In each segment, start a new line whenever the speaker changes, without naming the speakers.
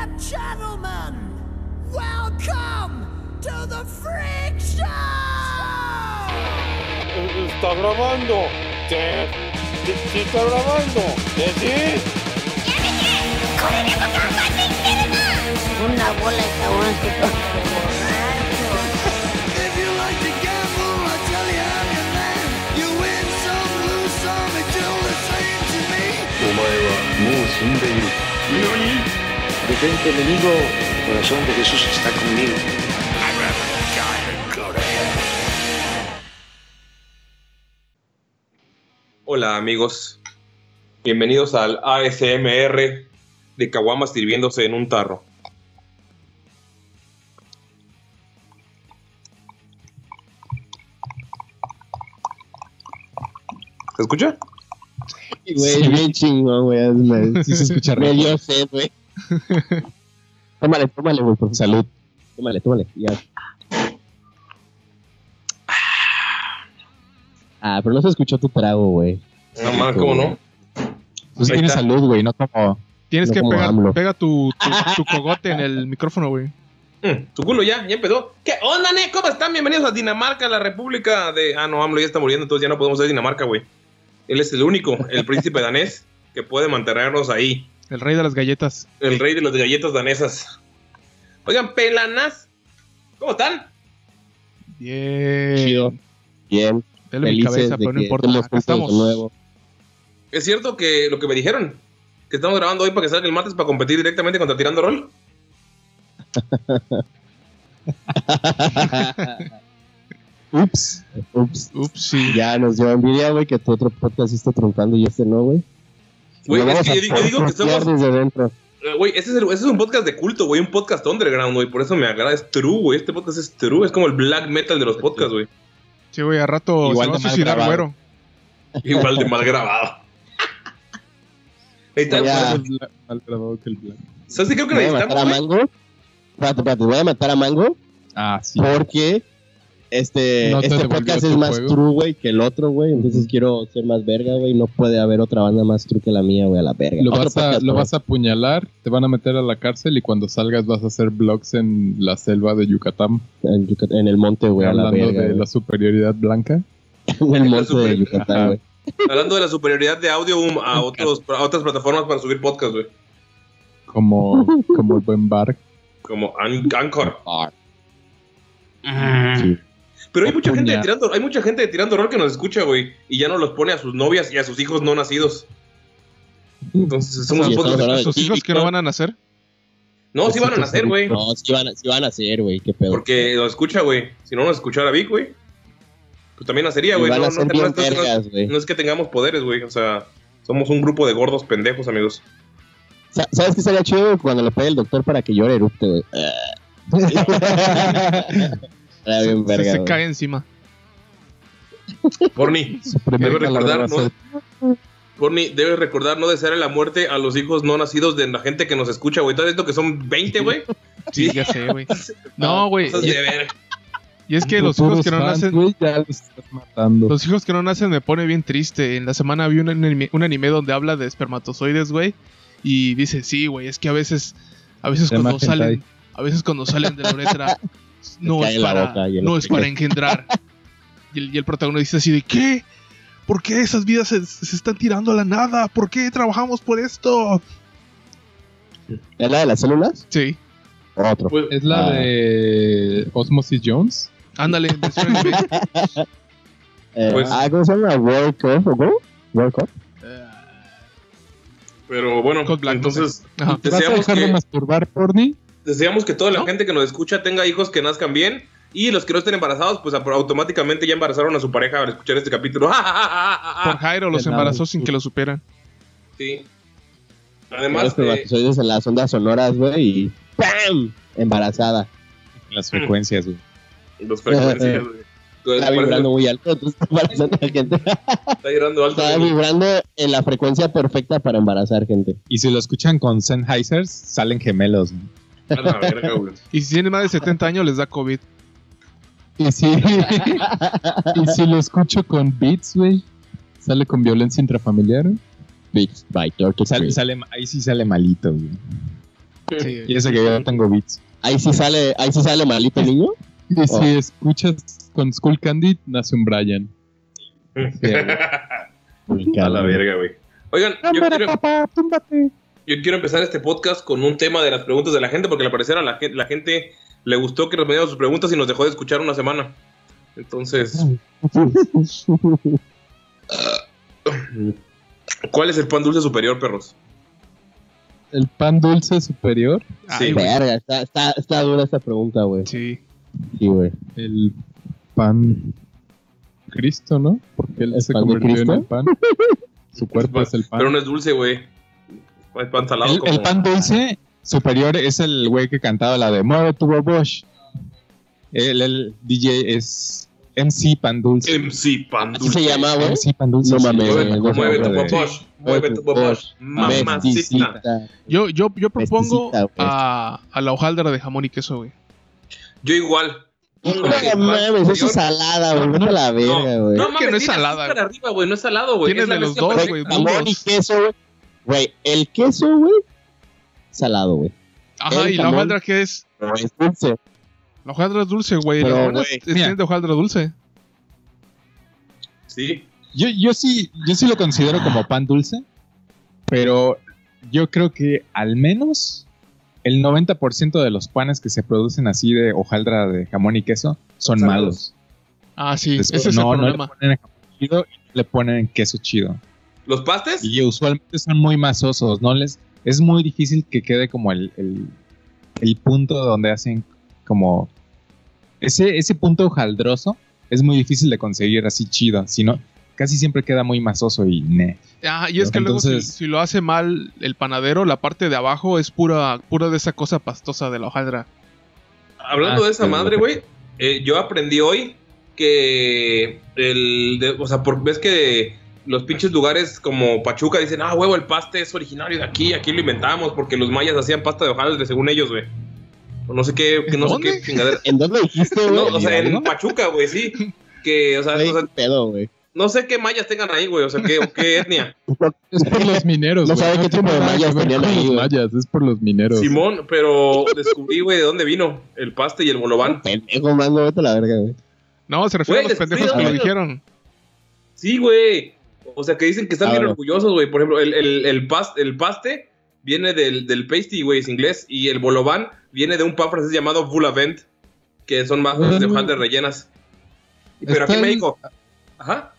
and gentlemen, welcome to the Freak Show!
Está grabando. Sí, sí, sí está grabando. ¿Sí? sí?
Una bola de cabrón que
If you like to gamble, I tell you I'm your man. You win some, lose some, it's all the same to me.
お前はもう死んでいる何 Detente enemigo El corazón de Jesús está conmigo
Hola amigos, bienvenidos al ASMR de Caguamas sirviéndose en un tarro. ¿Se escucha?
Güey, bien chingón, güey.
Sí se escucha
Me dio sed, güey. Tómale, tómale, güey, por salud. Tómale, tómale. Ya. Ah, pero no se escuchó tu trago, güey.
No más, ¿cómo no?
Pues
Ahí
tiene
está.
salud, güey, no como.
Tienes
No
que
como
pegar, pega tu, tu, tu cogote en el micrófono, güey.
Mm, su culo ya, ya empezó. ¿Qué onda, ne? ¿Cómo están? Bienvenidos a Dinamarca, la república de... Ah, no, AMLO ya está muriendo, entonces ya no podemos ser Dinamarca, güey. Él es el único, el príncipe danés, que puede mantenernos ahí.
El rey de las galletas.
El rey de las galletas danesas. Oigan, pelanas. ¿Cómo están?
Bien.
Chido. Bien.
Dale mi
Felices
cabeza,
de
pero no
que
importa. Acá estamos.
nuevo.
¿Es cierto que lo que me dijeron? Que estamos grabando hoy para que salga el martes para competir directamente contra Tirando Rol.
Ups. Ups.
Ups, sí.
Ya nos dio envidia, güey, que tu otro podcast está truncando y este no, güey.
Güey, es que yo, yo digo que somos... Eh, Güey, este es, este es un podcast de culto, güey. Un podcast underground, güey. Por eso me agrada. Es true, güey. Este podcast es true. Es como el black metal de los podcasts, güey.
Sí, güey, a rato
Igual
se va a
de mal
suicidar,
grabado.
güero.
Igual de mal grabado. Ahí está,
Mal grabado que el black.
¿Sabes qué creo que
Voy a matar
necesitamos,
a? Mango. Espérate, espérate. Voy a matar a Mango
Ah, sí.
porque este,
No
este podcast es más
juego.
true, güey, que el otro, güey. Entonces quiero ser más verga, güey. No puede haber otra banda más true que la mía, güey, a la verga.
Lo
Otro
vas, a,
podcast,
lo vas a apuñalar, te van a meter a la cárcel y cuando salgas vas a hacer vlogs en la selva de Yucatán.
en, Yucat- en el monte, güey, a la
hablando
verga.
de
güey.
la superioridad blanca.
En el monte de Yucatán, güey.
Hablando de la superioridad de audio um, a, otros, a otras plataformas para subir podcast, güey.
Como, como el buen bar.
Como An- Anchor.
Sí.
Pero hay mucha gente de tirando, hay mucha gente de tirando rol que nos escucha, güey, y ya no los pone a sus novias y a sus hijos no nacidos. Entonces, somos
Sí, de
¿Sus hijos que no van a nacer?
No, sí van a nacer, güey.
No, sí van, a- sí van a ser, güey. Qué pedo.
Porque lo escucha, güey. Si no nos escuchara Vic, güey, pues también nacería, güey.
van
No,
a
no, no, no, es que tengamos poderes, güey. O sea, somos un grupo de gordos pendejos, amigos.
Sa- ¿Sabes qué sería chido cuando le pegue el doctor para que llore erupte, güey? Era bien
Se,
verga,
se
güey.
cae encima.
Porni, debe recordar, ¿no? Porni, debes recordar no desearle la muerte a los hijos no nacidos de la gente que nos escucha, güey. ¿Todo esto que son 20, güey?
Sí, ya sé, güey. No, güey. Y, es que los hijos que no nacen,
ya los estás matando.
los hijos que no nacen me pone bien triste. En la semana vi un anime, un anime donde habla de espermatozoides, güey. Y dice, sí, güey, es que a veces, a veces
Se
cuando salen, a veces cuando salen de la uretra, no es para, no es para engendrar. Y el, y el protagonista dice así de, ¿qué? ¿Por qué esas vidas se, se están tirando a la nada? ¿Por qué trabajamos por esto?
¿Es la de las células?
Sí,
Otro.
Pues,
Es la
Ah.
de Osmosis Jones.
ándale.
Eh,
Pues-
ah, ¿cómo se llama? World Cup, ¿o? World Cup.
pero bueno, entonces
Ajá.
¿Te vas a
deseamos
dejar de
que,
masturbar, porni?
Deseamos que toda la
¿No?
gente que nos escucha tenga hijos que nazcan bien. Y los que no estén embarazados, pues automáticamente ya embarazaron a su pareja al escuchar este capítulo.
Por Jairo los embarazó sin que lo superan.
Sí.
Los
Además, eh,
espermatozoides en las ondas sonoras, güey, y ¡pam! Embarazada.
Las frecuencias, güey.
los frecuencias, güey.
Está vibrando muy alto, entonces está embarazando a gente.
Está vibrando alto.
Está
güey.
vibrando en la frecuencia perfecta para embarazar gente.
Y si lo escuchan con Sennheisers, salen gemelos. güey.
A la verga, güey.
Y si tienen más de 70 años les da COVID.
Y si, y si lo escucho con beats, güey, sale con violencia intrafamiliar.
Beats by
Sale, ahí sí sale malito, güey.
Sí.
Y ese que yo tengo Beats.
Ahí sí sale, ahí sí sale malito el niño.
Y
Oh.
si escuchas con Skull Candy, nace un Brian.
A la verga, güey. Oigan, yo quiero, yo quiero empezar este podcast con un tema de las preguntas de la gente, porque al parecer a la, gen- la gente le gustó que respondíamos sus preguntas y nos dejó de escuchar una semana. Entonces, ¿cuál es el pan dulce superior, perros?
El pan dulce superior,
Sí.
Verga, está, está, está dura esta pregunta, güey.
Sí.
Sí, güey.
el pan Cristo, ¿no? Porque él
¿El
se
pan de
convirtió en
Cristo?
el pan. Su cuerpo es el pan.
Pero no es dulce, güey. Es pan salado
El,
como...
el pan dulce superior es el güey que cantaba la de Mueve tu Bosch. El, el DJ es MC Pan Dulce.
MC pan
Así
dulce.
se llama, güey.
MC Pan Dulce.
No
sí.
mames.
Mueve,
no
mueve tu bobosh, mueve tu bobosh, mamacita.
Yo, yo, yo propongo
güey.
a, a la hojaldra de jamón y queso, güey.
Yo igual.
No mames, eso es salada, güey. A la verga, güey.
No
que
mames,
no es salada,
azúcar arriba, güey, no es salado, güey.
Tiene
es la
de los dos, güey.
Jamón y queso, güey. Güey, el queso, güey, salado, güey.
Ajá,
El
y la hojaldra, ¿qué es?
Es dulce.
La hojaldra es dulce, güey.
Güey,
tienen
mira.
de hojaldra dulce.
Sí.
Yo, yo sí, yo sí lo considero como pan dulce, pero yo creo que al menos el 90% de los panes que se producen así de hojaldra de jamón y queso son malos.
Ah, sí,
Después,
ese es
no,
el
no le
problema.
ponen jamón chido y no le ponen queso chido.
¿Los pastes?
Y usualmente son muy masosos, no les es muy difícil que quede como el, el, el punto donde hacen como ese, ese punto hojaldroso es muy difícil de conseguir así chido, sino casi siempre queda muy masoso y ne.
Ah, y es que luego si, lo hace mal el panadero, la parte de abajo es pura, pura de esa cosa pastosa de la hojaldra.
Hablando
Ah,
de esa madre,
güey.
güey, eh, yo aprendí hoy que el, de- o sea, por, ves que los pinches lugares como Pachuca dicen, ah, huevo, el paste es originario de aquí, aquí lo inventamos porque los mayas hacían pasta de hojaldre según ellos, güey. O no sé qué, que no sé qué chingadera.
¿En dónde dijiste,
No,
güey?
o sea, en Pachuca, güey, sí. Que, o sea, o
pedo, güey.
no sé qué mayas tengan ahí, güey, o sea, qué, o qué etnia.
Es por los mineros,
No sabe qué tipo de mayas tenían ahí,
los
güey.
mayas, es por los mineros.
Simón, pero descubrí, güey, de dónde vino el paste y el bolobán.
Pendejo, mando, vete a la verga, güey.
No, se refiere a los pendejos que lo dijeron.
Sí, güey. O sea, que dicen que están
Ah,
bien
bueno.
orgullosos, güey. Por ejemplo, el, el, el, pas- el paste viene del, del pasty, güey, es inglés. Y el bolobán viene de un pan francés llamado Vent, que son masas de
Ah.
hojaldre rellenas. Pero aquí en México. Ajá.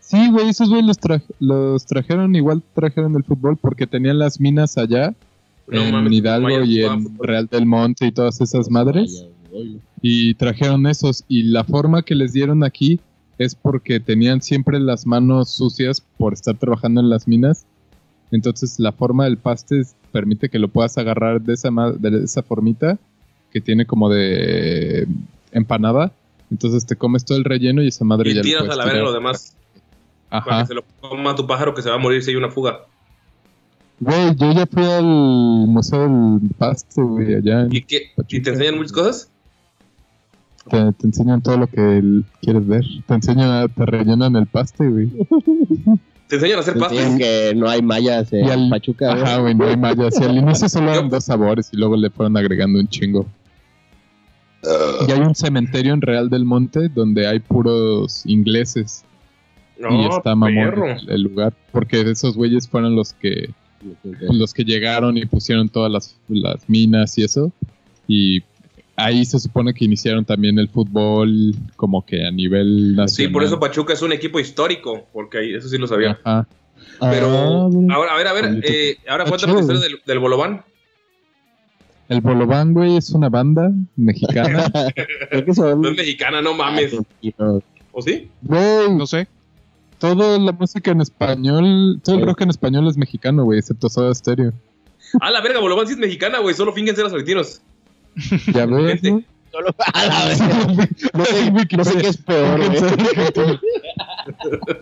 Sí, güey, esos güey los, tra- los trajeron, igual trajeron el fútbol porque tenían las minas allá
No
en
mames,
Hidalgo y en
fútbol.
Real del Monte y todas esas madres. Y trajeron esos. Y la forma que les dieron aquí es porque tenían siempre las manos sucias por estar trabajando en las minas. Entonces la forma del paste permite que lo puedas agarrar de esa, ma- de esa formita que tiene como de empanada. Entonces te comes todo el relleno y esa madre ya
Y
lo
tiras
puedes
a la verga lo demás. Para
Ajá.
que se lo coma tu pájaro que se va a morir si hay una fuga.
Güey, yo ya fui al Museo del Paste, güey, allá.
¿Y, qué? ¿Y te enseñan muchas cosas?
Te, te enseñan todo lo que quieres ver. Te enseñan, te rellenan el paste, güey.
¿Te enseñan a hacer
Dicen
pastes?
que no hay mayas en
Y al-
Pachuca, güey.
Ajá, güey, no hay mayas. Y al inicio solo eran dos sabores y luego le fueron agregando un chingo. Y hay un cementerio en Real del Monte donde hay puros ingleses. y
No,
está mamón el lugar. Porque esos güeyes fueron los que los que llegaron y pusieron todas las, las minas y eso. Y ahí se supone que iniciaron también el fútbol como que a nivel nacional.
Sí, por eso Pachuca es un equipo histórico, porque ahí, eso sí lo sabía.
Ajá.
Pero,
Ah,
ahora, a ver, a ver, eh, ahora
Ah,
cuéntame la
chido,
historia del, del bolobán.
El Bolobán, güey, es una banda mexicana.
Creo que son...
No es mexicana, no mames. ¿O sí?
Güey,
No sé.
toda la música en español, todo el rock en español es mexicano, güey, excepto Soda Stereo.
Ah, la verga, bolobán sí es mexicana, güey. Solo fingen ser argentinos.
Ya ves,
Gente.
¿no?
Solo a la verga. No sé, no sé qué es peor, güey.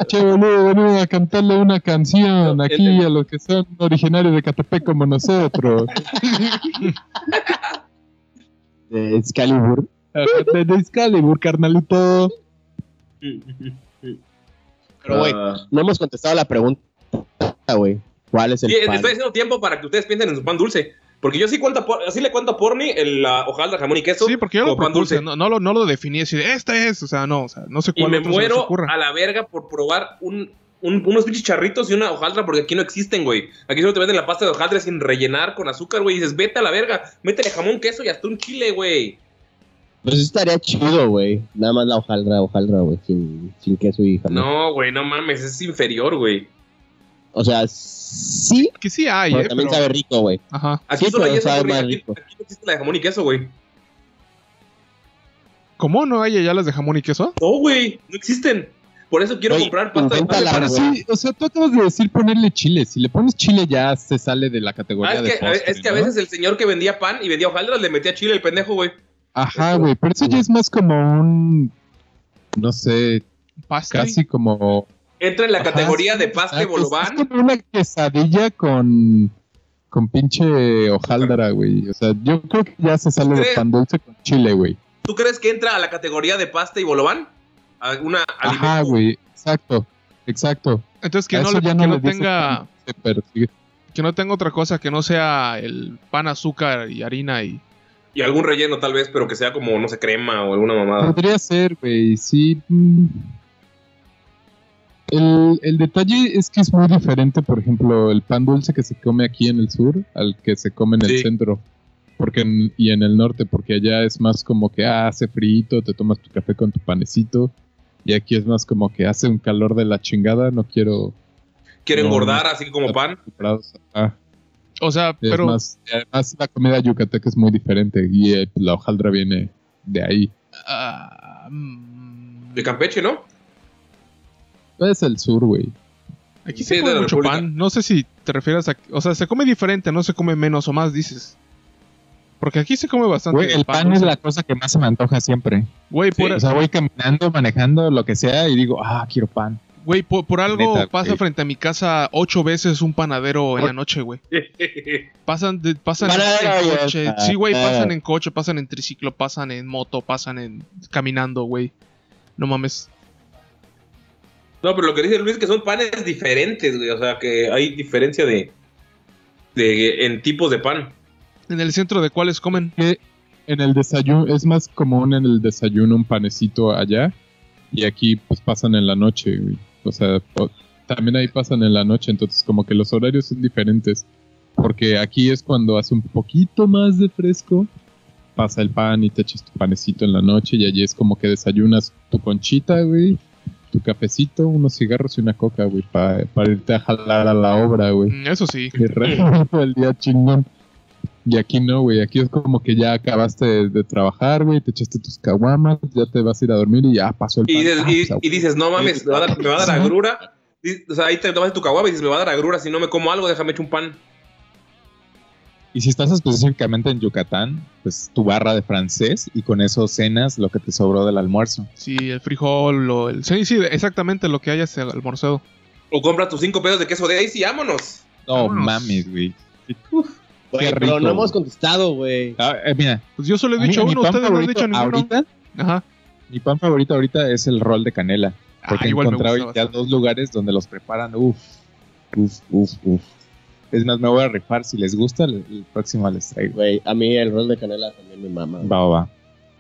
Che, boludo, venimos a cantarle una canción aquí a los que son originarios de Catepec como nosotros.
De Excalibur.
de, de Excalibur, carnalito.
Pero, güey,
Ah.
no hemos contestado la pregunta, güey. ¿Cuál es el
Sí,
pan?
estoy haciendo tiempo para que ustedes piensen en su pan dulce. Porque yo sí, cuento, a Por- así le cuento a Porni el la hojaldra, jamón y queso.
Sí, porque yo lo propuse,
dulce.
no, no lo, no lo definí así de este es, o sea, no, o sea, no sé
Y
cuál
me
otro se les
muero a la verga por probar un, un- unos pinches charritos y una hojaldra porque aquí no existen, güey. Aquí solo te venden la pasta de hojaldra sin rellenar con azúcar, güey. Y dices, vete a la verga, métele jamón, queso y hasta un chile, güey.
Pues estaría chido, güey. Nada más la hojaldra, hojaldra, güey. Sin, sin queso y jamón.
No, güey, no mames, es inferior, güey.
O sea, sí,
Que sí hay,
pero
eh,
también
pero-
sabe rico, güey.
Ajá.
Aquí
Sí,
solo hay esa,
sabe
güey.
más
Aquí,
rico.
aquí no existe la de jamón y queso, güey.
¿Cómo no hay allá las de jamón y queso?
No, güey, no existen. Por eso quiero
Oye,
comprar pasta de
sí, o sea, tú acabas de decir ponerle chile. Si le pones chile ya se sale de la
Ah,
categoría
es
de
que,
postre,
es que a veces el señor que vendía pan y vendía hojaldras le metía chile el pendejo, güey.
Ajá, güey, pero eso ya es más como un... No sé,
Pasta.
casi como...
Entra en la
Ajá,
categoría
sí,
de pasta y
exacto, es-
bolobán.
Es como una quesadilla con... Con pinche hojaldra, güey. O sea, yo creo que ya se sale de pan dulce con chile, güey.
¿Tú crees que entra a la categoría de pasta y bolobán? A una
Ajá, güey. Exacto. Exacto.
Entonces que
A
no, le-
ya
que no
le
tenga
pan
que no tenga otra cosa que no sea el pan, azúcar y harina y
Y algún relleno tal vez, pero que sea como, no sé, crema o alguna mamada.
Podría ser, güey, sí. El, el detalle es que es muy diferente, por ejemplo, el pan dulce que se come aquí en el sur al que se come en el centro porque en- y en el norte, porque allá es más como que ah, hace frío, te tomas tu café con tu panecito, y aquí es más como que hace un calor de la chingada, no quiero
Quiere
No,
engordar así como pan.
acostumbrados a-
o sea,
es
pero
más, además la comida yucateca es muy diferente y eh, la hojaldra viene de ahí.
ah, mm,
De Campeche, ¿no?
Es el sur, güey.
aquí
Sí,
se come mucho
República.
pan. No sé si te refieres a, o sea, se come diferente, no se come menos o más, dices. Porque aquí se come bastante.
Güey, el pan es la cosa que más se me antoja siempre.
Güey, por,
O sea, voy caminando, manejando, lo que sea, y digo, ah, quiero pan.
güey, por, por algo
neta,
pasa frente a mi casa ocho veces un panadero en la noche, güey. Pasan, de- pasan en coche. Sí, güey, pasan en coche, pasan en triciclo, pasan en moto, pasan en caminando, güey. No mames.
No, pero lo que dice Luis es que son panes diferentes, güey. O sea, que hay diferencia de, de en tipos de pan.
En el centro de cuáles comen.
en el desayuno es más común en el desayuno un panecito allá y aquí pues pasan en la noche, güey. O sea, o- también ahí pasan en la noche, entonces como que los horarios son diferentes. Porque aquí es cuando hace un poquito más de fresco, pasa el pan y te echas tu panecito en la noche y allí es como que desayunas tu conchita, güey, tu cafecito, unos cigarros y una coca, güey, pa- para irte a jalar a la obra, güey.
Mm, Eso sí.
Que todo el día chingón. Y aquí no, güey. Aquí es como que ya acabaste de, de trabajar, güey. Te echaste tus caguamas, ya te vas a ir a dormir y ya pasó el
Y, y-
a
y dices, no mames, me va a dar, me va a dar agrura. O sea, ahí te tomas tu caguama y dices, me va a dar agrura. Si no me como algo, déjame echar un pan.
Y si estás específicamente en Yucatán, pues tu barra de francés y con eso cenas lo que te sobró del almuerzo.
Sí, el frijol, o el... Sí, sí, exactamente lo que hayas almorzado.
O compras tus cinco pedos de queso de ahí y vámonos.
No
Vámonos.
mames, güey.
Güey,
Qué
pero no hemos contestado, güey.
Ah, eh, mira,
Pues yo solo he dicho uno, ustedes no han dicho ninguno.
ahorita,
Ajá.
mi pan favorito ahorita es el rol de canela.
Ah,
Porque he encontrado ya
bastante.
dos lugares donde los preparan. Uf, uf, uf, uf. Es más, me voy a rifar. Si les gusta, el, el próximo les traigo.
Güey, a mí el rol de canela también me mama.
Va, va, va.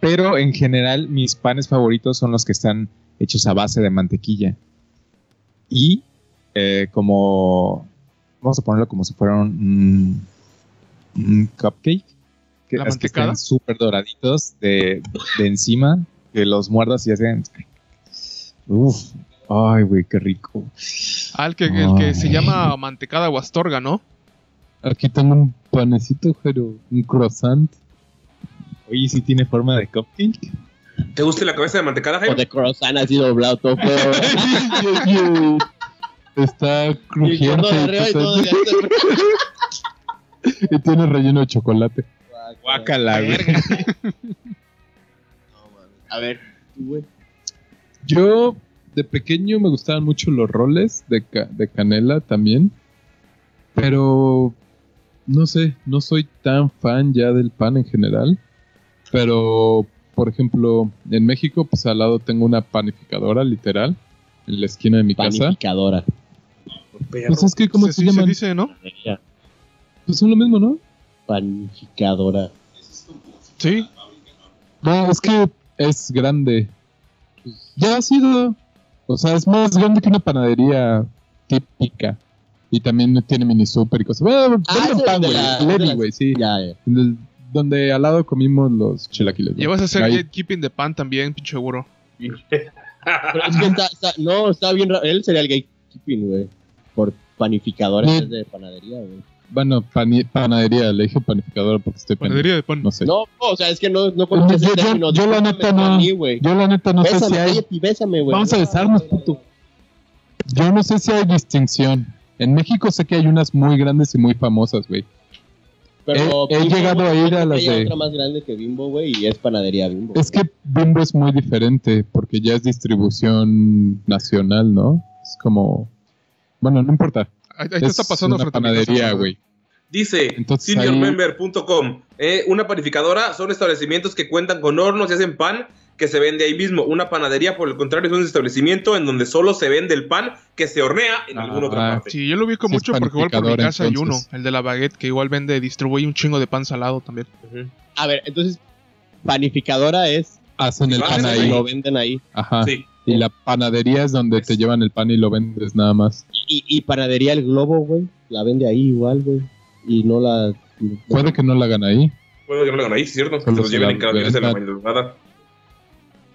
Pero en general, mis panes favoritos son los que están hechos a base de mantequilla. Y eh, como. Vamos a ponerlo como si fuera un, un cupcake. Que,
¿La
es que estén súper doraditos de, de encima. Que los muerdas y hacen. Uf. Ay, güey, qué rico.
Ah, el que, el que se llama mantecada o astorga, ¿no?
Aquí tengo un panecito, pero un croissant.
Oye, si tiene forma de cupcake.
¿Te gusta la cabeza de mantecada,
O
Jaime?
de croissant así doblado todo feo.
Está crujiente.
y todo de
y tiene relleno de chocolate.
Guácala, güey.
A ver, tú, güey.
Yo de pequeño me gustaban mucho los roles de, ca- de canela también. Pero no sé, no soy tan fan ya del pan en general. Pero, por ejemplo, en México, pues al lado tengo una panificadora, literal, en la esquina de mi casa.
Panificadora.
Pues es que, ¿cómo
se,
se,
sí se dice, ¿no?
Pues son lo mismo, ¿no?
panificadora.
Sí.
No, es que es grande. Ya ha sido. O sea, es más grande que una panadería típica. Y también tiene mini super y cosas. Bueno,
Ah, ese
pan,
de
güey. güey, sí.
Ya, ya.
El- donde al lado comimos los chilaquiles. güey.
Y vas a hacer gatekeeping de pan también, pinche seguro.
Pero es que está, está- no, está bien raro. Él sería el gatekeeping, güey. Por
No.
vez de panadería, güey.
Bueno, pani- panadería, le dije panificadora porque estoy.
Panadería de pan.
No sé.
No, o sea, es que no, no conoces
Yo-
el
yo-
término.
yo la
Discúlpame
neta no-
a mí.
Yo la neta no sé
Bésame,
si hay.
bésame, güey.
Vamos a besarnos, puto. Yo no sé si hay distinción. En México sé que hay unas muy grandes y muy famosas, güey.
Pero
he- he
Bimbo,
llegado a ir a las
que hay
de-
otra más grande que Bimbo, güey, y es panadería Bimbo.
Es
güey.
que Bimbo es muy diferente porque ya es distribución nacional, ¿no? Es como... Bueno, no importa.
Ahí, te está pasando
una
frente
panadería, güey.
Dice seniormember.com. eh, una panificadora son establecimientos que cuentan con hornos y hacen pan que se vende ahí mismo. Una panadería, por el contrario, es un establecimiento en donde solo se vende el pan que se hornea en
Ah,
alguna otra parte.
Sí, yo lo ubico
Sí,
mucho porque igual por mi casa hay uno, el de la baguette, que igual vende, distribuye un chingo de pan salado también.
A ver, entonces, panificadora es.
Hacen el
Lo
pan ahí.
Lo venden ahí.
Ajá.
Sí.
Y la panadería es donde te llevan el pan y lo vendes nada más.
Y, y panadería El Globo, güey. La vende ahí igual, güey. Y no la.
Puede que no la hagan ahí.
Bueno, que no lo hagan ahí, ¿cierto? Que los lleven
la
en caravanas en la madrugada.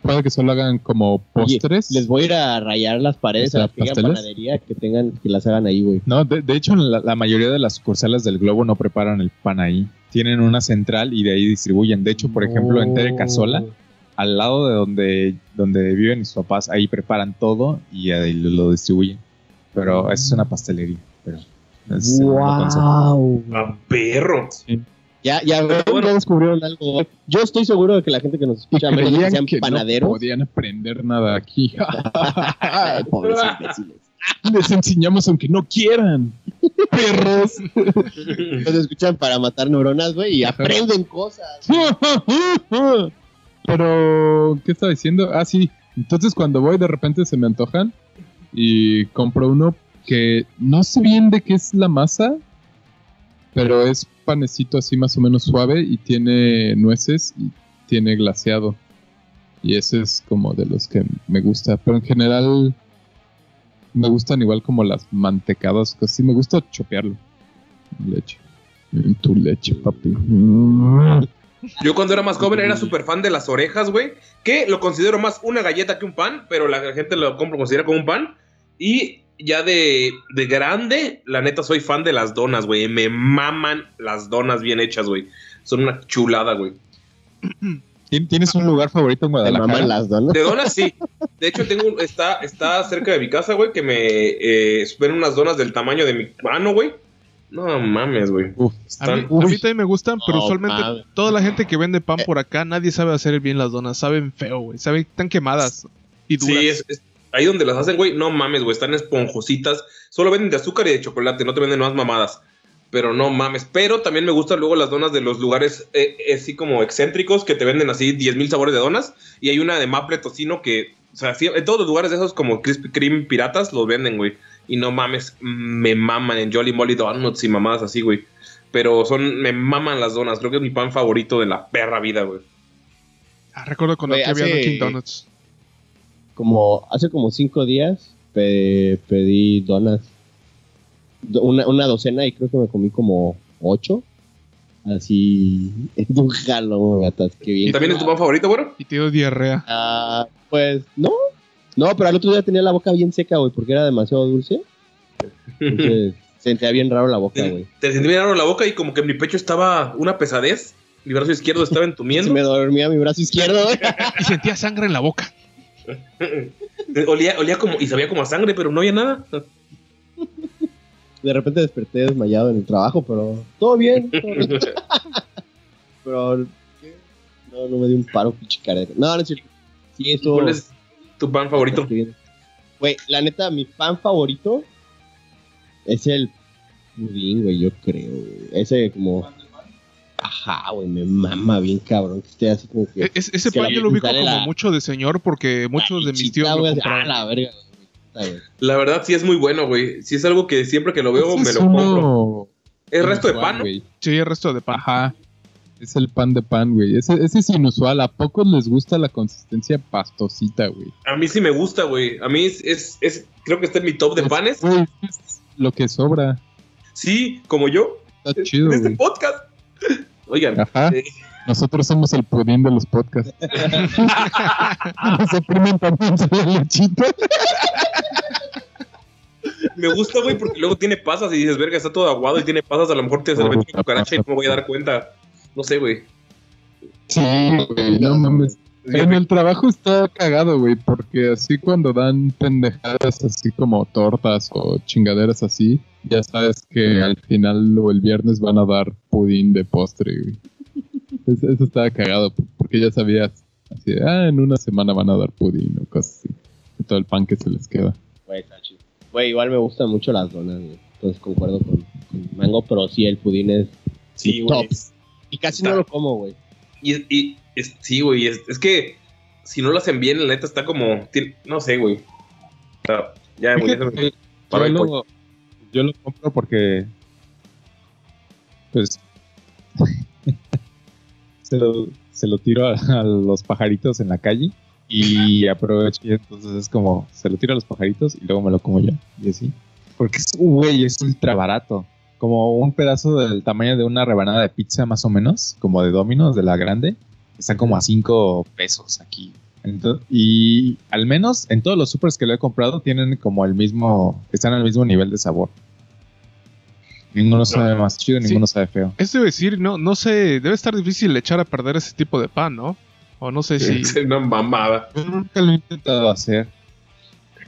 Puede que solo hagan como
Oye,
postres.
les voy a ir a rayar las paredes
O sea,
a la
¿pasteles?
panadería que tengan, que las hagan ahí, güey.
No, de, de hecho, la, la mayoría de las sucursales del Globo no preparan el pan ahí. Tienen una central y de ahí distribuyen. De hecho, por ejemplo, en Tere Casola, al lado de donde, donde viven mis papás, ahí preparan todo y ahí lo, lo distribuyen. Pero esa es una pastelería. Pero es.
¡Wow!
¡A perro!
Ya, ya, ven,
bueno.
ya descubrieron algo. Yo estoy seguro de que la gente que nos escucha, que sean
que no
panaderos.
podían aprender nada aquí.
Pobres imbéciles.
Les enseñamos aunque no quieran. Perros.
Nos escuchan para matar neuronas, güey, y aprenden cosas.
Pero, ¿qué estaba diciendo? Ah, sí. Entonces cuando voy de repente se me antojan y compro uno que no sé bien de qué es la masa, pero es panecito así más o menos suave y tiene nueces y tiene glaseado. Y ese es como de los que me gusta. Pero en general me gustan igual como las mantecadas. Casi me gusta chopearlo. Leche. Tu leche, papi.
Yo cuando era más joven era súper fan de las orejas, güey. Que lo considero más una galleta que un pan, pero la gente lo compra, considera como un pan. Y ya de, de grande, la neta soy fan de las donas, güey. Me maman las donas bien hechas, güey. Son una chulada, güey.
¿Tien- ¿Tienes un lugar favorito en Guadalajara?
maman las donas.
De donas, sí. De hecho, tengo un- está, está cerca de mi casa, güey, que me eh, unas donas del tamaño de mi mano, güey. No mames, güey.
Uf.
A a mí también me gustan, pero usualmente toda la gente que vende pan por acá, nadie sabe hacer bien las donas. Saben feo, güey. Saben tan quemadas y duras.
Sí, es, es- ahí donde las hacen, güey, no mames, güey, están esponjositas. Solo venden de azúcar y de chocolate, no te venden más mamadas. Pero no mames. Pero también me gustan luego las donas de los lugares eh, eh, así como excéntricos que te venden así 10 mil sabores de donas. Y hay una de maple tocino que, o sea, sí, en todos los lugares de esos como Krispy Kreme piratas los venden, güey. Y no mames, me maman en Jolly Molly Donuts y mamadas así, güey. Pero son, me maman las donas. Creo que es mi pan favorito de la perra vida, güey.
Ah, recuerdo cuando aquí había
hace-
Dunkin' Donuts.
Como hace como cinco días pe- pedí donas. Do- Una, una docena y creo que me comí como ocho. Así, en un jalón, me atasqué bien.
¿También es tu pan favorito, güey?
Y te dio diarrea.
Ah, pues no. No, pero al otro día tenía la boca bien seca, güey, porque era demasiado dulce. Entonces, sentía bien raro la boca, güey.
Te sentí bien raro la boca y como que en mi pecho estaba una pesadez. Mi brazo izquierdo estaba
Se
entumiendo.
me dormía mi brazo izquierdo, güey.
Y sentía sangre en la boca.
olía, olía como y sabía como a sangre, pero no había nada.
De repente desperté desmayado en el trabajo, pero todo bien. todo bien. pero no, no me dio un paro pinche. No, no es cierto. Sí, esto.
¿Cuál es tu pan favorito?
Güey, la neta, mi pan favorito es el pudín, güey, yo creo. Ese como... Ajá, güey, me mama bien cabrón. Que esté así como que...
E- es- ese
que
pan yo lo ubico como
la-
mucho de señor porque muchos de mis tíos lo.
Ah, la verga.
La verdad sí es muy bueno, güey. Sí es algo que siempre que lo veo me
es
lo compro.
uno,
Es resto de pan.
Sí, el resto de pan.
Ajá. Es el pan de pan, güey. Ese, ese es inusual. ¿A pocos les gusta la consistencia pastosita, güey?
A mí sí me gusta, güey. A mí es, es, es- creo que está en mi top de panes.
Güey, es lo que sobra.
Sí, como yo.
Está chido,
en este podcast. Oigan,
Ajá.
eh,
Nosotros somos el pudín de los podcasts. Nos oprimen también la lechita.
me gusta, güey, porque luego tiene pasas y dices, verga, está todo aguado y tiene pasas. A lo mejor te mete una cucaracha y no me voy a dar cuenta. No sé, güey.
Sí, güey, no mames. En el trabajo está cagado, güey, porque así cuando dan pendejadas así como tortas o chingaderas así, ya sabes que al final o el viernes van a dar pudín de postre, güey. Eso, eso estaba cagado, porque ya sabías, así, de, ah, en una semana van a dar pudín o cosas así. Y todo el pan que se les queda.
Güey, está chido. Güey, igual me gustan mucho las donas, güey. Entonces concuerdo con, con Mango, pero sí, el pudín es
Sí, güey.
Y casi
Está-
no lo como, güey.
Y, y es- sí, güey, es, es que si no lo hacen bien, la neta está como. tiene- no sé, güey. O sea, ya, güey.
Fíjate yo,
el
lo, yo lo compro porque pues se lo, se lo tiro a, a los pajaritos en la calle y aprovecho y entonces es como se lo tiro a los pajaritos y luego me lo como yo y así porque es güey es ultra barato como un pedazo del tamaño de una rebanada de pizza más o menos como de Domino's de la grande está como a 5 pesos aquí y al menos en todos los supers que lo he comprado tienen como el mismo, están al mismo nivel de sabor. Ninguno sabe más chido,
Sí.
ninguno sabe feo.
Es de decir, no, no sé, debe estar difícil echar a perder ese tipo de pan, ¿no? O no sé si
Es una mamada.
Yo nunca lo he intentado hacer.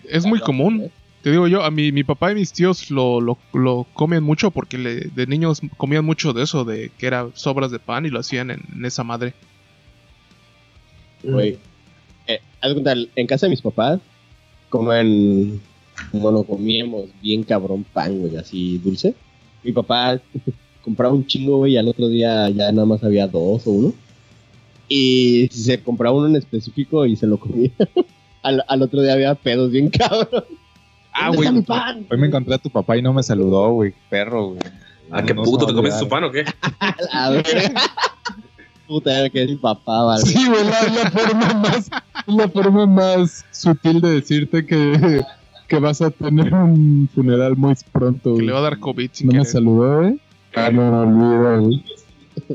es muy común. Te digo yo, a mi, mi papá y mis tíos lo, lo, lo comen mucho porque le- de niños comían mucho de eso, de que era sobras de pan y lo hacían en, en esa madre.
Güey. Eh, haz de cuenta, en casa de mis papás, comen, bueno, comíamos bien cabrón pan, güey, así dulce. Mi papá compraba un chingo, güey, y al otro día ya nada más había dos o uno. Y se compraba uno en específico y se lo comía. al, al otro día había pedos bien cabrón.
Ah,
¿Dónde
güey.
está mi pan?
Hoy me encontré a tu papá y no me saludó, güey. Perro, güey.
¿A qué
No
puto te
olvidar.
su pan o qué?
A ver. Puta, que es mi papá, vale.
Sí, güey, la, la forma más, la forma más sutil de decirte que, que vas a tener un funeral muy pronto,
Que
güey.
le va a dar COVID sin
No me saludó, güey. Ah, no, no olvida, güey.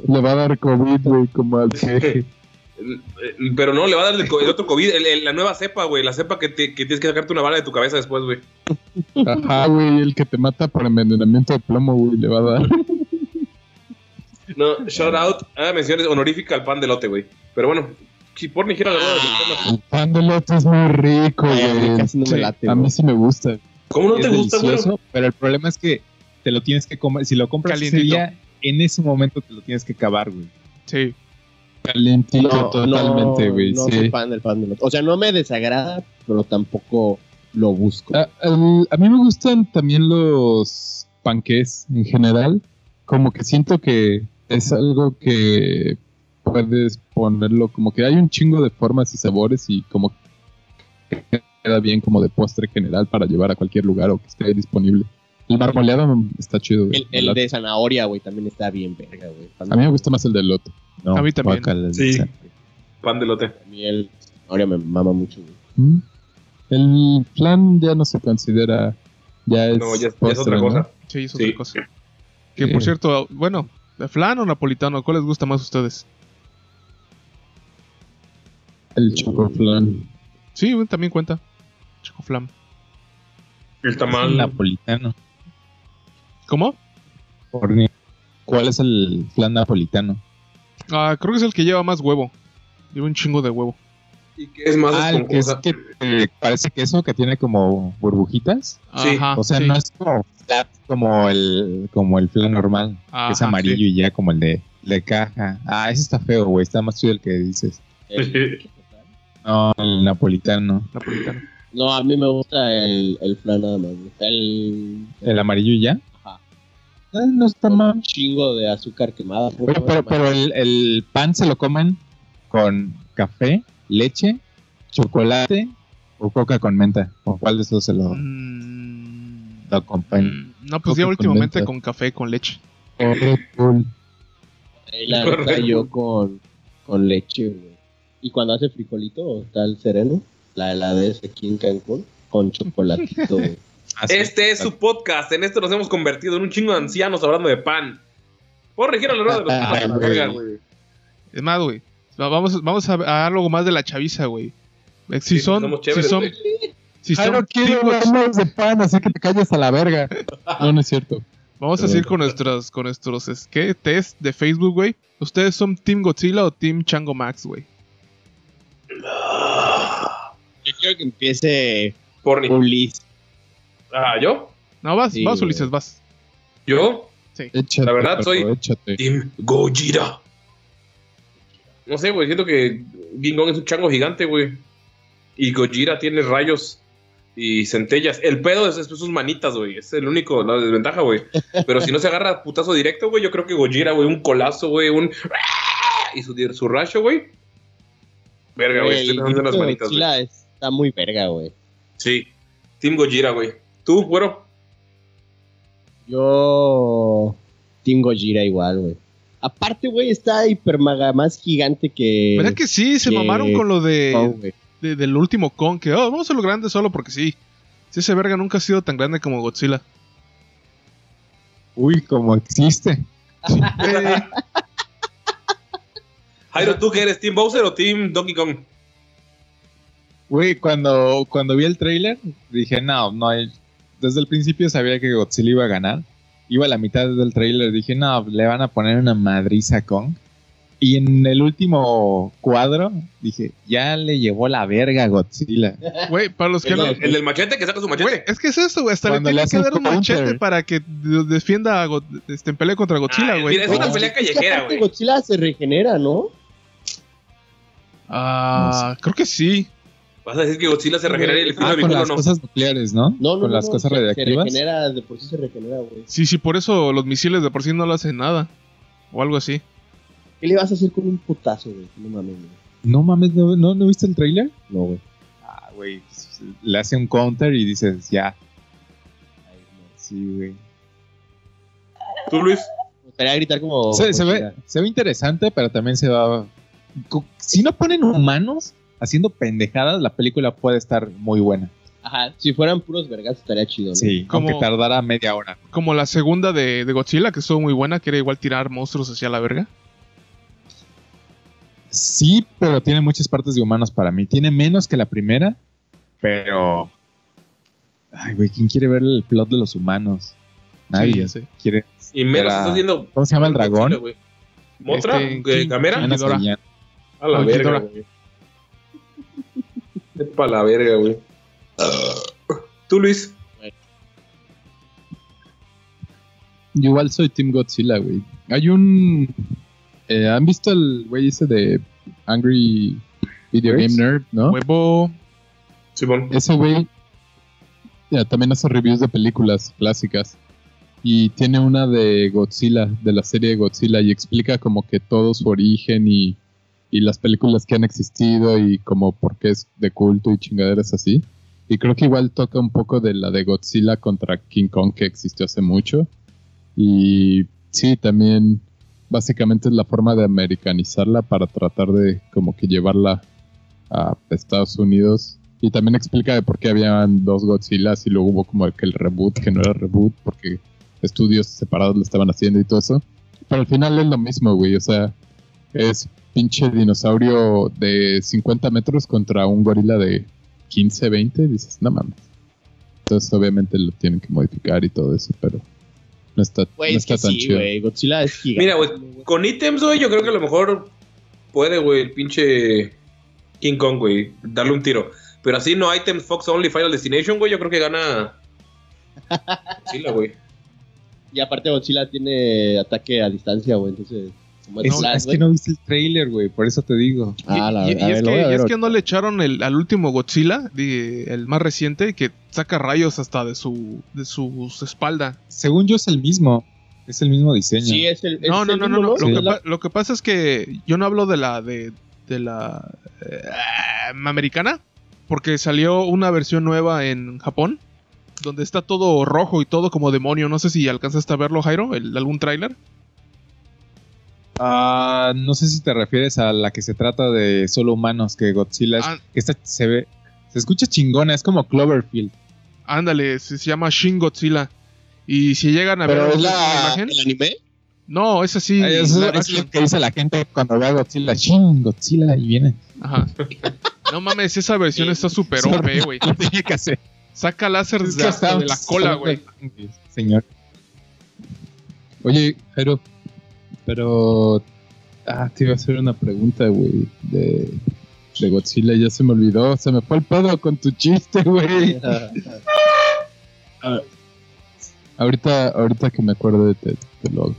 Le va a dar COVID, güey, como al
el- Pero no, le va a dar el, otro COVID, el- el- la nueva cepa, güey. La cepa que, te- que tienes que sacarte una bala de tu cabeza después, güey.
Ajá, güey, el que te mata por envenenamiento de plomo, güey, le va a dar.
No, shout out a menciones honorífica al pan de lote, güey. Pero bueno, si por ni gira
El pan de lote es muy rico,
Ay, a mí
güey.
casi no me
Sí,
late,
a mí sí me gusta.
¿Cómo no
es
te gusta, güey?
delicioso, pero el problema es que te lo tienes que comer. Si lo compras ese
Calientito.
día, en ese momento te lo tienes que acabar, güey.
Sí.
Calientito totalmente, güey,
No
sí.
soy fan del pan de lote. O sea, no me desagrada, pero tampoco lo busco.
A, el- a mí me gustan también los panqués en general. Como que siento que es algo que puedes ponerlo como que hay un chingo de formas y sabores y como que queda bien como de postre general para llevar a cualquier lugar o que esté disponible. El marmoleado está chido. güey.
el, el de zanahoria, güey, también está bien verga, güey.
A mí me gusta más el de lote.
No,
A mí también.
Sí. Pan de lote.
A mí el zanahoria me mama mucho, güey.
¿Mm? El flan ya no se considera. Ya es,
No, ya, ya es otra
¿no?
cosa.
Sí, es
Sí.
otra cosa. Que por cierto, bueno, ¿de flan o napolitano? ¿Cuál les gusta más a ustedes?
El chocoflan.
Sí, también cuenta. Chocoflam.
El tamal.
el napolitano.
¿Cómo?
¿Cuál es el flan napolitano?
Ah, creo que es el que lleva más huevo. Lleva un chingo de huevo.
¿Y qué es más
Ah, el que es que eh, parece queso que tiene como burbujitas.
Sí,
Ajá,
O sea,
sí.
no es como flat como el, como el flan normal, que es amarillo
sí.
y ya como el de, de caja. Ah, ese está feo, güey. Está más chido el que dices.
El-
No, el napolitano.
Napolitano.
no, a mí me gusta el, el flan nada más. El,
¿El amarillo y ya?
Ajá.
Ah, no está mal.
un chingo de azúcar quemada. ¿cómo
Pero, pero,
llama?
pero el, el pan se lo comen con café, leche, chocolate o coca con menta. ¿Con cuál de esos se lo,
Mm,
lo acompañan?
No, pues ya
con
últimamente
menta.
con café, con leche.
Red Bull.
Ahí la neta yo con, con leche, güey. Y cuando hace frijolito, está el sereno, la heladez aquí en Cancún, con chocolatito, güey.
Así.
Este es su podcast. En esto nos hemos convertido en un chingo de ancianos hablando de pan. Por regir a la rueda de los papas a la verga, güey.
Es más, güey. va- Vamos, vamos a, a algo más de la chaviza, güey. Si
Sí,
son.
somos
Si son. Si
Ay,
son
no quiero hablar de pan, así que te calles a la verga. No, no es cierto.
Vamos a seguir con nuestros, con nuestros es- ¿qué? test de Facebook, güey. ¿Ustedes son Team Godzilla o Team Chango Max, güey?
Yo quiero que empiece
Porni.
Ulises.
Ah, ¿yo?
No, vas,
Sí,
vas,
güey.
Ulises, vas.
¿Yo?
Échate,
La verdad, soy-
Échate.
Team Gojira. No sé, güey. Siento que King Kong es un chango gigante, güey. Y Gojira tiene rayos y centellas. El pedo es, es sus manitas, güey. Es el único, la desventaja, güey. Pero si no se agarra putazo directo, güey, yo creo que Gojira, güey, un colazo, güey, un. Y su, su rayo, güey. Verga, güey. Estoy en las manitas, güey.
Está muy verga, güey.
Sí. Team Gojira, güey. ¿Tú, güero?
Yo. Team Gojira igual, güey. Aparte, güey, está hiper maga más gigante que.
¿Verdad que sí? Se
que-
mamaron con lo de. De- del último Kong. Que, oh, vamos a lo grande solo porque sí. Sí, ese verga nunca ha sido tan grande como Godzilla.
Uy, como existe.
Eh,
Jairo, ¿tú qué eres? ¿Team Bowser o Team Donkey Kong?
Güey, cuando, cuando vi el trailer, dije, no, no hay. Desde el principio sabía que Godzilla iba a ganar. Iba a la mitad del trailer, dije, no, le van a poner una madriza a Kong. Y en el último cuadro, dije, ya le llevó la verga a Godzilla.
Güey, para los que
El,
no.
el del machete que saca su machete.
Güey, es que es eso, güey. Hasta le
Cuando le
tienen que dar un
counter.
machete para que de- defienda a este, en pelea contra Godzilla,
Ah,
güey.
mira, es una pelea
es que
callejera, güey.
Godzilla se regenera, ¿no?
Ah, creo que sí.
Vas a decir que Godzilla se regenera y el
Ah,
de
con las
no.
cosas nucleares, ¿no?
No, no,
Con
no,
las
no,
cosas
se- Se
radiactivas.
regenera, de por sí se regenera, güey.
Sí, sí, por eso los misiles de por sí no le hacen nada. O algo así.
¿Qué le vas a hacer con un putazo, güey? No mames, güey.
No mames, ¿no, no, ¿no viste el trailer?
No, güey.
Ah, güey, le hace un counter y dices, ya. Sí, güey.
¿Tú, Luis?
Me gustaría gritar como.
Se, ve, se ve interesante, pero también se va. Si no ponen humanos haciendo pendejadas, la película puede estar muy buena.
Ajá, si fueran puros vergas estaría chido, ¿no?
Sí,
Como-
aunque tardara media hora.
Como la segunda de, de Godzilla, que estuvo muy buena, que era igual tirar monstruos hacia la verga.
Sí, pero tiene muchas partes de humanos para mí. Tiene menos que la primera, pero. Ay, güey, ¿quién quiere ver el plot de los humanos? Nadie
Sí, ya sé.
quiere.
Y menos estás haciendo.
¿Cómo se llama el dragón?
¿Motra?
Este,
¿Qué,
King-
¿Gamera?
King-
Ana
Ghidorah.
Sayán.
A la verga, güey. Es para la verga, güey. ¿Tú, Luis?
Yo igual soy Team Godzilla, güey. Hay un. Eh, ¿Han visto el güey ese de Angry Video Game? Nerd, no?
Huevo.
Simón.
Ese güey también hace reviews de películas clásicas. Y tiene una de Godzilla, de la serie de Godzilla, y explica como que todo su origen y, y las películas que han existido y como por qué es de culto y chingaderas así. Y creo que igual toca un poco de la de Godzilla contra King Kong que existió hace mucho. Y sí, también básicamente es la forma de americanizarla para tratar de como que llevarla a Estados Unidos. Y también explica de por qué habían dos Godzillas y luego hubo como que el reboot, que no era reboot, porque estudios separados lo estaban haciendo y todo eso. Pero al final es lo mismo, güey. O sea, es pinche dinosaurio de 50 metros contra un gorila de 15, 20. Dices, no mames. Entonces obviamente lo tienen que modificar y todo eso, pero no está,
Güey,
no
es que
está tan
sí,
chido.
güey. Godzilla es gigante.
Mira, güey, con ítems, güey, yo creo que a lo mejor puede, güey, el pinche King Kong, güey, darle un tiro. Pero así no items Fox Only Final Destination, güey, yo creo que gana. Godzilla, güey.
Y aparte Godzilla tiene ataque a distancia, güey. Entonces,
Es, es que no viste el trailer, güey, por eso te digo.
Ah, la
y, y es,
ver,
que, y es no le echaron el, al último Godzilla, el más reciente, que saca rayos hasta de su de su espalda.
Según yo es el mismo. Es el mismo diseño.
Sí, es el. es
No, no,
el
no, no, no. Lo,
Sí.
que, pa- lo que pasa es que yo no hablo de la de, de la eh, americana, porque salió una versión nueva en Japón donde está todo rojo y todo como demonio. No sé si alcanzaste a verlo, Jairo, el, algún tráiler.
Ah, no sé si te refieres a la que se trata de solo humanos, que Godzilla es-
Ah.
que esta se ve, se escucha chingona, es como Cloverfield.
Ándale, se, se llama Shin Godzilla. Y si llegan a ver
es
la
la,
imagen,
el anime.
no, es así.
Ay, eso es lo que dice la gente cuando ve a Godzilla. Shin, Godzilla, y viene.
Ajá. No mames, esa versión está súper OP, güey.
Lo tiene que hacer.
Saca láser
Es
de, de la cola, güey.
Señor.
Oye, Jairo, pero. Ah, te iba a hacer una pregunta, güey. De, de Godzilla, ya se me olvidó. Se me fue el pedo con tu chiste, güey. Ahorita, ahorita que me acuerdo de te, te lo hago.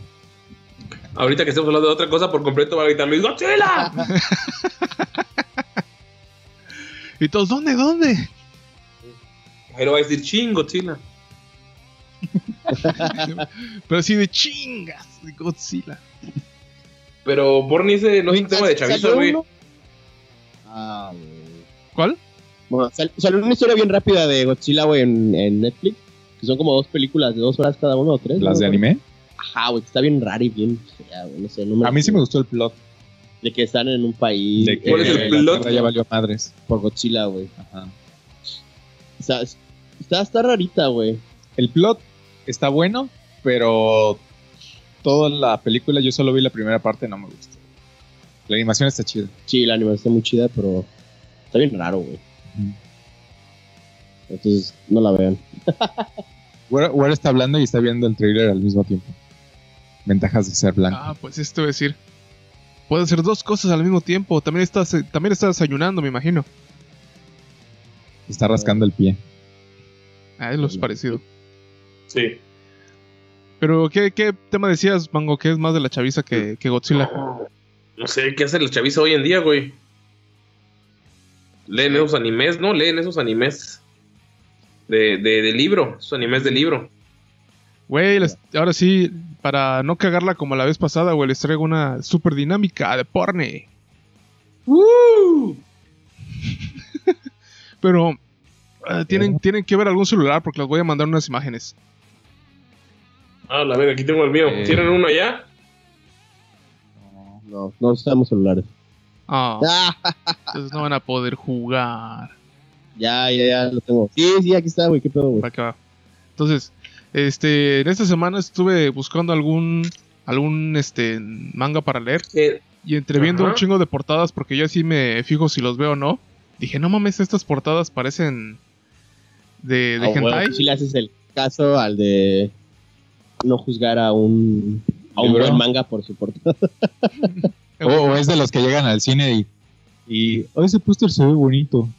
Ahorita que estemos hablando de otra cosa, por completo va a gritar Luis Godzilla.
Y todos, ¿dónde, dónde?
Jairo va a decir ching Godzilla.
Pero así de chingas, de Godzilla.
Pero Borny ese no es un tema de chaviza,
¿Salió
güey.
uno? Ah.
¿Cuál?
Bueno, sal- salió una historia bien rápida de Godzilla, güey, en, en Netflix. Que son como dos películas de dos horas cada uno o tres.
Las
¿no?
de anime.
Ajá, güey, está bien rara y bien fea, güey. No sé, no me
A mí sí me gustó el plot.
De que están en un país.
De que
¿Cuál es el
la
plot?
Ya valió madres.
Por Godzilla, güey.
Ajá.
O sea, es- está, está rarita, güey.
El plot está bueno, pero toda la película, yo solo vi la primera parte, no me gustó. La animación está chida.
Sí, la animación está muy chida, pero está bien raro, güey. Entonces, no la vean.
Ware está hablando y está viendo el trailer al mismo tiempo. Ventajas de ser blanco.
Ah, pues esto es decir. Puede hacer dos cosas al mismo tiempo. También estás, eh, también estás desayunando, me imagino.
Está rascando el pie.
Ah, es lo parecido.
Sí.
Pero, ¿qué, qué tema decías, Mango? Que es más de la chaviza que, que Godzilla.
No sé qué hace la chaviza hoy en día, güey. Leen esos animes, ¿no? Leen esos animes de, de, de libro. Esos animes de libro.
Güey, les- ahora sí, para no cagarla como la vez pasada, güey, les traigo una super dinámica de porne. Pero eh, tienen, tienen que ver algún celular porque les voy a mandar unas imágenes.
Ah, la verga, aquí tengo el mío.
Eh.
¿Tienen uno allá?
No, no usamos celulares.
Ah,
Ah,
entonces no van a poder jugar.
ya, ya, ya lo tengo. Sí, sí, aquí está, güey. ¿Qué pedo, güey?
Va. Entonces, este, en esta semana estuve buscando algún algún este manga para leer
Eh,
y entreviendo un chingo de portadas porque yo así me fijo si los veo o no. Dije, no mames, estas portadas parecen de, de
Ah, bueno,
hentai.
tú sí le haces el caso al de no juzgar a un, a un buen manga por su portada.
O, o es de los que llegan al cine y. Y. Oh, ese póster se ve bonito.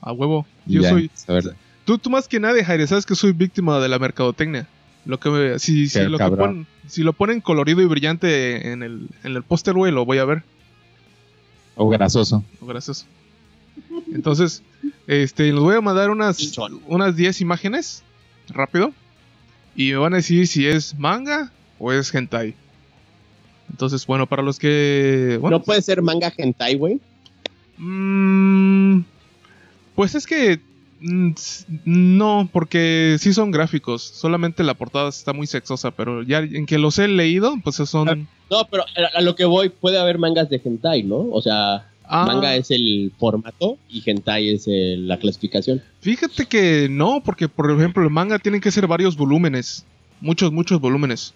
A huevo. Yo
ya,
soy.
a ver,
Tú, tú más que nadie, Jaire, sabes que soy víctima de la mercadotecnia. Lo que me- si, si lo que ponen, si lo ponen colorido y brillante en el, en el póster, güey, lo voy a ver.
O grasoso.
Gracias. Entonces, este, les voy a mandar unas, unas 10 imágenes rápido. Y me van a decir si es manga o es hentai. Entonces, bueno, para los que. Bueno,
No puede ser manga hentai, güey.
mm, pues es que. mm, No, porque sí son gráficos. Solamente la portada está muy sexosa. Pero ya en que los he leído, pues son.
No, pero a, a lo que voy, puede haber mangas de hentai, ¿no? O sea,
Ah,
manga es el formato y hentai es el- la clasificación.
Fíjate que no, porque por ejemplo el manga tienen que ser varios volúmenes, muchos, muchos volúmenes.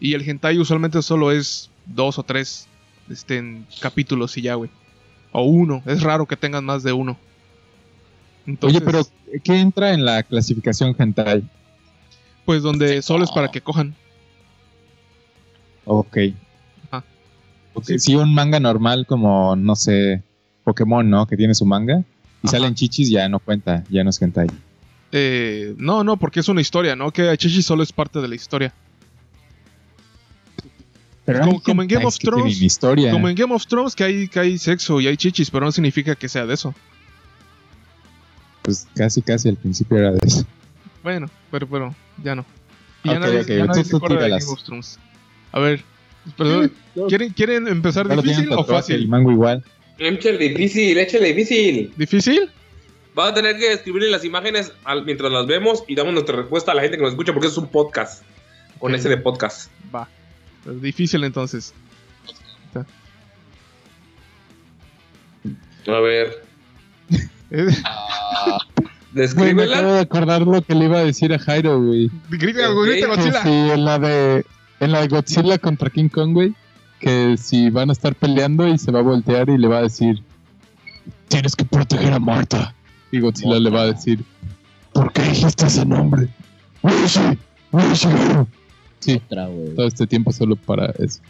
Y el hentai usualmente solo es dos o tres este, en capítulos y ya, güey. O uno, es raro que tengan más de uno. Entonces,
Oye, pero ¿qué entra en la clasificación hentai?
pues donde solo es para que cojan.
Ok. Si un manga normal como, no sé, Pokémon, ¿no? Que tiene su manga. Y
Ajá.
salen chichis, ya no cuenta, ya no es hentai.
Eh, no, no, porque es una historia, ¿no? Que Chichi solo es parte de la historia.
Pero
Como- como en Game of Thrones,
historia.
Como en Game of Thrones que hay, que hay sexo y hay chichis, pero no significa que sea de eso.
Pues casi, casi al principio era de eso.
Bueno, pero, pero ya no. Y ya
Ok,
nadie,
ok,
ya nadie
tú-
se
tú
de. Game of Thrones. A ver, perdón, ¿quieren, ¿quieren empezar difícil o
tatuaje, El
fácil?
mango igual.
Échale difícil, échale difícil.
¿Difícil?
Vas a tener que escribirle las imágenes al- mientras las vemos y damos nuestra respuesta a la gente que nos escucha porque es un podcast. Con ese de podcast.
Va. Es difícil entonces.
A ver.
Eh,
Güey, me
Descríbela.
acabo de acordar lo que le iba a decir a Jairo, güey.
Grita,
Ok.
grita, Godzilla.
sí, en la de en la de Godzilla contra King Kong, güey, que si van a estar peleando y se va a voltear y le va a decir, tienes que proteger a Marta. Y Godzilla le va a decir, ¿por qué dijiste ese nombre? Rishi, Rishi. Sí,
Otra,
todo este tiempo solo para eso.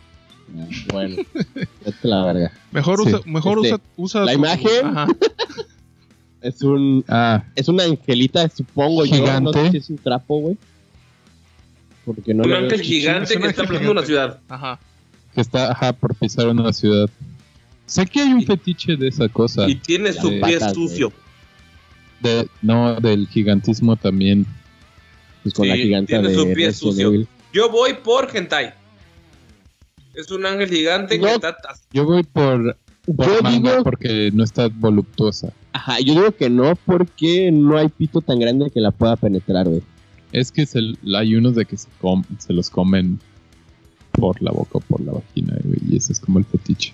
Ah, Bueno, es la verga.
Mejor
Sí.
usa, mejor
Este,
usa, usa
la imagen.
Ajá.
Es un
Ah,
es una angelita, supongo yo. No
Gigante.
sé si es un trapo, güey. Porque no
Un ángel gigante que está aplastando una ciudad.
Ajá.
que está, ajá, por pisar una ciudad. Sé que hay un
Y-
fetiche de esa cosa.
Y tiene su pie
patas,
sucio.
De, no, del gigantismo también.
Pues con
Sí,
la giganta
tiene
de
su pie
Resident
sucio.
Evil.
Yo voy por hentai. Es un ángel gigante
No.
que está...
Yo voy por, por
Yo
manga
digo-
porque no está voluptuosa.
Ajá, yo digo que no, porque no hay pito tan grande que la pueda penetrar, güey.
Es que se, hay unos de que se, com- se los comen por la boca o por la vagina, güey, y ese es como el fetiche.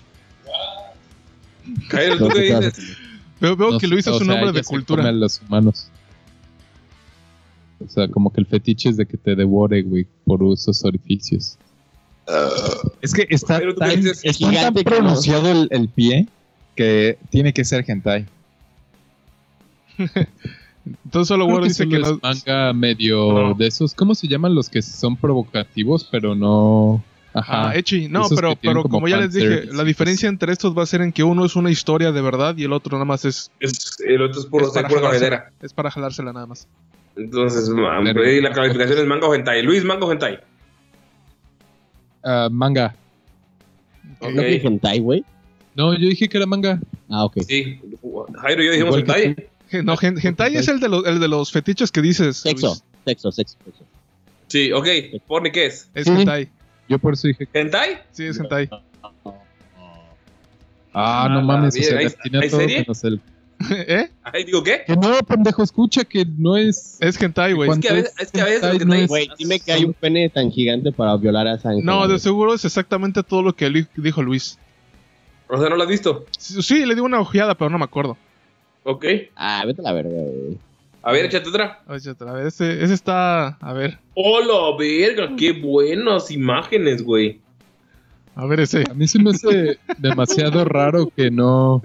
Jairo, ¿tú
No,
qué dices?
Veo, veo
No
que Luis es un hombre de
se
cultura.
come a los humanos. O sea, como que el fetiche es de que te devore, güey, por usos orificios. es que está tan,
dices,
está tan pronunciado el, el pie que tiene que ser hentai.
Entonces solo Word
que
dice que
es
no.
manga medio
No.
de esos. ¿Cómo se llaman los que son provocativos, pero no? Ajá.
Ah, Echi. No,
Esos
pero, pero
como
como ya les dije, la diferencia entre estos va a ser en que uno es una historia de verdad y el otro nada más es,
Es, el otro es puro,
es, para, jalársela, es para jalársela nada más.
Entonces, ma-
Pero-
y la calificación es manga o hentai. Luis, manga o hentai.
Ah, manga.
Ok.
¿No que hentai, güey?
No, yo dije que era manga.
Ah, ok.
Sí. Jairo y yo dijimos hentai.
No, hentai es el de, los, el de los fetiches que dices.
Sexo,
Luis.
sexo, sexo, sexo.
Sí, ok. Porni, ¿qué es?
Es hentai.
Yo por eso dije.
¿Hentai?
Sí, es hentai.
Ah,
Ah,
no mames.
bien,
o sea,
¿hay-
tiene
hay
todo
serie?
menos el-
¿Eh?
Ay, digo, ¿qué?
Que no, pendejo, escucha que no es.
Es hentai, güey.
Es que a veces, es que a veces
hentai
lo que
no es-
Güey, dime que hay un pene tan gigante para violar a ángel.
No, de seguro es exactamente todo lo que dijo Luis.
O sea, ¿no lo has visto?
Sí, sí, le di una ojeada, pero no me acuerdo.
Ok.
Ah, vete a la verga, güey.
A ver, échate otra.
Oye, a ver, ese, ese está. A ver,
¡Hola, verga! ¡Qué buenas imágenes, güey!
a ver ese.
A mí se me hace demasiado raro que no.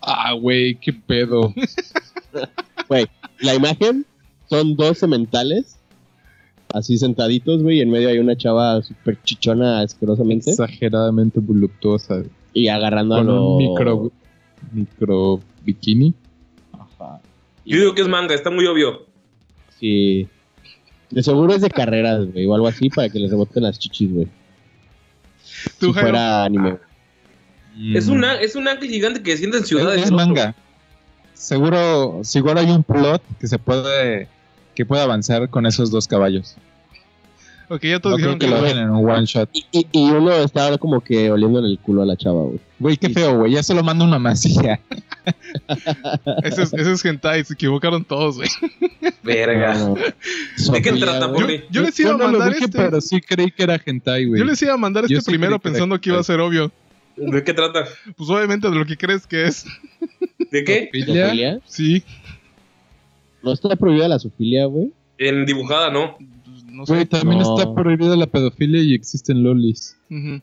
Ah, güey, qué pedo.
Güey, la imagen son dos sementales, así sentaditos, güey, y en medio hay una chava súper chichona asquerosamente,
Exageradamente voluptuosa.
y agarrando a
Con
lo...
un micro. Micro bikini.
Ajá.
Yo digo que es manga, está muy obvio.
Sí. De seguro es de carreras, güey, o algo así, para que les reboten las chichis, güey. Si
Jairo.
fuera anime.
Es, una, es un ángel gigante que desciende en
Es,
ciudades.
es
otro.
manga. Seguro, seguro hay un plot que se puede que puede avanzar con esos dos caballos.
Ok, ya todos dijeron
que
que
lo dejen en un one shot.
Y, y, y uno está ahora como que oliendo en el culo a la chava, güey.
Güey, qué feo, güey. Ya se lo manda una masilla.
Ese es, ese es hentai, se equivocaron todos, güey.
Verga.
No, no.
¿De qué trata,
güey.
Porni?
Yo les iba a
Yo no lo
mandar
dije,
este.
pero sí creí que era hentai, güey.
Yo les iba a mandar
Yo
este
sí
primero
que
pensando que iba a ser obvio.
¿De qué trata?
Pues obviamente de lo que crees que es.
¿De qué?
Filia,
¿Sofilia?
Sí.
No está prohibida la sofilia, güey.
En dibujada, ¿no?
No
Güey,
sé.
también
No.
está prohibida la pedofilia y existen lolis.
Ujú.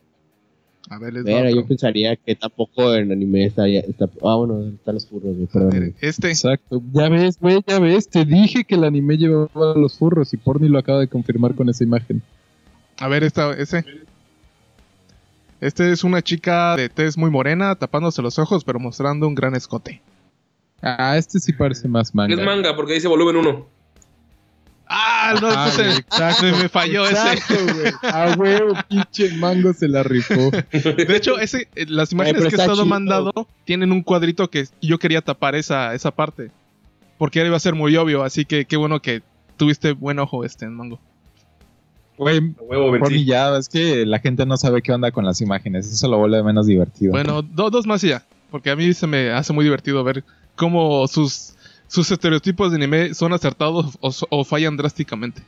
A ver, les va
yo pensaría que tampoco en anime estaría... Está, ah, bueno, están los furros, güey,
A
perdón.
ver,
güey.
Este.
Exacto. Ya ves, güey, ya ves. Te dije que el anime llevaba los furros y Porni lo acaba de confirmar con esa imagen.
A ver, esta, ese. Este es una chica de tez muy morena, tapándose los ojos, pero mostrando un gran escote.
Ah, este sí parece más
¿Qué
manga.
es manga? Porque dice volumen 1.
¡Ah! No,
Ah,
puse-
güey, exacto,
me, falló ese.
exacto, güey. Ah, huevo, pinche mango se la rifó.
De hecho, ese, eh, las imágenes
pero
que he estado
chido.
mandando tienen un cuadrito que yo quería tapar esa, esa parte. Porque ahora iba a ser muy obvio, así que qué bueno que tuviste buen ojo este mango.
Güey,
Huevo,
por mí
vencí.
ya, es que la gente no sabe qué onda con las imágenes. Eso lo vuelve menos divertido.
Bueno, do- dos más y ya. Porque a mí se me hace muy divertido ver cómo sus, sus estereotipos de anime son acertados o, o fallan drásticamente.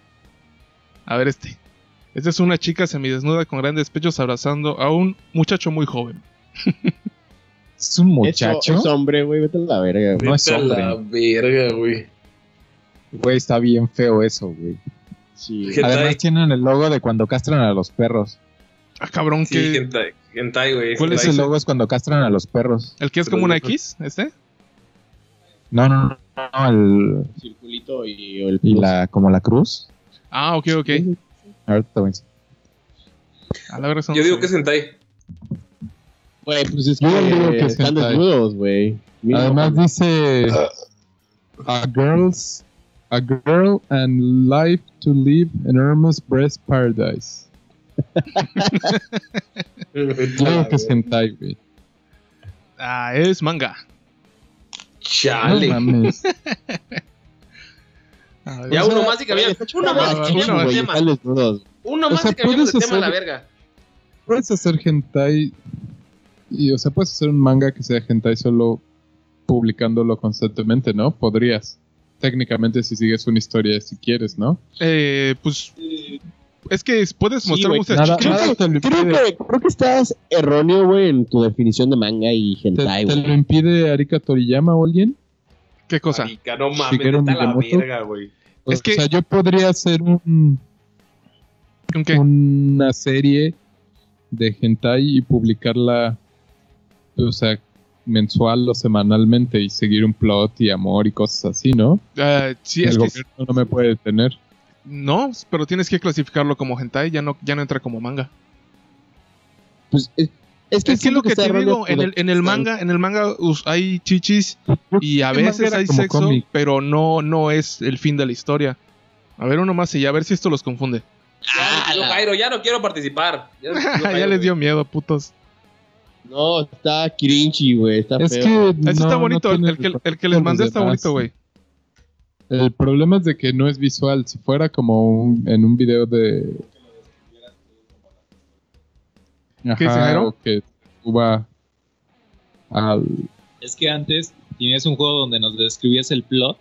A ver este. Esta es una chica semidesnuda con grandes pechos abrazando a un muchacho muy joven.
Es un muchacho.
Es hombre, güey, vete a la verga, güey.
No es
Vete a la
hombre.
verga, güey.
Güey, está bien feo eso, güey.
Sí.
Además tienen el logo de cuando castran a los perros.
Ah, cabrón,
Sí,
que
hentai, hentai, güey.
¿Cuál es
Ese
ese?
logo es cuando castran a los perros.
el que es como una X, este.
No, no, no, el,
Circulito y el
y
plus.
la, como la cruz.
Ah, ok, ok.
Ahorita te voy a
la
Yo digo que es hentai.
Güey, pues es
Yo
que
digo que es
están
hentai.
desnudos, güey.
Además dice a girls a girl and life to live enormous breast paradise. Claro que es hentai, güey.
Ah, es manga.
Chale.
No mames.
Ver.
Ya
O sea,
uno más y cambiamos. Uno más y
uno
cambiamos
más.
de tema. Uno más y cambiamos de
puedes
tema a la
hacer-
verga.
Puedes hacer hentai y o sea, puedes hacer un manga que sea hentai solo publicándolo constantemente, ¿no? Podrías. Técnicamente si sigues una historia si quieres, ¿no?
Eh, pues. Es que puedes
Sí,
mostrar
güey,
muchas
nada-
chicas.
nada te lo
Creo que, creo que estás erróneo, güey, en tu definición de manga y
¿Te,
hentai,
te
güey.
lo impide Arika Toriyama o alguien?
¿Qué cosa?
Marica, no mames, la verga, güey.
O
Es que-
sea, yo podría hacer un,
¿Un qué?
una serie de hentai y publicarla, o sea, mensual o semanalmente y seguir un plot y amor y cosas así, ¿no?
Ah, sí, es
El
que
gobierno no me puede detener.
No, pero tienes que clasificarlo como hentai, ya no, ya no entra como manga.
Pues, es, es que,
Es que lo que
está
te digo, en el, en el manga, en el manga us- hay chichis y a veces hay sexo,
cómic.
pero no, no es el fin de la historia. A ver uno más y ya, a ver si esto los confunde.
Ya, yo, Jairo, ya no quiero participar. Ya, Jairo,
les dio miedo, putos.
No, está cringy, güey, está
Es
feo.
que
Ese
no-
está
no
bonito, el, el que,
el
el que les mandé está bonito, güey.
El problema es de que no es visual. Si fuera como un- en un video de. Ajá,
¿Qué Jairo?
o que suba al.
Es que antes tenías un juego donde nos describías el plot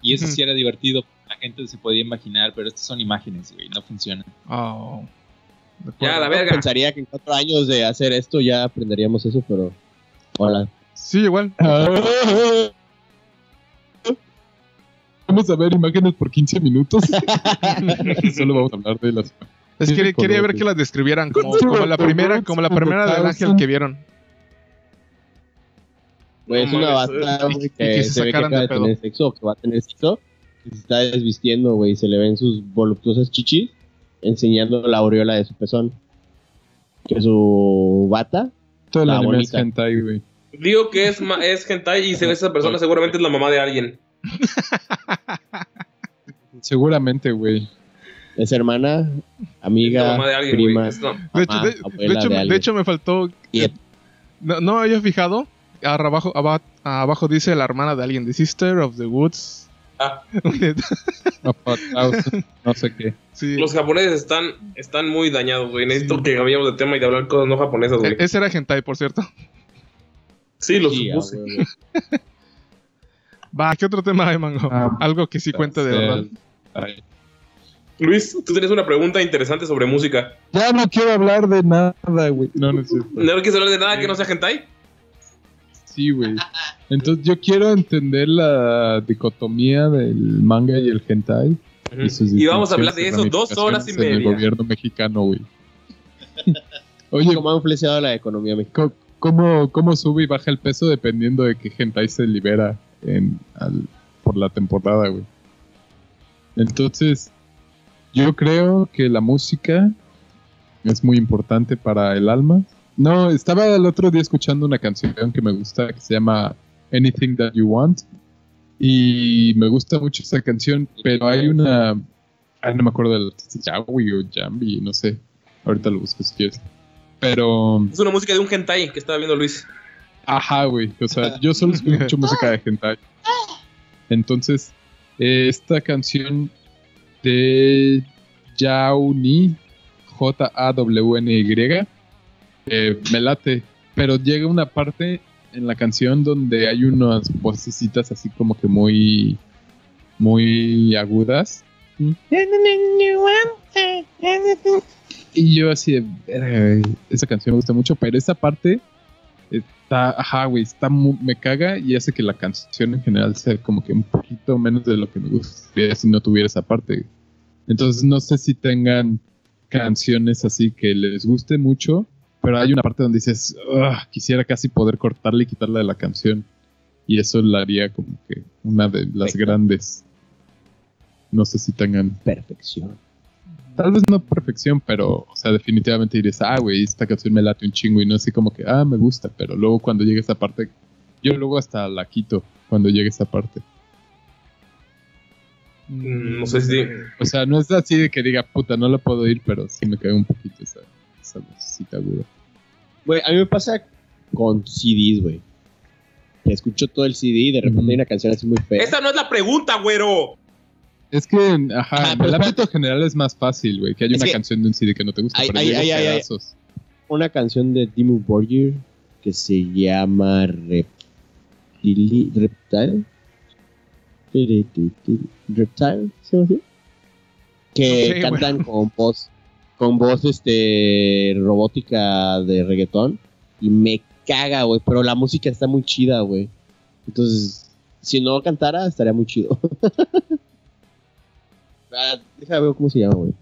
y eso sí era divertido. La gente se podía imaginar, pero estas son imágenes, güey, no funcionan.
Oh.
Ya, la verga.
pensaría que en cuatro años de hacer esto ya aprenderíamos eso, pero... Hola.
Sí, igual.
Vamos a ver imágenes por 15 minutos. Solo vamos a hablar de las.
Es que quería ver que las describieran como, la
the
primera, como la primera del ángel que vieron.
Güey,
No
es una bata,
y- y
que,
que se
se ve que
de
acaba de tener sexo que va a tener sexo. y Se está desvistiendo, güey, se le ven sus voluptuosas chichis enseñando la aureola de su pezón. Que su bata...
Todo el
La
anime es hentai, güey.
Digo que es, ma- es hentai y se ve esa persona seguramente es la mamá de alguien.
Seguramente, güey.
Es hermana, amiga,
mamá de alguien,
prima.
De hecho,
Mamá,
de, de
abuela
hecho,
de
de
alguien.
hecho me faltó. No, no había fijado. Abajo, aba- abajo dice la hermana de alguien, The Sister of the Woods.
Ah,
no sé qué.
sí.
los japoneses están, están muy dañados, güey. Necesito
Sí.
que cambiemos de tema y de hablar cosas no japonesas, güey.
E- Ese era hentai, por cierto.
Sí, lo
Sí,
supuse.
Va, ¿qué otro tema hay, Mango?
Ah,
Algo que sí cuente de verdad.
Ay.
Luis, tú tienes una pregunta interesante sobre música.
Ya no quiero hablar de nada, güey. No, no es cierto.
¿No quieres hablar de nada que no sea hentai?
Sí, güey. Entonces yo quiero entender la dicotomía del manga y el hentai. Y, sus
Y vamos a hablar de eso dos horas y
ramificaciones en
media.
el gobierno mexicano, güey. Oye,
¿Cómo ha influenciado la economía mexicana?
¿cómo, ¿cómo sube y baja el peso dependiendo de qué hentai se libera por la temporada, güey? Entonces, yo creo que la música es muy importante para el alma. No, estaba el otro día escuchando una canción que me gusta que se llama Anything That You Want. Y me gusta mucho esa canción, pero hay una. Ay, no me acuerdo del. Yawi o Jambi, no sé. Ahorita lo busco si quieres. Pero.
Es una música de un hentai que estaba viendo Luis.
Ajá, güey. O sea, yo solo escucho música de hentai. Entonces, eh, esta canción de Yauni, J-A-W-N-Y, eh, me late. Pero llega una parte en la canción donde hay unas vocecitas así como que muy muy agudas. Y yo así, de, "Verga, güey, esa canción me gusta mucho, pero esa parte está, ajá, güey, está me caga y hace que la canción en general sea como que un poquito menos de lo que me gustaría si no tuviera esa parte. Entonces no sé si tengan canciones así que les guste mucho, pero hay una parte donde dices, "Ugh, quisiera casi poder cortarla y quitarla de la canción. Y eso la haría como que una de las
Perfecto.
grandes. No sé si tengan
Perfección.
Tal vez no perfección, pero, o sea, definitivamente dirías, ah, güey, esta canción me late un chingo y no así como que, ah, me gusta, pero luego cuando llega esa parte, yo luego hasta la quito cuando llega esa parte.
Mm, No sé si.
O sea, no es así de que diga, puta, no la puedo ir, pero sí me cae un poquito esa, esa vocecita aguda.
Güey, a mí me pasa con CDs, güey. Que escucho todo el CD y de repente hay una canción así muy fea.
Esta no es la pregunta, güero.
Es que, ajá,
Ajá,
en
pero
el ámbito general es más fácil, güey, que haya una
que-
canción de un CD que no te gusta,
Ay,
pero
ay,
llega
ay, ay, ay.
pedazos.
Una canción de Dimmu Borgir que se llama Reptili- Reptile. Reptile, ¿se llama así? Que cantan con voz, con voz este robótica de reggaetón y me caga, güey, pero la música está muy chida, güey. Entonces, si no cantara estaría muy chido. Ah, Deja ver cómo se llama, güey.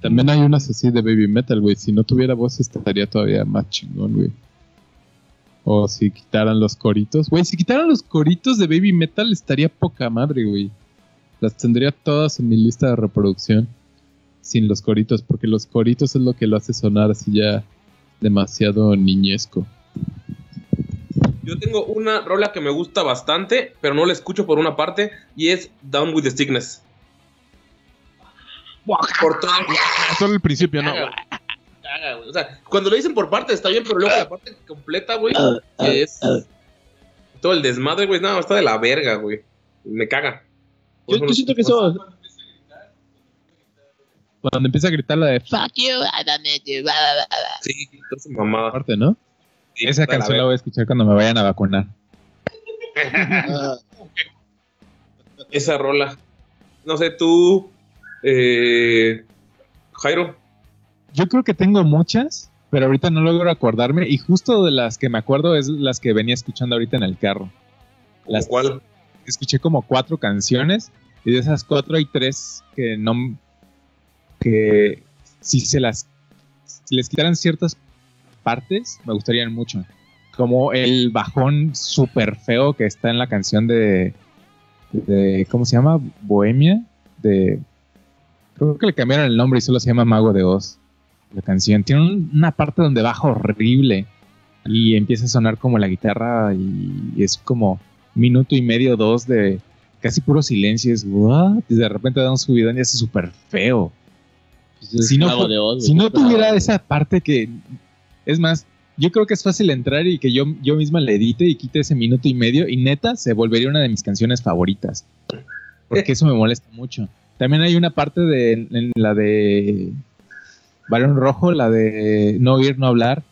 También hay unas así de baby metal, güey. Si no tuviera voz estaría todavía más chingón, güey. O si quitaran los coritos. Güey, si quitaran los coritos de baby metal estaría poca madre, güey. Las tendría todas en mi lista de reproducción. Sin los coritos, porque los coritos es lo que lo hace sonar así ya demasiado niñesco.
Yo tengo una rola que me gusta bastante, pero no la escucho por una parte, y es Down with the Sickness. Por todo
Solo el principio, ¿no?
Caga. O sea, cuando lo dicen por parte está bien, pero luego la parte completa, güey, que es todo el desmadre, güey, no, está de la verga, güey. Me caga.
Yo, yo siento que eso.
Cuando empieza a gritar la de
Fuck you, I don't need you. blah, blah, blah, blah.
Sí, toda esa mamada.
parte, ¿no?
Sí,
Esa
la
canción la voy a escuchar cuando me vayan a vacunar.
Esa rola. No sé, tú, eh, Jairo.
Yo creo que tengo muchas, pero ahorita no logro acordarme. Y justo de las que me acuerdo es las que venía escuchando ahorita en el carro.
¿Las cuál?
Escuché como cuatro canciones y de esas cuatro hay tres que no... que si se las... si les quitaran ciertas partes, me gustarían mucho. Como el bajón súper feo que está en la canción de, de... ¿Cómo se llama? Bohemia. De... Creo que le cambiaron el nombre y solo se llama Mago de Oz. La canción. Tiene un- una parte donde baja horrible y empieza a sonar como la guitarra y, y es como minuto y medio, dos de casi puro silencio. Es what? Y de repente da un subidón y es súper feo. Si no,
de Oz,
si no tuviera esa parte que. Es más, yo creo que es fácil entrar y que yo, yo misma le edite y quite ese minuto y medio. Y neta, se volvería una de mis canciones favoritas. Porque eso me molesta mucho. También hay una parte de en la de Barón Rojo, la de No oír, no hablar,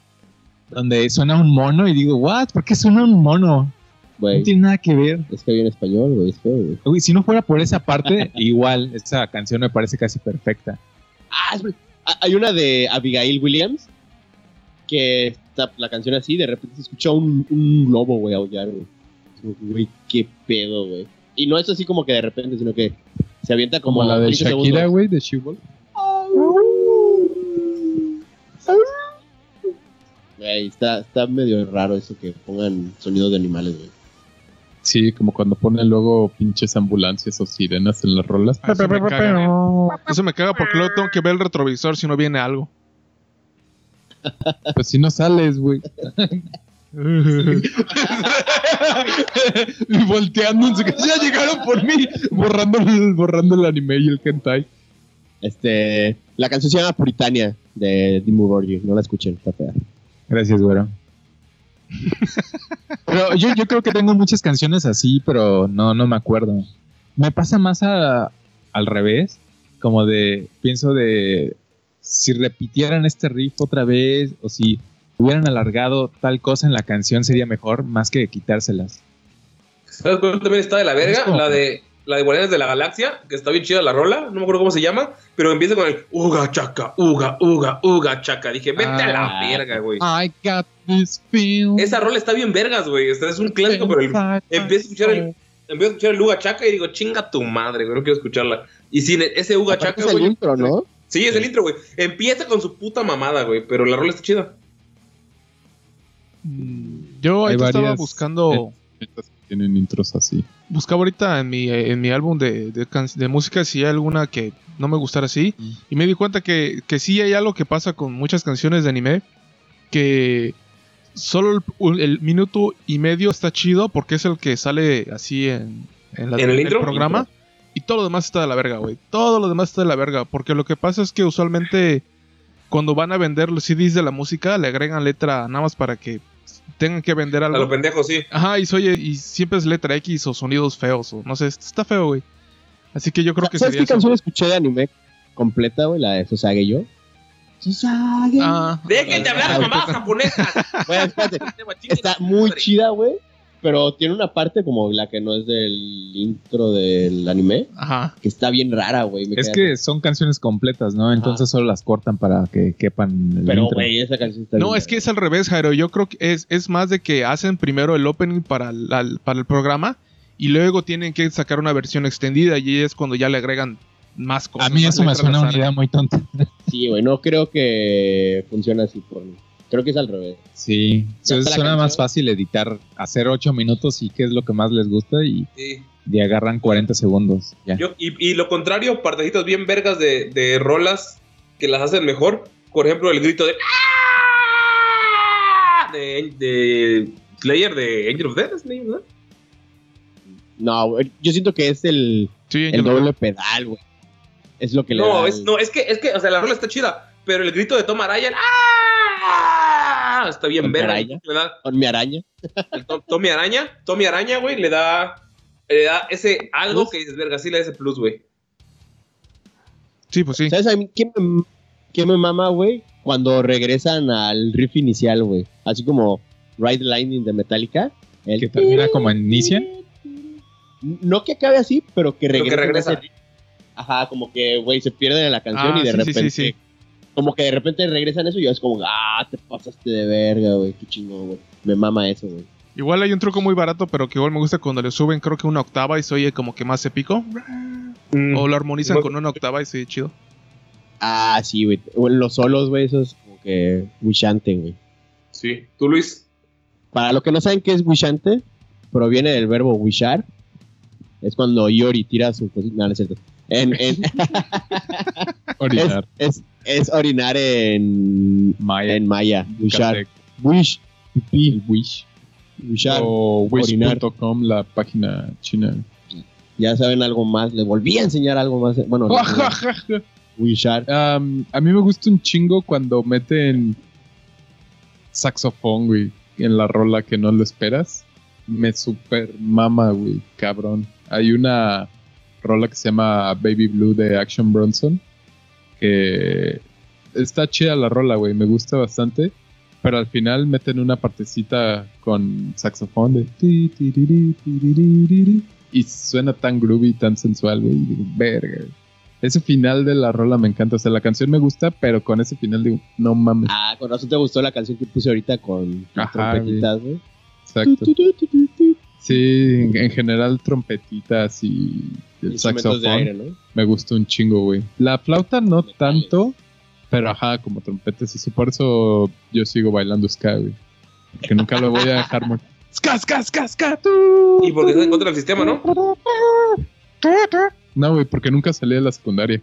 donde suena un mono y digo, ¿what? ¿Por qué suena un mono? No tiene nada que ver.
es que hay en español, güey. Es feo, güey.
Si no fuera por esa parte, igual, esa canción me parece casi perfecta.
Ah, es- ah, hay una de Abigail Williams que está la canción así, de repente se escucha un, un lobo, güey, aullar, güey. Güey, qué pedo, güey. Y no es así como que de repente, sino que se avienta como,
Como la de
30
Shakira, güey, de She-Wolf.
Güey, está, está medio raro eso que pongan sonidos de animales, güey.
Sí, como cuando ponen luego pinches ambulancias o sirenas en las rolas.
Ah, Eso me caga. Eso me caga porque luego tengo que ver el retrovisor si no viene algo.
Pues si no sales, güey. y volteando en su casa. Ya llegaron por mí. Borrando el, borrando el anime y el hentai.
Este, la canción se llama Puritania de Dimmu Borgir. No la escuchen, está fea.
Gracias, güero. Pero yo, yo creo que tengo muchas canciones así, pero no, no me acuerdo. Me pasa más a- al revés, como de, pienso de si repitieran este riff otra vez, o si hubieran alargado tal cosa en la canción sería mejor más que quitárselas.
¿Sabes cuál también está de la verga? La de la de Guardianes de la Galaxia, que está bien chida la rola, no me acuerdo cómo se llama, pero empieza con el uga chaca, uga, uga, uga chaca. Dije, vete a la
Ah.
verga, güey.
I got this feel.
Esa rola está bien vergas, güey. Sea, es un clásico, pero el, empiezo a escuchar el, empiezo a escuchar el Uga Chaca y digo, chinga tu madre, güey, no quiero escucharla. Y sin ese Uga Chaca,
es el
güey.
intro, ¿no?
Sí, es el intro, güey. Empieza con su puta mamada, güey, pero la rola está chida.
Yo
Hay
ahorita estaba
varias-
buscando.
Tienen intros así.
Buscaba ahorita en mi, en mi álbum de, de, can- de música si hay alguna que no me gustara así.
Mm.
Y me di cuenta que, que sí hay algo que pasa con muchas canciones de anime. Que solo el, el minuto y medio está chido porque es el que sale así en, en, la-
¿En el
en
intro?
programa. Y todo lo demás está de la verga, güey. Todo lo demás está de la verga. Porque lo que pasa es que usualmente cuando van a vender los CDs de la música le agregan letra nada más para que tengan que vender
A
algo.
los pendejos, sí.
Ajá, y, soy, y siempre es letra X o sonidos feos, o no sé, está feo, güey. Así que yo creo que
¿Sabes
sería
qué
eso.
canción escuché de anime completa, güey? La de Sosage yo. Sosage.
Ah,
Dejen de hablar mamadas japonesas.
Bueno, espérate. Está muy chida, güey. Pero tiene una parte como la que no es del intro del anime,
ajá.
que está bien rara, güey.
Es que son canciones completas, ¿no? Entonces solo las cortan para que quepan el
Pero, güey, esa canción está
No,
bien
es que es al revés, Jairo. Yo creo que es, es más de que hacen primero el opening para, la- para el programa y luego tienen que sacar una versión extendida y es cuando ya le agregan más cosas.
A mí eso me suena una idea muy tonta.
Sí, güey, no creo que funcione así por mí. Creo que es al revés.
Sí,
la
suena más
canción.
fácil editar, hacer 8 minutos y qué es lo que más les gusta y,
Sí.
y agarran 40 segundos. Ya.
Yo- y, y lo contrario, partecitos bien vergas de, de rolas que las hacen mejor. Por ejemplo, el grito de. ¡Ah! De, de Slayer de Angel of Death. ¿es Slayer, ¿verdad?
No, güey, yo siento que es el,
Sí,
el doble pedal, güey. Es lo que le
No
da
es,
el-
no, es que, es que, o sea, la rola está chida, pero el grito de Tom Araya, ¡ah! Está bien
¿Tom
verga.
Araya?
Le da,
con mi araña.
el Tom- Tommy Araña, Tommy Araña, güey, le da, le da ese algo
Plus.
que dices, verga, sí le da ese plus, güey.
Sí, pues sí.
¿Sabes a mí qué me, qué me mama, güey? Cuando regresan al riff inicial, güey. Así como Ride Lightning de Metallica. El
Que termina como inicia.
No que acabe así, pero que
Pero regresa.
Ajá, como que, güey, se pierden en la canción
Ah,
y de
sí, sí,
repente.
sí, sí.
Como que de repente regresan eso y yo es como, ah, te pasaste de verga, güey. Qué chingón, güey. Me mama eso, güey.
Igual hay un truco muy barato, pero que igual me gusta cuando le suben, creo que una octava y se oye como que más épico. O lo armonizan
Muy-
con una octava y se oye chido.
Ah, sí, güey. O en los solos, güey, eso es como que wishante, güey.
Sí. ¿Tú, Luis?
Para los que no saben qué es wishante, proviene del verbo wishar. Es cuando Iori tira su cosita. No, no es cierto. En, en-
Orinar.
es, es orinar en
Maya.
en maya. Wishar. Wish. Pipí.
Wish.
Wishar.
O wish.com, la página china.
Ya saben algo más. Le volví a enseñar algo más. Bueno, no, Wishar.
Am, a mí me gusta un chingo cuando meten saxofón, güey, en la rola que no lo esperas. Me super mama, güey, cabrón. Hay una rola que se llama Baby Blue de Action Bronson. Que está chida la rola, güey, me gusta bastante. Pero al final meten una partecita con saxofón de... Y suena tan groovy, tan sensual, güey. y digo, Verga. Ese final de la rola me encanta. O sea, la canción me gusta, pero con ese final digo, no mames.
Ah, con razón te gustó la canción que puse ahorita con
Ajá,
trompetitas, güey.
Exacto. Sí, en general trompetitas y el saxofón
de aire, ¿no?
me gustó un chingo, güey. La flauta no tanto, pero ajá, como trompetas y eso. Por eso yo sigo bailando ska, güey. Porque nunca lo voy a dejar muy... Ska, ska, ska, ska, tú.
Y porque estás en contra del sistema, ¿no?
No, güey, porque nunca salí de la secundaria.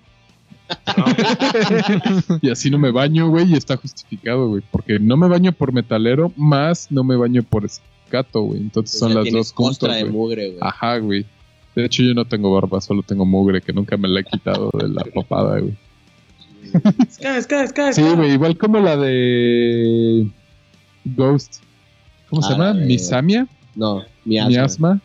y así no me baño, güey, y está justificado, güey. Porque no me baño por metalero, más no me baño por escato, güey. Entonces
Pues
son las dos juntas,
de mugre, güey.
Ajá, güey. De hecho, yo no tengo barba, solo tengo mugre que nunca me la he quitado de la papada, güey.
Ska, ska,
Sí, güey, igual como la de Ghost. ¿Cómo se
Ah,
llama? Misamia,
No, mi asma.
Miasma,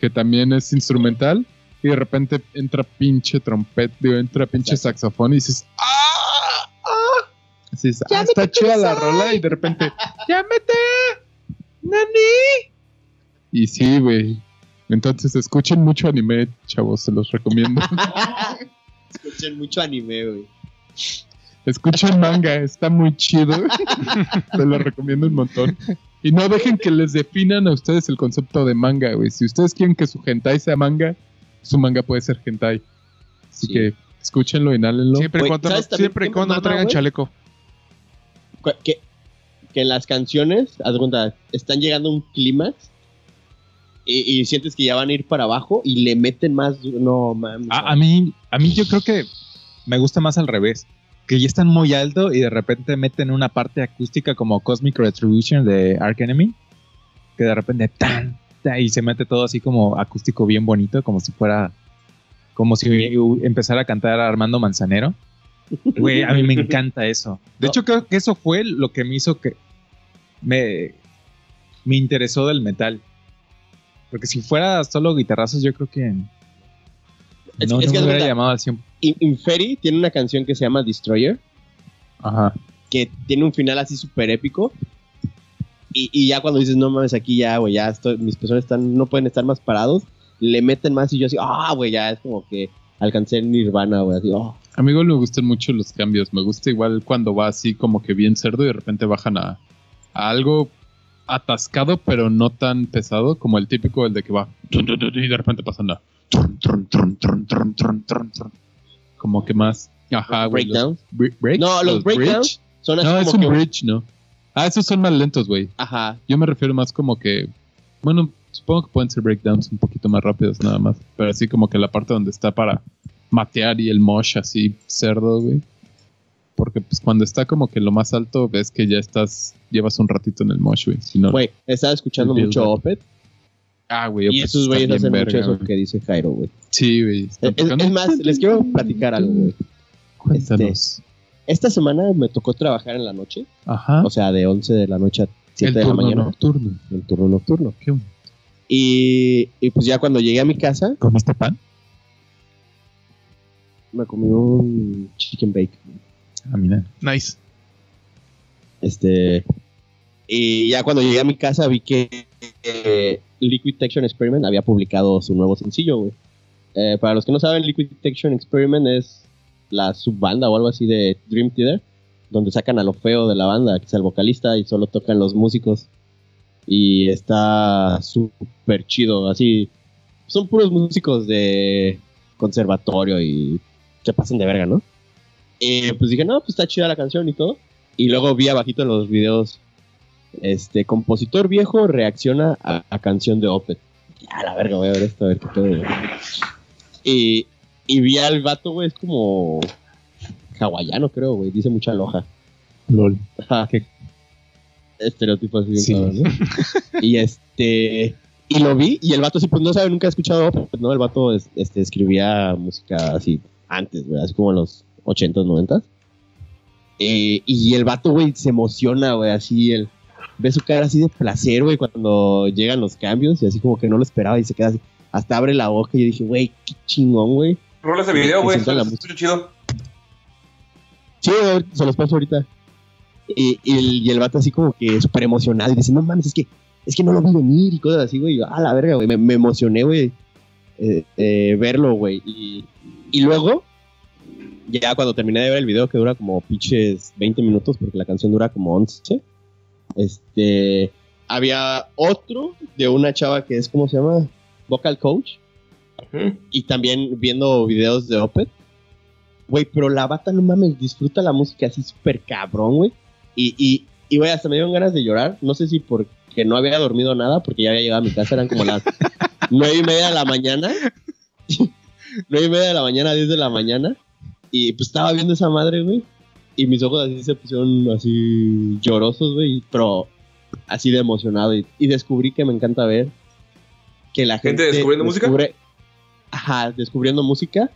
que también es instrumental. Y de repente entra pinche trompeta, digo, entra pinche
Exacto.
saxofón y dices, ¡ah! ¡ah! Sí, ah, está chida la rola y de repente, ¡llámete! ¡Nani! Y sí, güey. Entonces escuchen mucho anime, chavos, se los recomiendo.
Escuchen mucho anime, güey.
Escuchen manga, está muy chido. se lo recomiendo un montón. Y no dejen que les definan a ustedes el concepto de manga, güey. Si ustedes quieren que su hentai sea manga, su manga puede ser hentai. Así
Sí.
que escúchenlo, inhálenlo.
Siempre y
Güey,
cuando, no,
¿sabes también
siempre cuando no traigan chaleco.
Que, que en las canciones, haz cuenta, están llegando a un clímax y, y sientes que ya van a ir para abajo y le meten más. No, mames.
A, a mí, a mí yo creo que me gusta más al revés. Que ya están muy alto y de repente meten una parte acústica como Cosmic Retribution de Ark Enemy. Que de repente tan, tan, y se mete todo así como acústico bien bonito, como si fuera. Como si empezara a cantar Armando Manzanero. Güey, a mí me encanta eso. De hecho, creo que eso fue lo que me hizo que me, me interesó del metal. Porque si fuera solo guitarrazos, yo creo que
Es-
no,
es
no
que
me hubiera llamado al 100.
In- Inferi tiene una canción que se llama Destroyer,
Ajá.
que tiene un final así súper épico. Y, y ya cuando dices, no mames, aquí ya, güey, ya estoy, mis personas están, no pueden estar más parados, le meten más y yo así, ah, güey, ya es como que alcancé el nirvana, güey, así, oh.
A mí igual me gustan mucho los cambios. Me gusta igual cuando va así como que bien cerdo y de repente bajan a, a algo atascado, pero no tan pesado como el típico, el de que va y de repente pasan a trun, trun, trun, trun, trun, trun, trun, trun. como que más. Ajá, güey. los breaks,
No, los breakdowns son así
No, es un
que,
bridge, ¿no? Ah, esos son más lentos, güey.
ajá,
Yo me refiero más como que. Bueno, supongo que pueden ser breakdowns un poquito más rápidos nada más. Pero así como que la parte donde está para matear y el mosh así cerdo, güey. Porque pues cuando está como que lo más alto ves que ya estás, llevas un ratito en el mosh, güey. Si no,
güey, estaba escuchando mucho. Opet
ah, güey.
y
pues,
esos güeyes hacen mucho eso que dice Jairo, güey.
Sí, güey.
Es, más, les quiero platicar algo, güey.
Cuéntanos.
Esta semana me tocó trabajar en la noche,
Ajá.
o sea, de 11 de la noche a 7
el
de la
turno
mañana,
nocturno.
el turno nocturno.
Qué bueno.
Y, y pues ya cuando llegué a mi casa,
¿Comiste pan?
me comí un chicken bake.
Ah, mira.
Nice.
Este. Y ya cuando llegué a mi casa vi que eh, Liquid Detection Experiment había publicado su nuevo sencillo, güey. Eh, para los que no saben, Liquid Detection Experiment es la subbanda o algo así de Dream Theater, donde sacan a lo feo de la banda, que es el vocalista, y solo tocan los músicos. Y está súper chido, así. Son puros músicos de conservatorio y se pasan de verga, ¿no? Y pues dije, no, pues está chida la canción y todo. Y luego vi abajito en los videos, este, compositor viejo reacciona a, a canción de Opet. Ya, la verga, voy a ver esto, a ver qué pedo. Y, y vi al vato, güey, es como hawaiano, creo, güey, dice mucha loja.
LOL. ¿Qué?
Estereotipo así bien
Sí.
cabrón, ¿no? y este... Y lo vi, y el vato sí, pues no sabe, nunca ha escuchado Opet, ¿no? El vato es- este, escribía música así antes, güey, así como los 80s, 90s. Eh, y el vato, güey, se emociona, güey, así, el, ve su cara así de placer, güey, cuando llegan los cambios y así como que no lo esperaba y se queda así, hasta abre la boca y yo dije, güey, qué chingón, güey.
Rola ese video, güey. Escucha chido.
Sí, se los paso ahorita. Y, y el, y el vato así como que súper emocionado y dice, no mames, es que, es que no lo vi venir y cosas así, güey. Yo, ah, la verga, güey, me, me emocioné, güey, eh, eh, verlo, güey. Y, y luego, ya cuando terminé de ver el video, que dura como pinches 20 minutos, porque la canción dura como 11, este, había otro de una chava que es, ¿cómo se llama? Vocal Coach. Y también viendo videos de Opet. Güey, pero la bata, no mames, disfruta la música así súper cabrón, güey. Y, y, y, güey, hasta me dieron ganas de llorar. No sé si porque no había dormido nada, porque ya había llegado a mi casa, eran como las nueve y media de la mañana. nueve y media de la mañana, diez de la mañana. Y pues estaba viendo esa madre, güey. Y mis ojos así se pusieron así llorosos, güey. Pero así de emocionado. Y, y descubrí que me encanta ver que la gente.
¿Gente descubriendo música?
Ajá, descubriendo música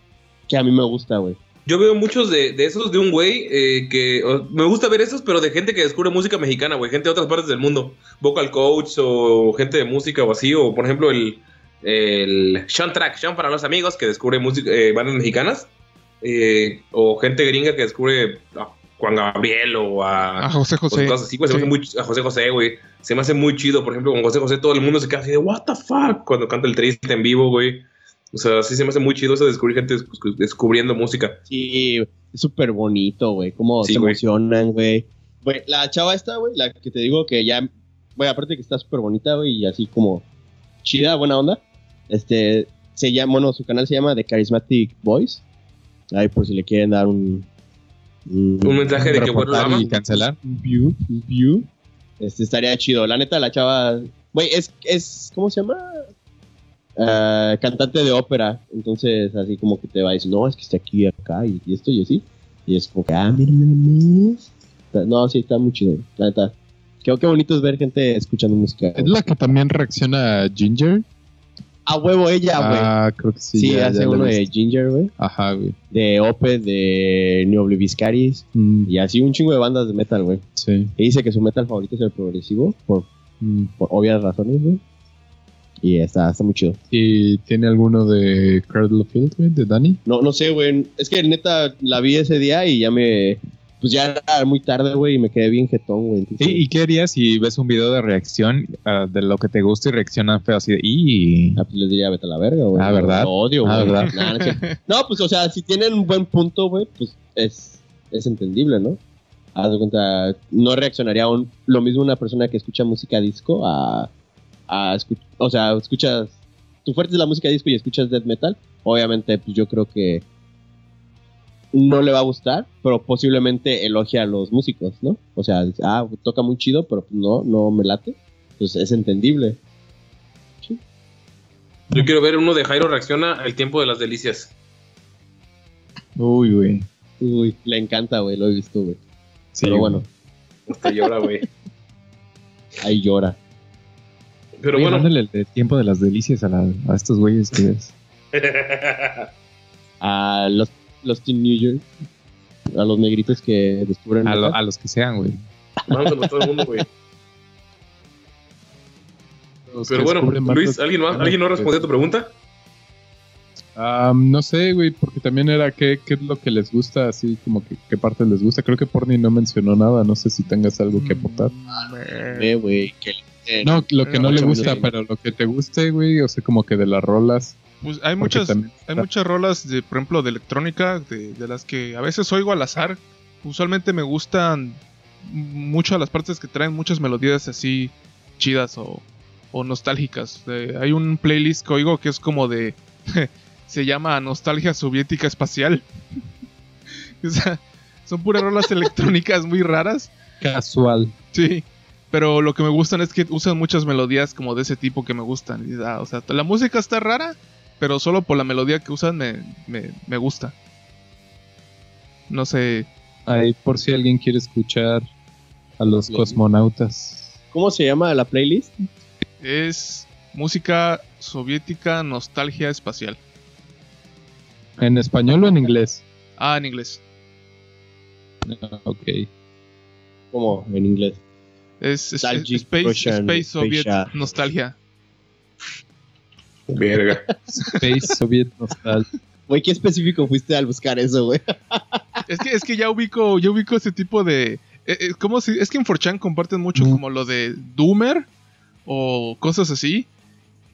que a mí me gusta, güey.
Yo veo muchos de, de esos de un güey eh, que me gusta ver esos, pero de gente que descubre música mexicana, güey, gente de otras partes del mundo, vocal coach o gente de música o así, o por ejemplo el, el Sean Track, Sean para los amigos que descubre música, eh, bandas mexicanas, eh, o gente gringa que descubre ah, Juan Gabriel o a,
A José
o
José.
cosas así, güey. Se me hace muy, a José José, güey. Se me hace muy chido, por ejemplo, con José José todo el mundo se queda así de, what the fuck, cuando canta el triste en vivo, güey. O sea, sí se me hace muy chido eso de descubrir gente descu- descubriendo música.
Sí, es súper bonito, güey. Cómo
Sí,
se
güey.
emocionan, güey. Güey, la chava esta, güey, la que te digo que ya. Güey, aparte que está súper bonita, güey, y así como chida, buena onda. Este. Se llama, bueno, su canal se llama The Charismatic Voice. Ahí por si le quieren dar un. Un,
Un mensaje de que bueno lo
Reportar
ama.
y cancelar.
un view, un view. Este estaría chido. La neta, la chava. Güey, es, es. ¿Cómo se llama? Ah, cantante de ópera. Entonces, así como que te va a decir, no, es que está aquí, acá, y, y esto y así. Y es como que, ah, No, sí, está muy chido. La neta. Qué, qué bonito es ver gente escuchando música.
Es la que también reacciona a Ginger.
A huevo ella, güey.
Ah, creo que sí.
sí,
ya-
hace
ya
uno de. Ginger, güey.
Ajá, güey.
De Opeth, de New Obliviscaris.
Mm,
Y así un chingo de bandas de metal, güey.
sí.
Y dice que su metal favorito es el progresivo, por,
Mm.
por obvias razones, güey. Y está, está muy chido.
¿Y tiene alguno de Cradle of Field, güey? ¿De Danny?
No, no sé, güey. Es que neta la vi ese día y ya me. Pues ya era muy tarde, güey, y me quedé bien jetón, güey.
Sí, ¿y qué harías si ves un video de reacción ah, de lo que te gusta y reaccionan feo así de y
Ah, pues les diría, vete a la verga, güey.
Ah, ¿verdad?
Lo odio,
Ah,
güey.
¿verdad?
Nah, no, es que- no, pues, o sea, si tienen un buen punto, güey, pues es, es entendible, ¿no? Haz de cuenta, no reaccionaría un- lo mismo una persona que escucha música disco a. a escu- o sea, escuchas. Tu fuerte es la música disco y escuchas death metal. Obviamente, pues yo creo que. No le va a gustar, pero posiblemente elogia a los músicos, ¿no? O sea, dice, ah, toca muy chido, pero pues no, no me late. Pues es entendible.
Yo quiero ver uno de Jairo reacciona El tiempo de las delicias.
uy, güey.
Uy, le encanta, güey, lo he visto, güey.
Sí,
Pero bueno,
Hasta llora, güey.
ahí llora.
Pero
Oye,
bueno.
el tiempo de las delicias a, la- a estos güeyes que ves.
A los, los Teen New York, a los negritos que descubren.
A, lo-
metal.
a los que sean, güey.
Mándalo a todo el mundo, güey. Pero bueno, Luis, ¿alguien más? ¿Alguien no respondió a tu pregunta?
Ah, no sé, güey, porque también era qué, qué es lo que les gusta, así como que qué parte les gusta. Creo que Porni no mencionó nada, no sé si tengas algo que aportar.
Eh, güey, que eh,
No, lo que no le gusta, pero lo que te guste, güey, o sea, como que de las rolas.
Pues hay muchas,
también
hay muchas rolas, de, por ejemplo, de electrónica, de, de las que a veces oigo al azar. Usualmente me gustan mucho las partes que traen muchas melodías así chidas o, o nostálgicas. Eh, hay un playlist que oigo que es como de... se llama Nostalgia Soviética Espacial. o sea, son puras rolas electrónicas muy raras.
Casual.
Sí, pero lo que me gustan es que usan muchas melodías como de ese tipo que me gustan. Y, ah, o sea, la música está rara, pero solo por la melodía que usan me, me, me gusta. No sé.
Ahí por si alguien quiere escuchar a los
Bien.
cosmonautas.
¿Cómo se llama la playlist?
Es música soviética nostalgia espacial.
¿En español o en inglés?
Ah, en inglés.
Ok.
¿Cómo? En inglés.
Es, es- Space,
Russian
Space Soviet Nostalgia.
Verga.
Space Soviet Nostal.
Güey, qué específico fuiste al buscar eso, güey.
Es que, es que ya ubico, ya ubico ese tipo de. eh, eh, ¿cómo se- es que en 4chan comparten mucho
Mm.
como lo de Doomer o cosas así.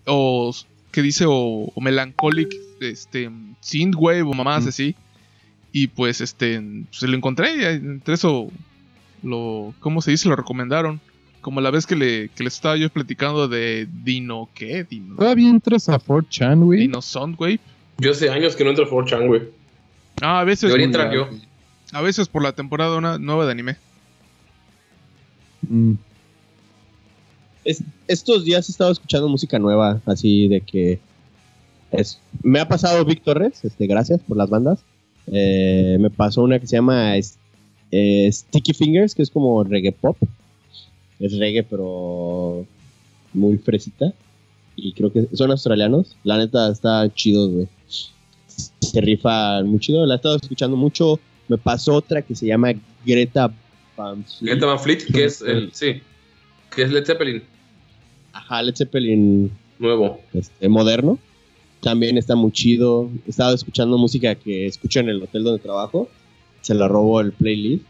O que dice o, o Melancholic, este, Synthwave o mamás
Mm.
así. Y pues este, se lo encontré y entre eso lo, ¿cómo se dice? Lo recomendaron. Como la vez que, le, que les estaba yo platicando de Dino, ¿qué? Dino,
Todavía entras a 4chan, güey.
Dino Soundwave.
Yo hace años que no entro a 4chan, güey.
Ah, a veces,
Debería entrar yo.
a veces por la temporada una- nueva de anime.
Mm.
Estos días he estado escuchando música nueva, así de que. Es, me ha pasado Vic Torres, este, gracias por las bandas. Eh, me pasó una que se llama es- eh, Sticky Fingers, que es como reggae pop. Es reggae, pero muy fresita. Y creo que son australianos. La neta está chido, güey. Se rifan muy chido. La he estado escuchando mucho. Me pasó otra que se llama Greta Van Fleet.
Greta Van Fleet, que es el. Sí. Que es Led Zeppelin.
Ajá, Led Zeppelin
Nuevo.
este, moderno. También está muy chido. He estado escuchando música que escucho en el hotel donde trabajo. Se la robo el playlist.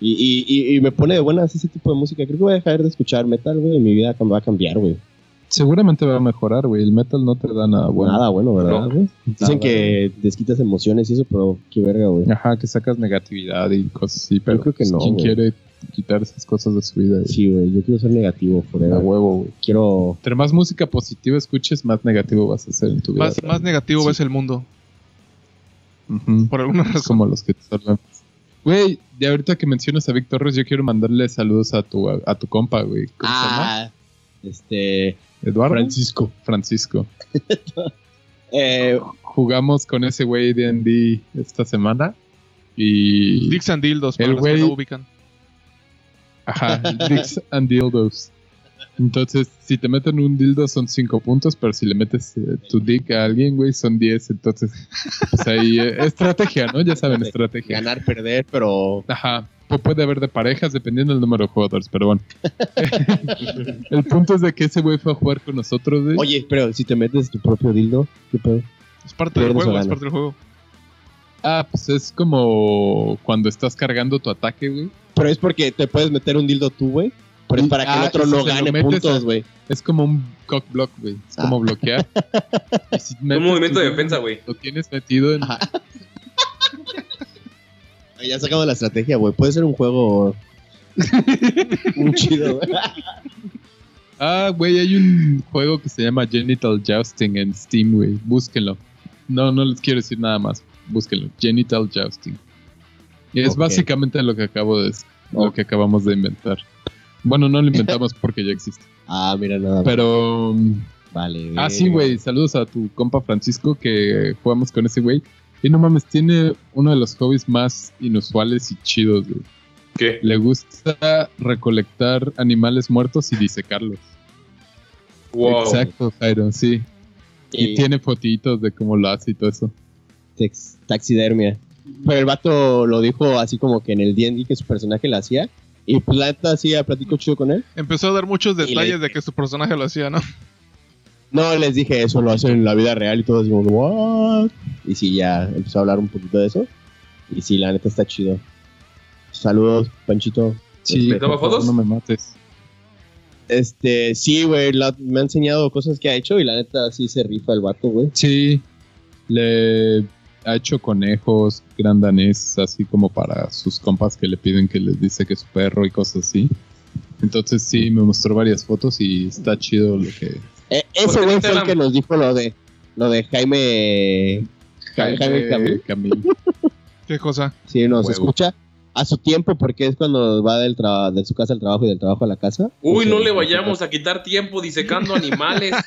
Y, y, y, y me pone de buenas ese tipo de música. Creo que voy a dejar de escuchar metal, güey. y Mi vida va a cambiar, güey.
Seguramente va a mejorar, güey. El metal no te da nada bueno.
Nada bueno, ¿verdad,
No.
güey? Dicen que desquitas emociones y eso, pero qué verga, güey.
Ajá, que sacas negatividad y cosas así, pero
creo que no,
¿quién quiere quitar esas cosas de su vida? güey?
Sí, güey. Yo quiero ser negativo,
A
forever.
huevo, güey.
Quiero.
Entre más música positiva escuches, más negativo vas a ser en tu vida.
Más, más negativo
Sí.
ves el mundo. Por alguna
Es
razón.
como los que te salvan. Güey, de ahorita que mencionas a Vic Torres, yo quiero mandarle saludos a tu, a, tu compa, güey. ¿Cómo se llama?
Ah, este.
Eduardo.
Francisco.
Francisco.
Eh,
Jugamos con ese güey de D&D esta semana. Y...
Dix and Dildos, para
El güey-
no ubican.
Ajá, Dicks and Dildos. Entonces, si te meten un dildo son 5 puntos, pero si le metes eh, tu dick a alguien, güey, son 10. Entonces, pues ahí, eh, estrategia, ¿no? Ya saben, estrategia.
ganar, perder, pero.
Ajá. Pu- Puede haber de parejas dependiendo del número de jugadores, pero bueno. El punto es de que ese güey fue a jugar con nosotros, güey.
Oye, pero si te metes tu propio dildo, ¿qué pedo?
Es parte del juego, es parte del juego.
Ah, pues es como cuando estás cargando tu ataque, güey.
Pero es porque te puedes meter un dildo tú, güey. Pero es para que el otro no gane puntos, güey.
Es como un cock block, güey. Es
Ah.
como bloquear. Si
Un movimiento de defensa, güey.
Lo tienes metido en...
Ajá. Ya sacamos la estrategia, güey. Puede ser un juego. un chido, güey.
Ah, güey, hay un juego que se llama Genital Jousting en Steam, güey. Búsquenlo. No, no les quiero decir nada más. Búsquenlo. Genital Jousting. Y es básicamente lo que acabo de lo que acabamos de inventar. Bueno, no lo inventamos porque ya existe.
Ah, mira, nada más.
Pero.
Vale,
Ah, sí, güey. Saludos a tu compa Francisco que jugamos con ese güey. Y no mames, tiene uno de los hobbies más inusuales y chidos, güey.
¿Qué?
Le gusta recolectar animales muertos y disecarlos.
Wow.
Exacto, Jairo, sí. Y,
Y
tiene fotitos de cómo lo hace y todo eso.
tex- taxidermia. Pero el vato lo dijo así como que en el D&D que su personaje lo hacía. Y pues la neta sí, platico chido con él.
Empezó a dar muchos
le-
detalles de que su personaje lo hacía, ¿no?
No, les dije eso, lo hacen en la vida real y todos como, ¿what? Y sí, ya empezó a hablar un poquito de eso. Y sí, la neta está chido. Saludos, Panchito.
Sí,
¿Me toma fotos?
No me mates.
Este, sí, güey, me ha enseñado cosas que ha hecho y la neta sí se rifa el vato, güey.
Sí, le ha hecho conejos, gran danés, así como para sus compas que le piden que les dice que es su perro y cosas así. Entonces sí, me mostró varias fotos y está chido lo que...
Eh,
¿Por
ese güey fue el que nos dijo lo de lo de Jaime Jaime, Jaime Camil.
Camil.
¿Qué cosa?
Sí, nos
Huevo.
escucha a su tiempo porque es cuando va del traba- de su casa al trabajo y del trabajo a la casa.
Uy, no le vayamos a quitar tiempo disecando animales.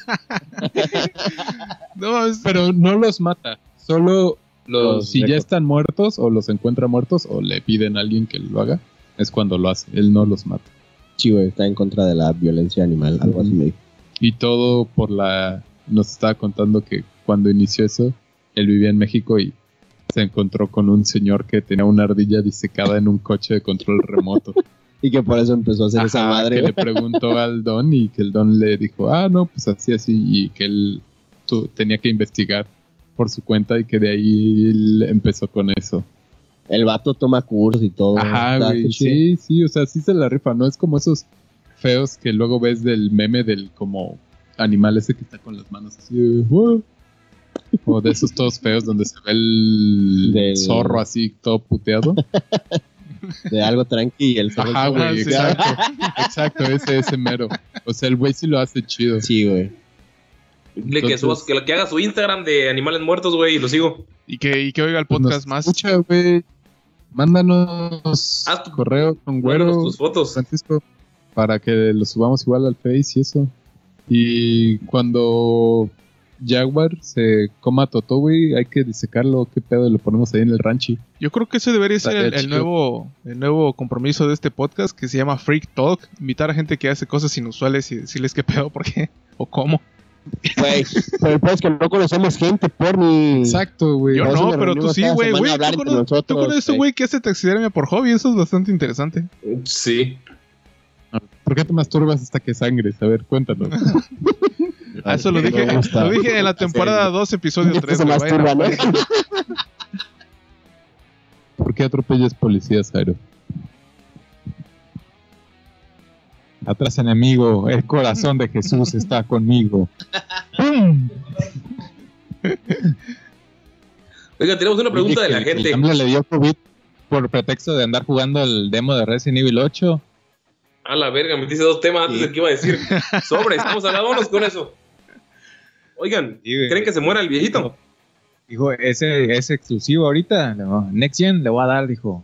No, es-
Pero no los mata, solo los, si ya están muertos o los encuentra muertos o le piden a alguien que lo haga, es cuando lo hace, él no los mata.
Sí, güey, está en contra de la violencia animal, algo así me dijo.
Y todo por la... Nos estaba contando que cuando inició eso, él vivía en México y se encontró con un señor que tenía una ardilla disecada en un coche de control remoto.
Y que por eso empezó a hacer esa madre.
que le preguntó al don y que el don le dijo, ah, no, pues así, así, y que él tenía que investigar por su cuenta y que de ahí él empezó con eso.
El vato toma cursos y todo.
Ajá, güey, sí, sí, o sea, sí se la rifa, no es como esos feos que luego ves del meme del como animal ese que está con las manos así, de, "Wow". o de esos todos feos donde se ve el
Del-
zorro así todo puteado.
De algo tranqui y el zorro
Ajá, güey, exacto, exacto, ese, ese mero. O sea, el güey sí lo hace chido.
Sí, güey.
Dile que, subas- que, que haga su Instagram de animales muertos, güey, y lo sigo.
y, que, y que oiga el podcast más.
Escucha, güey. Mándanos
Haz tu-
correo con güero,
tus fotos.
Francisco, para que lo subamos igual al Face y eso. Y cuando Jaguar se coma a Toto, güey, hay que disecarlo. ¿Qué pedo? Lo ponemos ahí en el ranchi.
Yo creo que ese debería ser el, nuevo, el nuevo compromiso de este podcast que se llama Freak Talk. Invitar a gente que hace cosas inusuales y decirles qué pedo, por qué o cómo.
Güey, pero el peor es que no conocemos gente por ni.
Exacto, güey.
Yo no, pero tú sí, güey. güey, ¿Tú, tú
nosotros,
conoces a un
güey.
que hace taxidermia por hobby. Eso es bastante interesante.
Sí.
¿Por qué te masturbas hasta que sangres? A ver, cuéntanos.
Ah, eso lo dije, lo dije en la temporada 2, episodio
Este
3.
se masturba, ¿no?
¿Por qué atropellas policías, Jairo?
Atrás enemigo, el corazón de Jesús está conmigo. ¡Pum!
Oiga, tenemos una pregunta de la
Que-
gente.
El le dio COVID por pretexto de andar jugando el demo de Resident Evil 8.
A la verga, me dice dos temas antes de que iba a decir. Sobre, estamos hablando, vámonos con eso. Oigan. ¿creen que se muera el viejito?
Dijo, ese es exclusivo ahorita. Digo, Next Gen le voy a dar, dijo.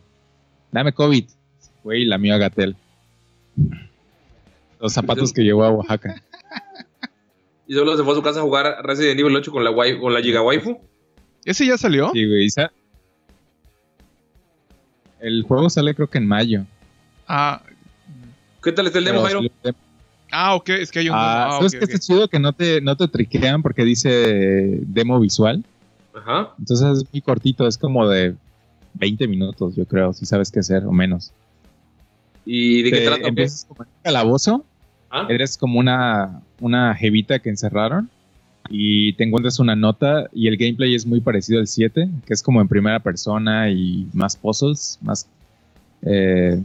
Dame COVID. Güey, la mía Gatel. Los zapatos que llevó a Oaxaca.
Y solo se fue a su casa a jugar Resident Evil 8 con la, wai- con la Giga Waifu.
¿Ese ya salió?
Sí, güey. y sa- El juego sale creo que en mayo.
Ah,
¿Qué tal está el demo, Jairo?
ah, ok, es que hay un...
Ah,
ah,
¿Sabes
ok,
qué
ok.
está chido? Que no te, no te triquean porque dice demo visual.
Ajá.
Entonces es muy cortito, es como de 20 minutos, yo creo, si sabes qué hacer o menos.
¿Y de qué trata?
empiezas como en un calabozo,
Ah,
eres como una, una jevita que encerraron y te encuentras una nota y el gameplay es muy parecido al 7, que es como en primera persona y más puzzles, más... eh,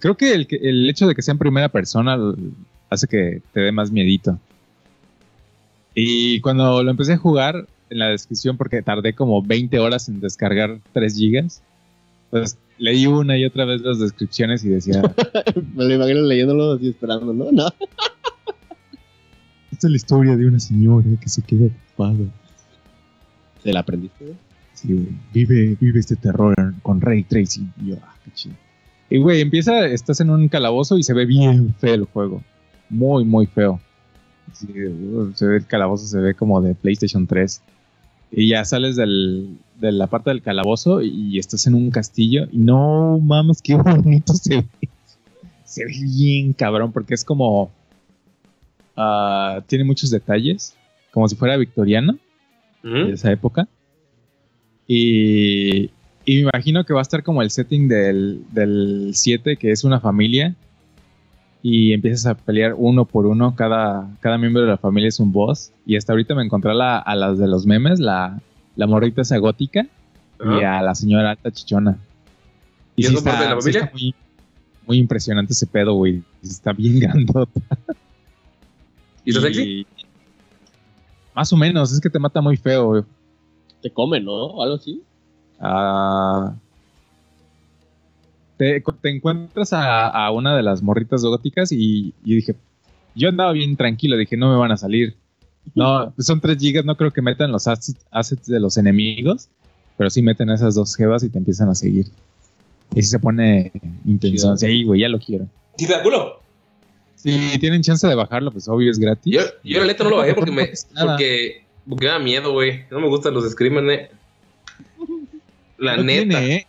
creo que el, el hecho de que sea en primera persona hace que te dé más miedito. Y cuando lo empecé a jugar, en la descripción, porque tardé como 20 horas en descargar 3 gigas, pues leí una y otra vez las descripciones y decía...
Me lo imagino leyéndolo así esperando, ¿no? No.
Esta es la historia de una señora que se queda ocupada.
¿Se la aprendiste?
Sí, güey. Vive, vive este terror con Ray Tracing. Y yo, ah, qué chido. Y, güey, empieza, estás en un calabozo y se ve bien feo el juego. Muy, muy feo. Sí, uh, se ve el calabozo, se ve como de PlayStation 3. Y ya sales del, de la parte del calabozo y estás en un castillo. Y no mames, qué bonito se ve. Se ve bien cabrón, porque es como. ah, tiene muchos detalles. Como si fuera victoriano de esa época. Y, y me imagino que va a estar como el setting del, del 7, que es una familia. Y empiezas a pelear uno por uno. Cada, cada miembro de la familia es un boss. Y hasta ahorita me encontré la- a las de los memes, la, la morrita esa gótica y a la señora alta chichona.
¿Y eso parte de la
sí está muy, muy impresionante ese pedo, güey. Está bien grandota.
¿Y está sexy?
Más o menos, es que te mata muy feo, güey.
Te come, ¿no? O algo así.
Ah, te, te encuentras a, a una de las morritas góticas y, y dije, yo andaba bien tranquilo, dije, no me van a salir. No, son 3 gigas, no creo que metan los assets, assets de los enemigos, pero sí meten esas dos jevas y te empiezan a seguir. Y si se pone intenso. Sí, güey, ya lo quiero.
¿Sí te da culo?
Si tienen chance de bajarlo, pues obvio es gratis.
Yo, yo la neta no lo bajé porque
No
me, porque, porque me da miedo, güey. No me gustan los screamers, eh. La
No
neta.
tiene, ¿eh?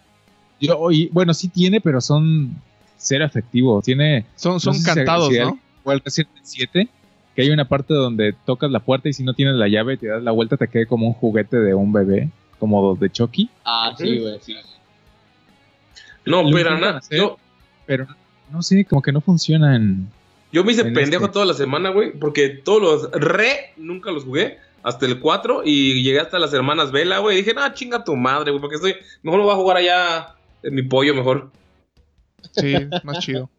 Yo, y- bueno, sí tiene, pero son cero efectivos. Tiene
Son, son
sé si-
cantados,
si
¿no?
alguien jugó al Resident Evil 7, que hay una parte donde tocas la puerta y si no tienes la llave y te das la vuelta te queda como un juguete de un bebé, como de Chucky.
Ah, sí, güey, sí.
No,
Lo
pero nada.
hacer.
Yo,
Pero no sé, como que no funciona en...
yo me hice
En
pendejo
este.
toda la semana, güey. Porque todos los re nunca los jugué. Hasta el 4 y llegué hasta las hermanas Vela, güey. Y dije, no, chinga tu madre, güey. Porque estoy. Mejor me voy a jugar allá en mi pollo, mejor.
Sí, más chido.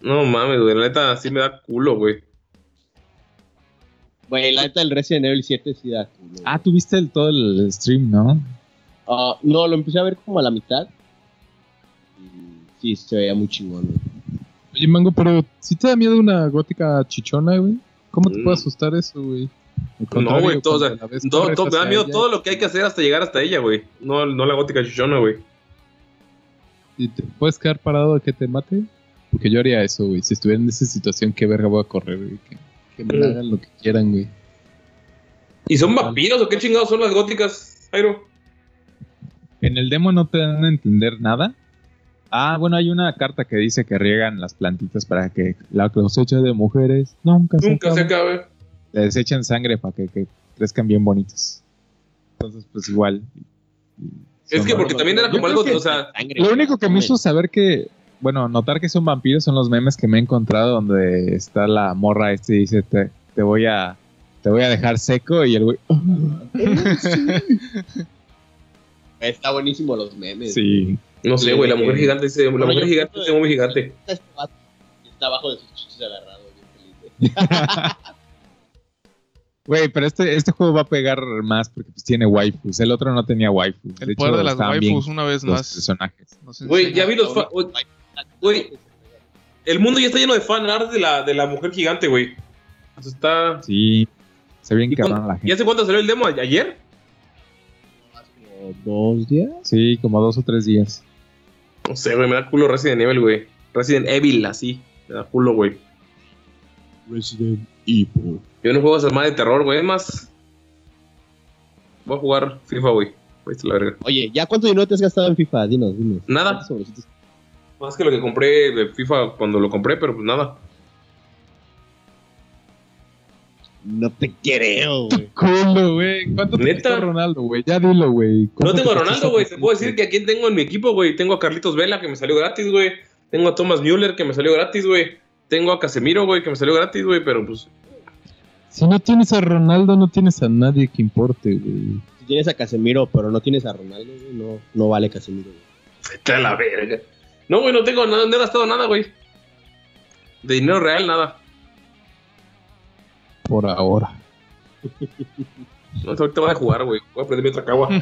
No mames, güey. La neta sí me da culo, güey.
Güey, la neta del Resident Evil 7 sí da culo.
Ah, tuviste el, todo el stream, ¿no?
Ah, no, lo empecé a ver como a la mitad. Y sí, se veía muy chingón, güey.
Oye, Mango, pero si te da miedo una gótica chichona, güey. ¿Cómo te
Mm.
puede asustar eso, güey?
No, güey. Todo, o sea, todo- todo- me da miedo
ella
todo lo que hay que hacer hasta llegar hasta ella, güey. No, no la gótica chichona, güey.
¿Y te puedes quedar parado a que te mate? Porque yo haría eso, güey. Si estuviera en esa situación, ¿qué verga voy a correr, güey? Que me hagan lo que quieran, güey.
¿Y son vampiros o qué chingados son las góticas, Jairo?
En el demo no te dan a entender nada. Ah, bueno, hay una carta que dice que riegan las plantitas para que la cosecha de mujeres nunca,
Nunca se
se acabe.
acabe.
Les echan sangre para que, que crezcan bien bonitos. Entonces, pues igual.
Es que porque también era como algo,
que
o sea,
Sangre,
Lo único que me hizo saber que, bueno, notar que son vampiros son los memes que me he encontrado donde está la morra este y dice, te, te voy a te voy a dejar seco y el güey,
Está buenísimo los memes.
sí.
no sé, güey, la mujer gigante dice, la mujer gigante dice muy gigante.
Está, este está abajo de sus chichis brazos agarrados. bien feliz.
Güey, pero este, este juego va a pegar más porque pues tiene waifus. El otro no tenía waifus.
El poder de las waifus, una vez
los
más.
personajes.
Güey, ya vi los. Güey, el mundo ya está lleno de fan art de la, de la mujer gigante, güey. O sea, está.
Sí. Se ve bien
¿Y cuándo-
la
¿Y
gente.
hace cuánto salió el demo? ¿Ayer?
Como dos días.
Sí, como dos o tres días.
No sé, güey, me da culo Resident Evil, güey. Resident Evil, así. Me da culo, güey.
Resident Evil.
Yo no juego a esas más de terror, güey. Es más. Voy a jugar FIFA, güey.
Oye, ¿ya cuánto dinero te has gastado en FIFA? Dinos, dinos.
Nada. Más que lo que compré de FIFA cuando lo compré, pero pues nada.
No te creo, güey.
Culo, güey. ¿Cuánto te
¿Neta?
costó Ronaldo, güey? Ya dilo, güey.
No
¿Cuánto
tengo a
te
Ronaldo, güey. Te puedo decir que a quién tengo en mi equipo, güey. Tengo a Carlitos Vela, que me salió gratis, güey. Tengo a Thomas Müller, que me salió gratis, güey. Tengo a Casemiro, güey, que me salió gratis, güey. Pero pues.
Si no tienes a Ronaldo, no tienes a nadie que importe, güey.
Si tienes a Casemiro, pero no tienes a Ronaldo, güey, no, no vale Casemiro, güey.
Vete a la verga. No, güey, no tengo nada, no he gastado nada, güey. De dinero real, nada.
Por ahora.
No, ahorita voy a jugar, güey. Voy a prender otra cagua.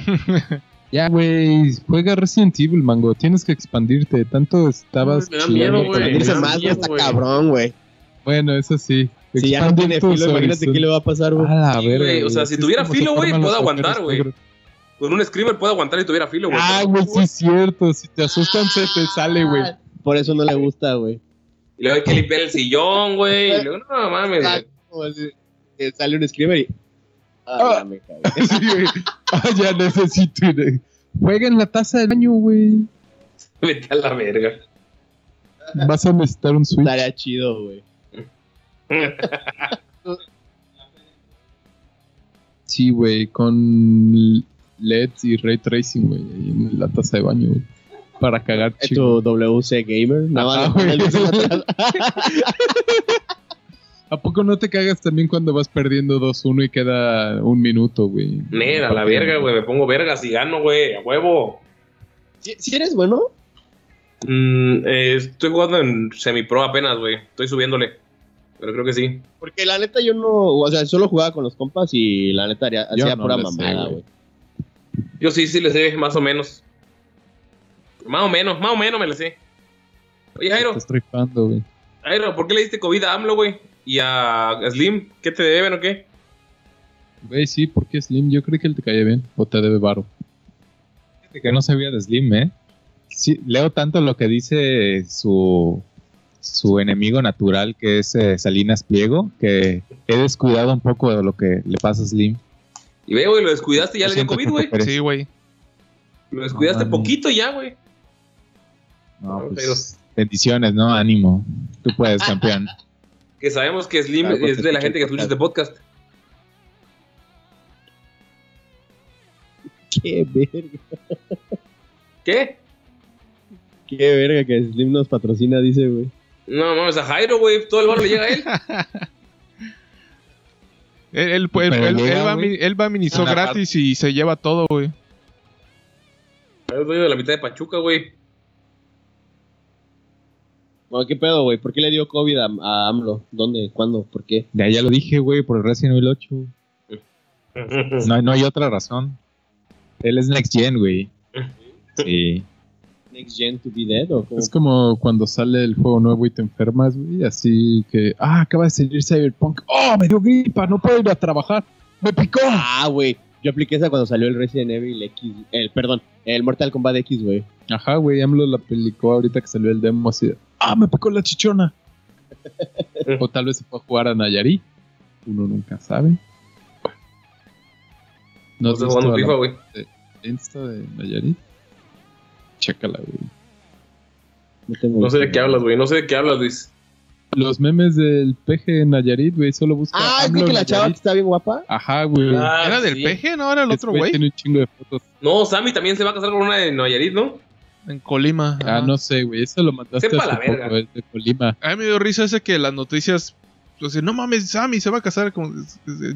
Ya, güey, juega Resident Evil, mango. Tienes que expandirte. Tanto estabas.
Me da miedo, güey.
más,
miedo,
está cabrón, güey.
Bueno, eso sí.
Si ya no tiene filo, imagínate qué le va a pasar, güey.
A la verga.
o sea, si tuviera filo, güey, puedo aguantar, güey. Con un screamer puedo aguantar si tuviera filo, güey.
Ah, güey, sí es cierto. Si te asustan, se te sale, güey.
Por eso no le gusta, güey.
Y luego hay que limpiar el sillón, güey. Y luego, no mames.
Ah,
güey.
Sale un screamer y. Ah,
Ah.
ya me cagué.
Sí, güey. Ah, ya necesito. ir. Juega en la taza del baño, güey.
Vete a la verga.
Vas a necesitar un Switch.
Estaría chido, güey.
Sí, güey, con LEDs y Ray Tracing, güey, ahí en la taza de baño, güey. Para cagar chido.
tu WC Gamer. Nada el atrás.
¿A poco no te cagas también cuando vas perdiendo 2-1 y queda un minuto, güey?
Nera, la verga, güey. Me pongo verga si gano, güey. A huevo.
¿Sí, sí eres bueno?
Mm, eh, estoy jugando en semi-pro apenas, güey. Estoy subiéndole. Pero creo que sí.
Porque la neta yo no. O sea, solo jugaba con los compas y la neta hacía
no
pura mamada,
güey.
Yo sí, sí le sé, más o menos. Más o menos, más o menos me le sé. Oye, Jairo,
Estás tripando, güey.
Jairo, ¿por qué le diste COVID a AMLO, güey? Y a Slim, ¿qué te deben o qué?
Güey, sí, porque Slim, yo creo que él te cae bien. O te debe varo.
Fíjate que no sabía de Slim, ¿eh? Sí, leo tanto lo que dice su, su enemigo natural, que es eh, Salinas Pliego, que he descuidado un poco de lo que le pasa a Slim.
Y ve, güey, lo descuidaste y ya le dio COVID, güey.
Sí, güey.
Lo descuidaste
No,
poquito ya, güey.
No,
No,
pues, bendiciones, ¿no? Ánimo. Tú puedes, campeón.
Que sabemos que Slim es de la gente que escucha este podcast.
Qué verga.
¿Qué?
Qué verga que Slim nos patrocina, dice, güey.
No mames, a Jairo, güey. Todo el barro le llega a él.
Él, él, él-
Pero
él-
llega,
él va, él va a Miniso
Una
gratis y se lleva todo, güey.
Es dueño de la mitad de Pachuca, güey.
Bueno, ¿qué pedo, güey? ¿Por qué le dio COVID a, a AMLO? ¿Dónde? ¿Cuándo? ¿Por qué?
Ya, ya lo dije, güey, por el Resident Evil 8. No, no hay otra razón. Él es Next Gen, güey. Sí.
¿Next Gen to be dead o cómo?
Es como cuando sale el juego nuevo y te enfermas, güey. Así que, ah, acaba de salir Cyberpunk. Oh, me dio gripa, no puedo ir a trabajar. Me picó.
Ah, güey. Yo apliqué esa cuando salió el Resident Evil X. El, perdón, el Mortal Kombat X, güey.
Ajá, güey, AMLO la pelicó ahorita que salió el demo así de, ah, me picó la chichona. o tal vez se fue a jugar a Nayarit. Uno nunca sabe.
No
visto
jugando FIFA, güey.
Insta de Nayarit? Chécala, güey.
No, tengo
No sé de qué hablas, güey. No sé de qué hablas, Luis.
Los memes del peje en Nayarit, güey, solo busca
Ah, es que la chava que está bien guapa.
Ajá, güey.
Ah,
¿Era del peje? ¿No? ¿Era el otro güey?
Tiene un chingo de fotos.
No, Sammy también se va a casar con una de Nayarit, ¿no?
En Colima.
Ah, no sé, güey. Eso lo mandaste
Sepa
hace
la verga.
poco, de Colima.
A mí me dio risa ese que las noticias. Pues, no mames, Sammy se va a casar. Como,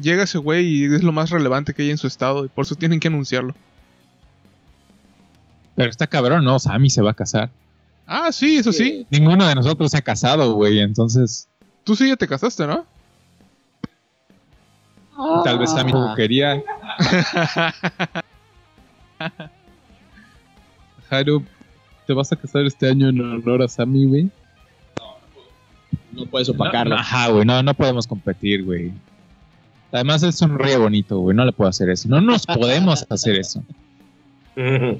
llega ese güey y es lo más relevante que hay en su estado. Y por eso tienen que anunciarlo.
Pero está cabrón, ¿no? Sammy se va a casar.
Ah, sí, eso sí.
Ninguno de nosotros se ha casado, güey. Entonces,
Tú sí ya te casaste, ¿no?
Tal vez a mi
Ah.
quería.
Jairo, ¿te vas a casar este año en honor a Sammy, güey?
No puedes opacarlo.
Ajá, güey, no, no podemos competir, güey. Además, él sonríe bonito, güey. No le puedo hacer eso. No nos podemos hacer eso.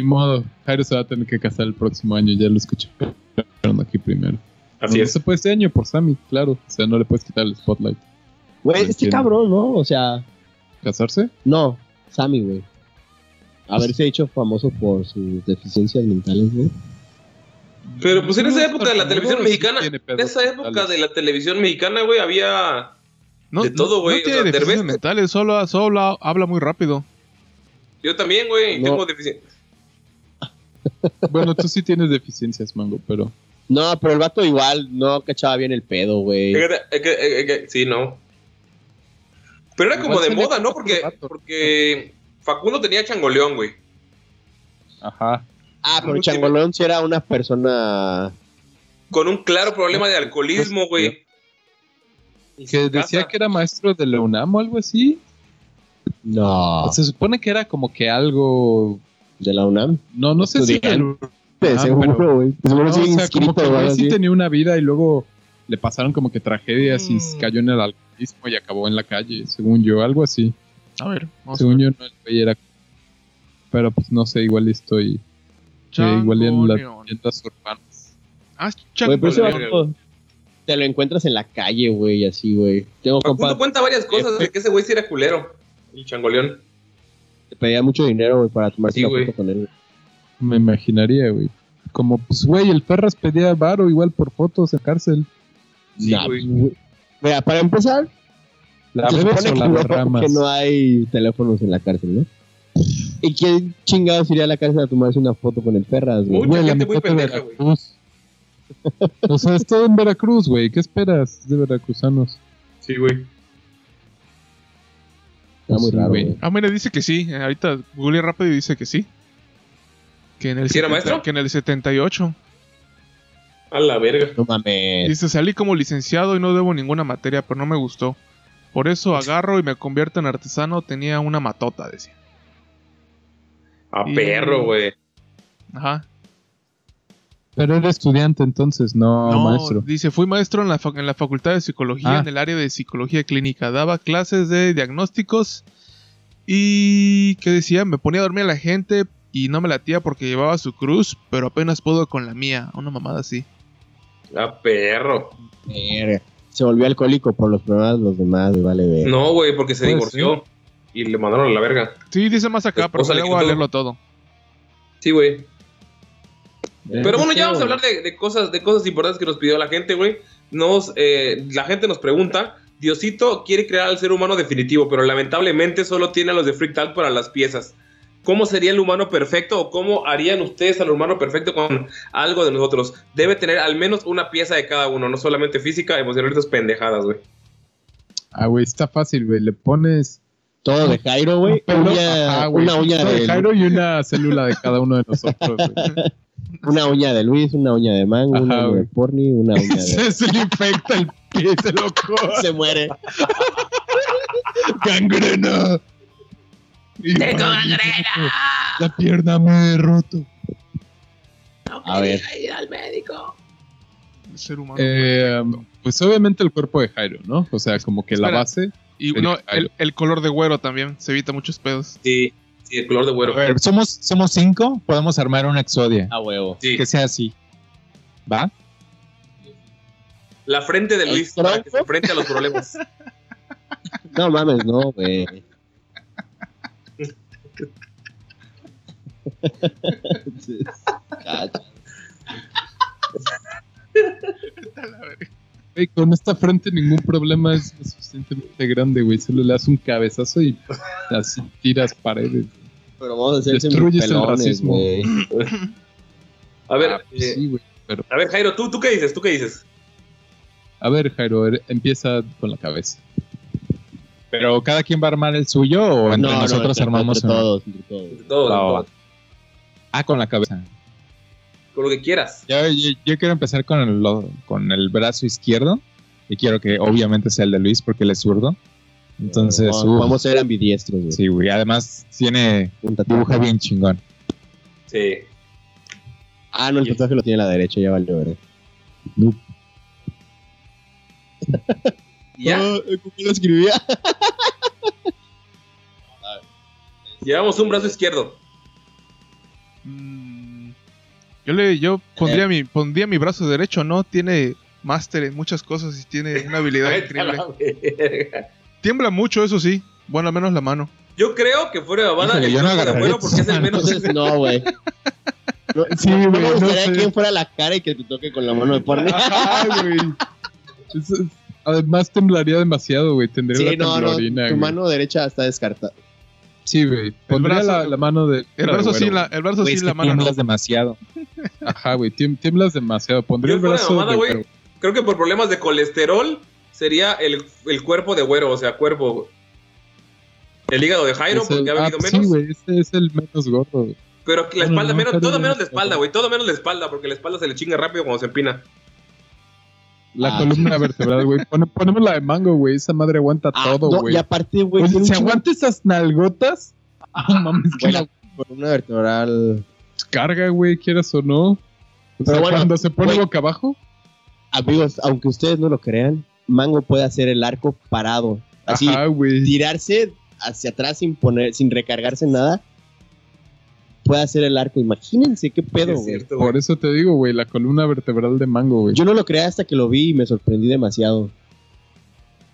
Ni modo, Jairo se va a tener que casar el próximo año, ya lo escuché aquí primero.
Así
no
es.
se puede este año por Sammy, claro. O sea, no le puedes quitar el spotlight.
Güey, este cabrón, ¿no? O sea,
¿Casarse?
no, Sammy, güey. Haberse hecho famoso por sus deficiencias mentales, güey.
Pero pues en esa época de la
No,
televisión mexicana, en esa época de la televisión mexicana, güey, había...
No,
De todo,
no-
güey,
No,
o
tiene
sea,
deficiencias mentales, solo, solo habla muy rápido.
Yo también, güey,
No.
tengo deficiencia.
Bueno, tú sí tienes deficiencias, Mango, pero...
No, pero el vato igual no cachaba bien el pedo, güey.
Es que- es que- es que- Sí, no. Pero era como de moda, ¿no? Porque, porque Facundo tenía changoleón, güey.
Ajá.
Ah, pero
Último.
Changolón sí era una persona.
Con un claro problema de alcoholismo, güey.
Que decía
casa-
que era maestro de la UNAM o algo así.
No.
Se supone que era como que algo...
De la UNAM.
No, no sé si...
Estudiante.
Ah,
seguro,
pero-
güey. Seguro
No,
sí
o sea, como que el
algo
sí tenía una vida y luego le pasaron como que tragedias y
Mm.
cayó en el alcoholismo y acabó en la calle, según yo, algo así.
A ver, vamos a
según
ver.
yo, no, el güey era... Pero pues no sé, igual estoy... igual en las leyendas urbanas.
Ah,
vato te lo encuentras en la calle, güey, así, güey. Tengo compa
cuenta varias cosas de que ese güey sí era culero. El changoleón.
Que pedía mucho dinero, güey, para tomarse
Sí,
una
güey.
foto con él.
Me imaginaría, güey. Como, pues, güey, el Ferras pedía varo igual por fotos en cárcel.
Sí,
Nah,
güey.
güey. Mira, para empezar,
¿La
se supone que
la
no,
derramas?
que no hay teléfonos en la cárcel, ¿no? ¿Y quién chingados iría a la cárcel a tomarse una foto con el Ferras, güey?
Mucha
la
gente muy pendeja, güey.
O sea, es todo en Veracruz, güey. ¿Qué esperas de veracruzanos?
Sí, güey.
Está muy
Sí,
raro,
güey.
güey.
Ah, mira, dice que sí. Ahorita Google rápido dice que sí. Que en el,
¿Sí era
70
maestro?
que en el 78.
A la verga.
No mames.
Dice, salí como licenciado y no debo ninguna materia, pero no me gustó. Por eso agarro y me convierto en artesano. Tenía una matota, decía.
A
Y-
perro, güey.
Ajá.
Pero era estudiante entonces, no,
No,
maestro.
dice, fui maestro en la, en la Facultad de Psicología,
Ah.
en el área de Psicología Clínica. Daba clases de diagnósticos y, ¿qué decía? Me ponía a dormir a la gente y no me latía porque llevaba su cruz, pero apenas pudo con la mía. Una mamada así.
A perro.
Verga. Se volvió alcohólico por los problemas de los demás, vale, ver.
No, güey, porque se
Pues,
divorció. Y le mandaron a la verga.
Sí, dice más acá, pero
Esposa le
luego a leerlo todo.
Sí, güey. Pero bueno, ya vamos a hablar de, de cosas, de cosas importantes que nos pidió la gente, güey. Nos, eh, la gente nos pregunta, Diosito quiere crear al ser humano definitivo, pero lamentablemente solo tiene a los de Freak Tal para las piezas. ¿Cómo sería el humano perfecto o cómo harían ustedes al humano perfecto con algo de nosotros? Debe tener al menos una pieza de cada uno, no solamente física, emocional esas pendejadas, güey.
Ah, güey, está fácil, güey. Le pones
Todo de Jairo, güey. una uña
todo de
de
Jairo y una célula de cada uno de nosotros, güey.
una uña de Luis, una uña de Mango,
Ajá,
una uña de. Porni, una uña de...
se, se le infecta el pie, se lo corta.
Se muere.
¡Gangrena! ¡Tengo gangrena! La pierna me he roto.
A ver.
El ser humano.
Eh, pues obviamente el cuerpo de Jairo, ¿no? O sea, como que la base.
y no, el, el color de güero también. Se evita muchos pedos.
Sí, sí, el color de
A
güero.
ver, somos, somos cinco, podemos armar una exodia.
A huevo.
Sí.
Que sea así. ¿Va?
La frente de
¿El
Luis para que se enfrente a los problemas.
No mames, no, güey.
Güey, con esta frente ningún problema es lo suficientemente grande, güey. Solo le das un cabezazo y así tiras paredes.
Pero vamos a hacer
Destruyes el racismo.
A ver,
Ah, pues
eh,
sí. Pero,
a ver, Jairo, ¿tú, ¿tú qué dices? ¿Tú qué dices?
a ver, Jairo, er- empieza con la cabeza.
Pero cada quien va a armar el suyo o entre
No, no,
nosotros
entre-
armamos
entre todos, entre todos.
Ah, con la cabeza.
con lo que quieras.
Yo, yo- yo quiero empezar con el, con el brazo izquierdo. Y quiero que obviamente sea el de Luis porque él es zurdo. Entonces,
Vamos-
uf,
vamos a ser ambidiestros, güey.
sí, güey. Además, tiene dibuja bien chingón.
Sí.
Ah, no, el tatuaje lo tiene a la derecha, ya valió, ¿verdad?
¿Y ya?
Ah, ¿Cómo lo escribía?
Llevamos un brazo izquierdo.
Mm, Yo le yo pondría mi pondría mi brazo derecho, ¿no? Tiene máster en muchas cosas y tiene una habilidad increíble. Tiembla mucho, eso sí. Bueno, al menos la mano.
Yo creo que fuera de Habana
Híjole,
el
yo no
güero porque es el menos.
Entonces, no, güey. No,
Sí,
no, no
güey,
me
no
gustaría
sé.
quién fuera la cara y que te toque con la mano de porno.
Ajá, güey. Es- además temblaría demasiado, güey. Tendría
Sí,
la
no, no, tu
güey.
mano derecha está descartada.
Sí, güey. Pondría
brazo-
la, la mano de...
El brazo sí, la, el brazo
Güey,
sí,
es
la
que
mano no.
tiemblas demasiado.
güey. Ajá, güey. tiem- Tiemblas demasiado. Pondría
Yo
el
fuera de
brazo
mamada,
de
güey. Creo que por problemas de colesterol sería el, el cuerpo de güero, o sea, cuerpo. El hígado de Jairo,
Es el-
porque ha
ah,
bebido
Sí,
menos.
güey. Ese es el menos gordo. güey.
pero la espalda
no,
menos, todo
no
menos la espalda, güey. Todo menos la espalda, porque la espalda se le chinga rápido cuando se empina.
La
Ah.
columna vertebral, güey. Pone- ponemos la de mango, güey. Esa madre aguanta
Ah,
todo,
no,
güey.
y aparte, güey, un
si aguanta esas nalgotas, no mames, que
Güey,
la
columna vertebral.
carga, güey, quieras o no. O
Pero
sea,
bueno,
cuando se pone boca abajo,
Amigos, aunque ustedes no lo crean, Mango puede hacer el arco parado. Así,
ajá,
tirarse hacia atrás sin poner, sin recargarse nada. Puede hacer el arco. Imagínense qué pedo,
Sí, es
güey.
Por eso te digo, güey, la columna vertebral de mango, güey.
Yo no lo creía hasta que lo vi y me sorprendí demasiado.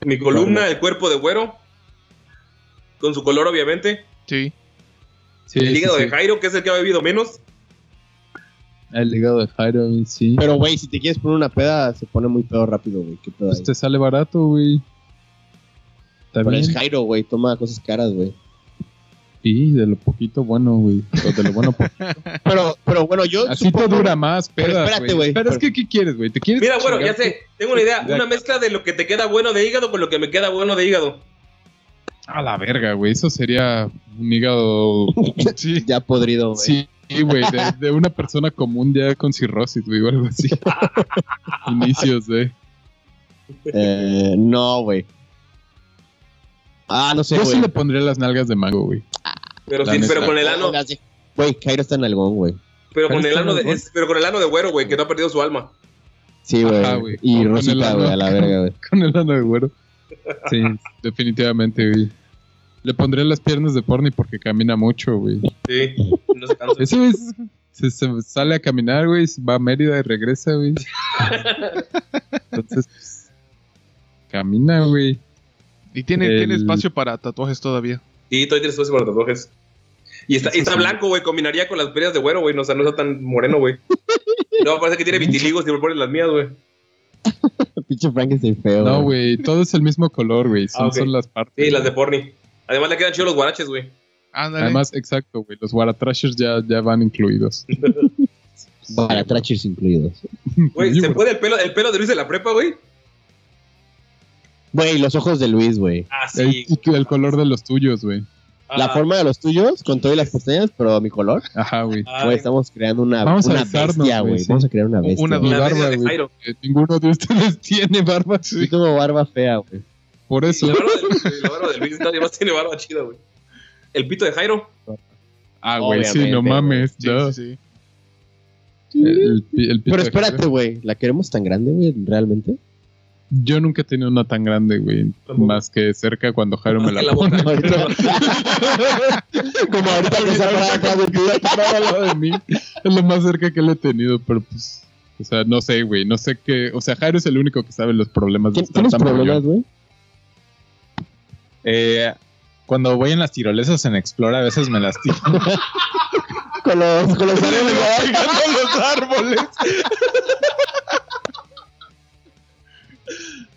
Mi columna, el cuerpo de güero. Con su color, obviamente.
Sí.
Sí,
el
sí,
hígado
sí.
de Jairo, que es el que ha bebido menos.
El hígado de Jairo, güey, sí.
Pero, güey, si te quieres poner una peda, se pone muy pedo rápido, güey. ¿Qué pedo
Pues te sale barato, güey.
Pero
También.
es Jairo, güey. Toma cosas caras, güey.
Sí, de lo poquito bueno, güey. O de lo bueno po-
Pero, pero bueno, yo.
Así
supongo-
te dura más,
Pero
pedas,
espérate, güey.
Pero es que, ¿qué quieres, güey? ¿Te quieres
Mira, bueno, ya sé. Tengo una idea. Una mezcla de lo que te queda bueno de hígado con lo que me queda bueno de hígado.
A la verga, güey. Eso sería un hígado. Sí,
Ya podrido, güey.
sí, güey. De, de una persona común ya con cirrosis, güey, o algo así. Inicios de.
Eh, no, güey. Ah, no sé,
Yo
güey.
sí le pondría las nalgas de mango, güey.
Pero,
La
sí,
neta.
pero con el ano.
Güey, Jairo está en algón, güey.
Pero con
Pero
el ano de,
mejor.
es- pero con el ano de güero, güey, que no ha perdido su alma.
Sí, güey.
güey.
Y Rosita, güey, a la verga, güey.
Con el ano de güero. Sí, definitivamente, güey. Le pondría las piernas de porni porque camina mucho, güey.
Sí, no se cansa.
Ese güey se, sale a caminar, güey, va a Mérida y regresa, güey. Entonces, pues, camina, güey.
Y tiene,
El-
tiene espacio para tatuajes todavía.
Sí, todavía tienes espacio para tatuajes. Y está, y está
Sí.
blanco, güey. Combinaría con las peleas de güero, güey. No, o sea, no está tan moreno, güey. No, parece que tiene vitiligos y me ponen las mías, güey.
Pinche Frankenstein feo.
No, güey, todo es el mismo color, güey. Son,
Ah,
son las partes.
Sí, las de porni. Además le quedan chidos los guaraches, güey.
Ándale.
Además, exacto, güey. Los Waratrashers ya, ya van incluidos.
Para trachers incluidos.
Güey,
Sí,
¿se puede el pelo, el pelo de Luis de la prepa, güey?
Güey, los ojos de Luis, güey.
Ah,
El,
sí.
el color de los tuyos, güey.
La
Ah,
forma de los tuyos, con todo y las pestañas, pero mi color.
Ajá, güey.
ay,
Güey, estamos creando una,
Vamos
una bestia,
güey, sí.
Vamos a crear una bestia.
Una-
la
barba, güey. Ninguno de ustedes tiene barba.
Yo tengo barba fea, güey.
Por eso.
La barba de Luis, güey, la barba de Luis nadie más tiene barba chida, güey. El pito de Jairo.
Ah, güey, sí, no mames.
Sí,
duh.
sí, sí.
El- el pi- el pito
Pero espérate, güey. ¿La queremos tan grande, güey? ¿Realmente?
Yo nunca he tenido una tan grande, güey. Más que cerca cuando Jairo me la
la
pone.
Como ahorita que se para
lado de mí. Es lo más cerca que le he tenido, pero pues. O sea, no sé, güey. No sé qué. O sea, Jairo es el único que sabe los problemas de
¿Tien-
estar
¿Tienes problemas, güey?
Eh, cuando voy en las tirolesas en Explora, a veces me lastimo.
Con los, con los
Pegando los árboles.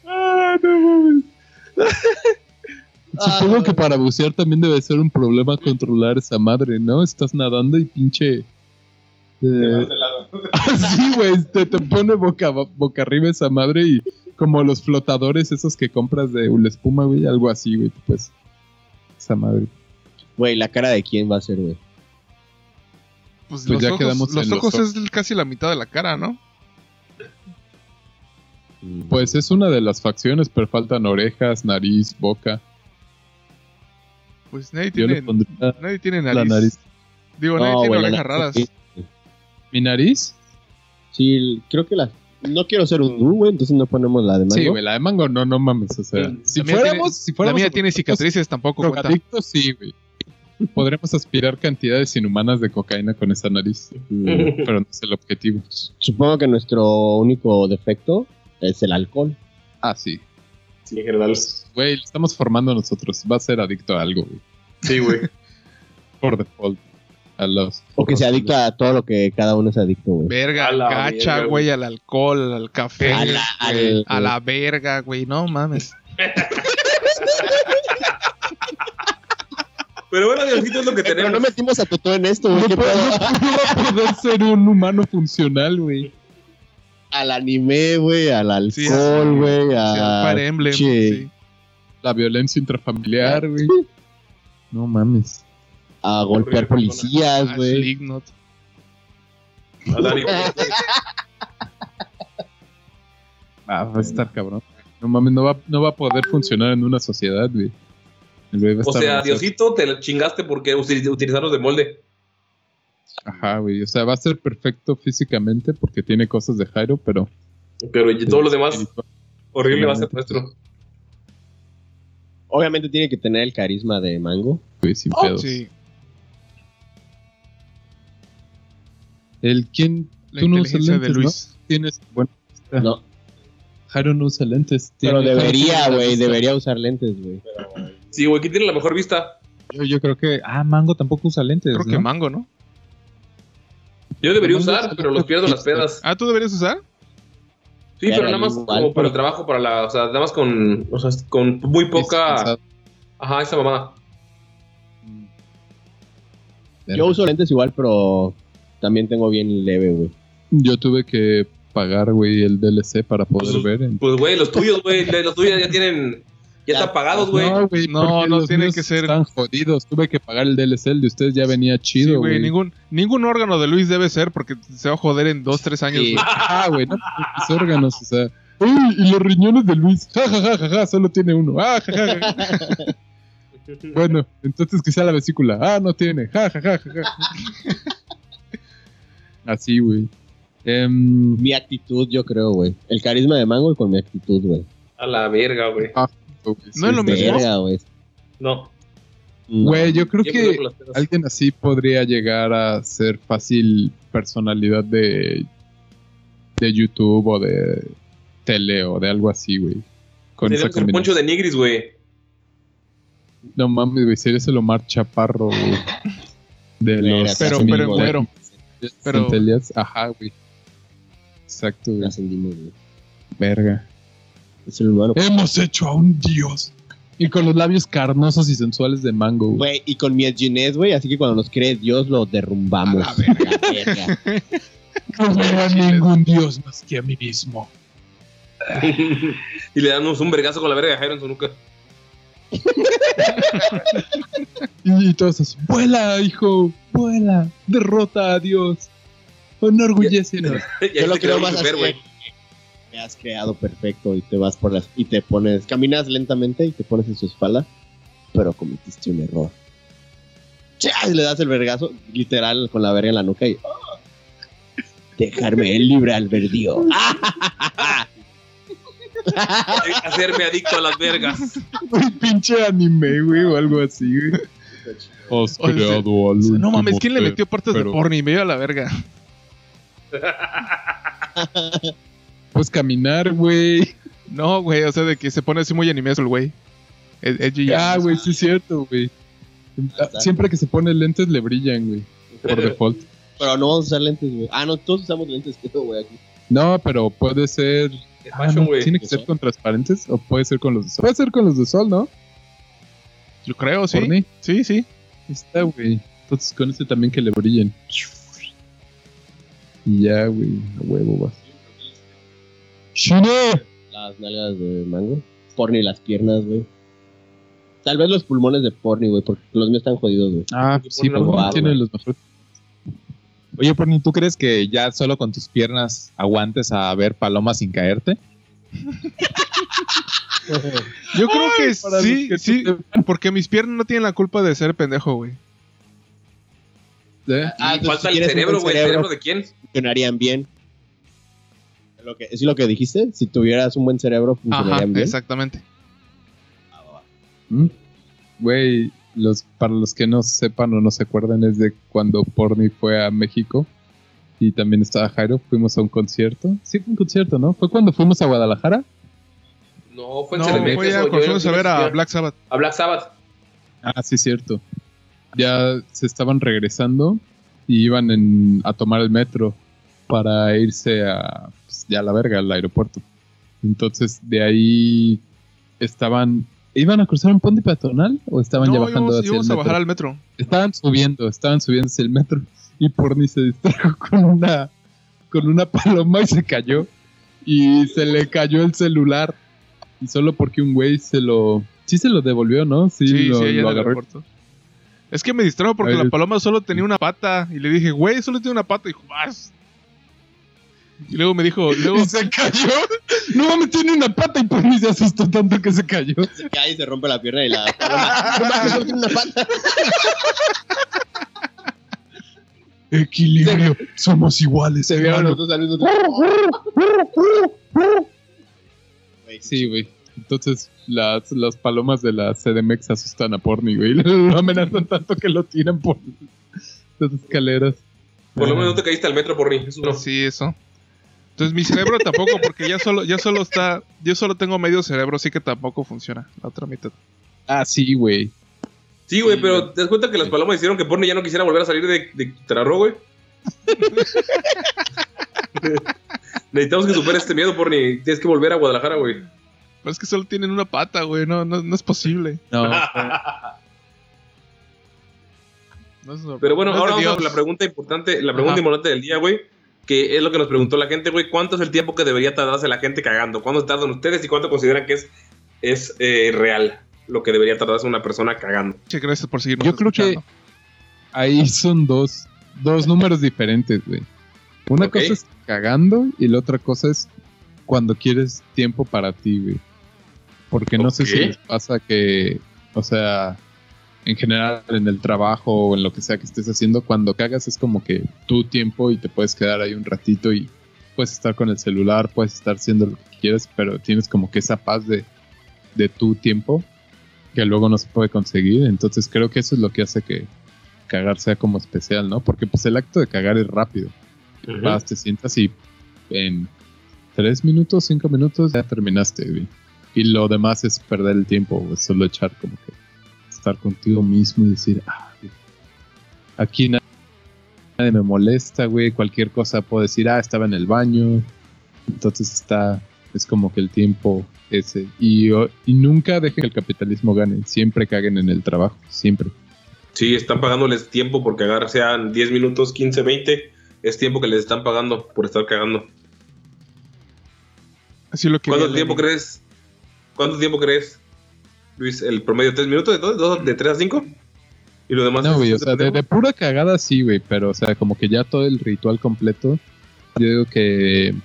ah, no mames. Supongo que para bucear también debe ser un problema controlar esa madre, ¿no? Estás nadando y pinche. eh, Así, güey, te, te pone boca, boca arriba esa madre y como los flotadores esos que compras de la espuma, güey, algo así, güey, pues. Esa madre.
Güey, la cara de quién va a ser, güey.
Pues,
Pues
los
ya
ojos,
quedamos
los
en los
ojos es casi la mitad de la cara, ¿no?
Pues es una de las facciones, pero faltan orejas, nariz, boca.
Pues nadie tiene, nadie tiene nariz.
la nariz.
Digo, nadie tiene orejas
nariz,
raras.
¿Mi nariz?
Sí, creo que la. No quiero ser un güey, entonces no ponemos la de mango.
Sí, güey, la de mango no, no mames. O sea, si
La
fuéramos,
tiene-
si
La
fuéramos
mía tiene cicatrices, tampoco cuenta.
sí, güey. Podremos aspirar cantidades inhumanas de cocaína con esa nariz,
Mm,
pero no es el objetivo.
Supongo que nuestro único defecto es el alcohol.
Ah, sí.
Sí, en general.
Güey, lo estamos formando nosotros. Va a ser adicto a algo, güey.
Sí, güey.
Por default. A los.
O que sea adicto a todo lo que cada uno es adicto, güey.
Verga,
la
gacha,
verga,
güey, al alcohol, al café,
A la-
güey,
al-
a la verga, güey, no mames.
Pero bueno, Diosito es lo que
Eh, Pero
tenemos.
no metimos a Totó en esto, güey.
No no va a poder ser un humano funcional, güey.
Al anime, güey, al alcohol, güey,
Sí, al
a...
Fire Emblem, sí.
La violencia intrafamiliar, güey. No mames.
A golpear policías, güey.
A Dani.
Ah, va a estar cabrón. No mames, no va, no va a poder funcionar en una sociedad, güey.
O sea, Diosito, te la chingaste porque util- utilizarlos de molde.
Ajá, güey. O sea, va a ser perfecto físicamente porque tiene cosas de Jairo, pero.
Pero y todo lo demás, horrible va a ser nuestro.
Obviamente tiene que tener el carisma de Mango.
Güey, sin
Oh,
pedos.
Sí,
El quién.
la
Tú no usas
de
lentes, ¿no?
Luis.
Tienes. Bueno,
No,
Jairo no usa lentes.
pero debería, güey, debería usar lentes, güey.
Sí, güey, ¿quién tiene la mejor vista?
Yo, yo creo que. Ah, Mango tampoco usa lentes.
Creo
¿no?
que mango, ¿no?
Yo debería
No,
usar,
no,
pero los pierdo en las pedas.
Ah, ¿tú deberías usar?
Sí,
Pero
pero nada más
igual,
como para el trabajo, para la. O sea, nada más con. O sea, con muy poca. Ajá, esa mamada.
Yo uso lentes igual, pero también tengo bien leve, güey.
Yo tuve que pagar, güey, el DLC para poder
Pues,
ver. en-
Pues, güey, los tuyos, güey. Los tuyos ya tienen. Ya
Ya,
están pagados, güey.
No, güey,
No, no
los
tienen que ser-
Están jodidos. Tuve que pagar el DLC. El de ustedes ya venía
Sí,
chido,
güey,
güey.
ningún, ningún órgano de Luis debe ser porque se va a joder en dos, tres años.
Sí.
güey.
Ah, güey, no, mis órganos, o sea. Uy, y los riñones de Luis. Ja, ja, ja, ja, ja, solo tiene uno. Ah, ja, ja, ja. Bueno, entonces quizá la vesícula. Ah, no tiene. Ja, ja, ja, ja, ja. Así, güey. Em,
Mi actitud, yo creo, güey. El carisma de Mango con mi actitud, güey.
A la verga, güey.
No es lo mismo.
Verga, güey.
No.
No.
Güey, yo creo
Yo
que alguien así podría llegar a ser fácil personalidad de, de YouTube o de tele o de algo así, güey. Con esa
el poncho de Nigris, güey.
No mames, güey, serías el Omar Chaparro, güey. De los
Pero, pero, pero, pero-
centellas. Ajá, güey. Exacto, güey. Verga.
Es el humano.
Hemos hecho a un dios. Y con los labios carnosos y sensuales de mango, güey.
Güey, y con mi Edginez, güey, así que cuando nos cree Dios lo derrumbamos.
A la
verga. verga.
No veo a ningún dios más que a mí mismo.
y le damos un vergazo con la verga de Jairo en su nuca.
Y todos así, vuela, hijo, vuela, derrota a Dios, enorgullécenos.
Y ahí
Yo lo creo más así. Me has creado perfecto y te vas por las. Y te pones. Caminas lentamente y te pones en su espalda. Pero cometiste un error. ¡Chas! Le das el vergazo, literal, con la verga en la nuca y. ¡oh! Dejarme el libre albedrío.
Hacerme adicto a las vergas.
Güey, pinche anime, güey, o algo así, güey. Has
Oye,
creado al
No mames, ¿quién le metió partes
pero-
de porno y me dio a la verga?
Pues caminar, güey.
No, güey, o sea, de que se pone así muy animeso el güey. Edgy.
Ah, güey, sí es cierto, güey. Siempre que se pone lentes le brillan, güey. Por default.
Pero no vamos a usar lentes, güey. Ah, no, todos usamos lentes, creo, güey, aquí.
No, pero puede ser. Ah,
fashion,
no,
güey.
¿Tiene que ser con transparentes o puede ser con los de sol? Puede ser con los de sol, ¿no?
Yo creo, sí.
Porni.
Sí, sí.
Ahí Está, güey. Entonces con ese también que le brillen. Y ya, güey. A huevo vas. ¡Shine!
Las nalgas de mango. Porni, las piernas, güey. Tal vez los pulmones de Porni, güey, porque los míos están jodidos, güey.
Ah,
Sí,
sí,
por
pero
una
barba.
Tiene los mejores.
Oye, Porni, ¿tú crees que ya solo con tus piernas aguantes a ver palomas sin caerte?
Yo creo
Ay,
que sí,
que
sí, porque mis piernas no tienen la culpa de ser pendejo, güey.
¿Eh?
Ah, entonces,
Falta
si
el cerebro, güey. ¿El cerebro de quién?
funcionarían bien. Lo que, ¿Es lo que dijiste? Si tuvieras un buen cerebro,
Ajá,
funcionarían bien.
exactamente.
¿Mm? Güey, los, para los que no sepan o no se acuerdan, es de cuando Porni fue a México y también estaba Jairo, fuimos a un concierto. Sí, fue un concierto, ¿no? ¿Fue cuando fuimos a Guadalajara?
No, fue en
No,
CDMX,
fue
yo-
fuimos
yo
a ver a. Black Sabbath.
A Black Sabbath.
Ah, sí, cierto. Ya se estaban regresando y iban en- a tomar el metro para irse a, pues, ya a la verga, al aeropuerto. Entonces, de ahí estaban... ¿Iban a cruzar un puente peatonal o estaban ya bajando
íbamos,
hacia
íbamos
el
a
metro?
bajar al metro.
Estaban subiendo, estaban subiendo hacia el metro y Porni se distrajo con una con una paloma y se cayó y se le cayó el celular y solo porque un güey se lo sí se lo devolvió, ¿no? Sí,
Sí,
lo,
sí, en
lo agarró.
Es que me distrajo porque la paloma solo tenía una pata. Y le dije, güey, solo tiene una pata. Y dijo, vas. Y luego me dijo, luego,
Y se cayó. No mames, tiene una pata y Porni se asustó tanto que se cayó.
Se cae y se rompe la pierna y la paloma. No mames, solo tiene una pata.
Equilibrio, somos iguales.
Se vieron los dos al mismo
Sí, güey. Entonces las, las palomas de la CDMX asustan a Porni, güey. Lo amenazan tanto que lo tiran por las escaleras.
Por lo menos no te caíste al metro por mí. Eso no.
sí, eso. Entonces mi cerebro tampoco, porque ya solo, ya solo está, yo solo tengo medio cerebro, así que tampoco funciona la otra mitad.
Ah, sí, güey.
Sí, güey, pero ¿te das cuenta que las palomas hicieron que Porni ya no quisiera volver a salir de, de güey? Necesitamos que superes este miedo, Porni. Tienes que volver a Guadalajara, güey.
Pero es que solo tienen una pata, güey, no, no, no es posible.
No,
No es-
Pero bueno, ahora vamos a la pregunta importante, la pregunta
Ajá.
importante del día, güey. Que es lo que nos preguntó la gente, güey. ¿Cuánto es el tiempo que debería tardarse la gente cagando? ¿Cuánto tardan ustedes y cuánto consideran que es, es eh, real lo que debería tardarse una persona cagando?
Che, gracias por seguirnos
Yo creo que ahí son dos, dos números diferentes, güey. Una cosa es cagando y la otra cosa es cuando quieres tiempo para ti, güey. Porque no sé si les pasa que, o sea, en general en el trabajo o en lo que sea que estés haciendo, cuando cagas es como que tu tiempo y te puedes quedar ahí un ratito y puedes estar con el celular, puedes estar haciendo lo que quieras, pero tienes como que esa paz de, de tu tiempo que luego no se puede conseguir. Entonces creo que eso es lo que hace que cagar sea como especial, ¿no? Porque pues el acto de cagar es rápido. Vas, te sientas y en tres minutos, cinco minutos ya terminaste. Y lo demás es perder el tiempo, güey, solo echar como que estar contigo mismo y decir, ah, aquí na- nadie me molesta, güey, cualquier cosa puedo decir, ah, estaba en el baño. Entonces está, es como que el tiempo ese. Y nunca dejen que el capitalismo gane, siempre caguen en el trabajo, siempre.
Sí, están pagándoles tiempo por cagar, sean 10 minutos, 15, 20. Es tiempo que les están pagando por estar cagando.
Así lo que
¿Cuánto tiempo crees? ¿Cuánto tiempo crees, Luis? ¿El promedio? ¿Tres minutos? ¿De, dos, de 3 a 5? Y lo demás
No,
es-
güey, o sea, de, de pura cagada sí, güey, pero o sea, como que ya todo el ritual completo, yo digo que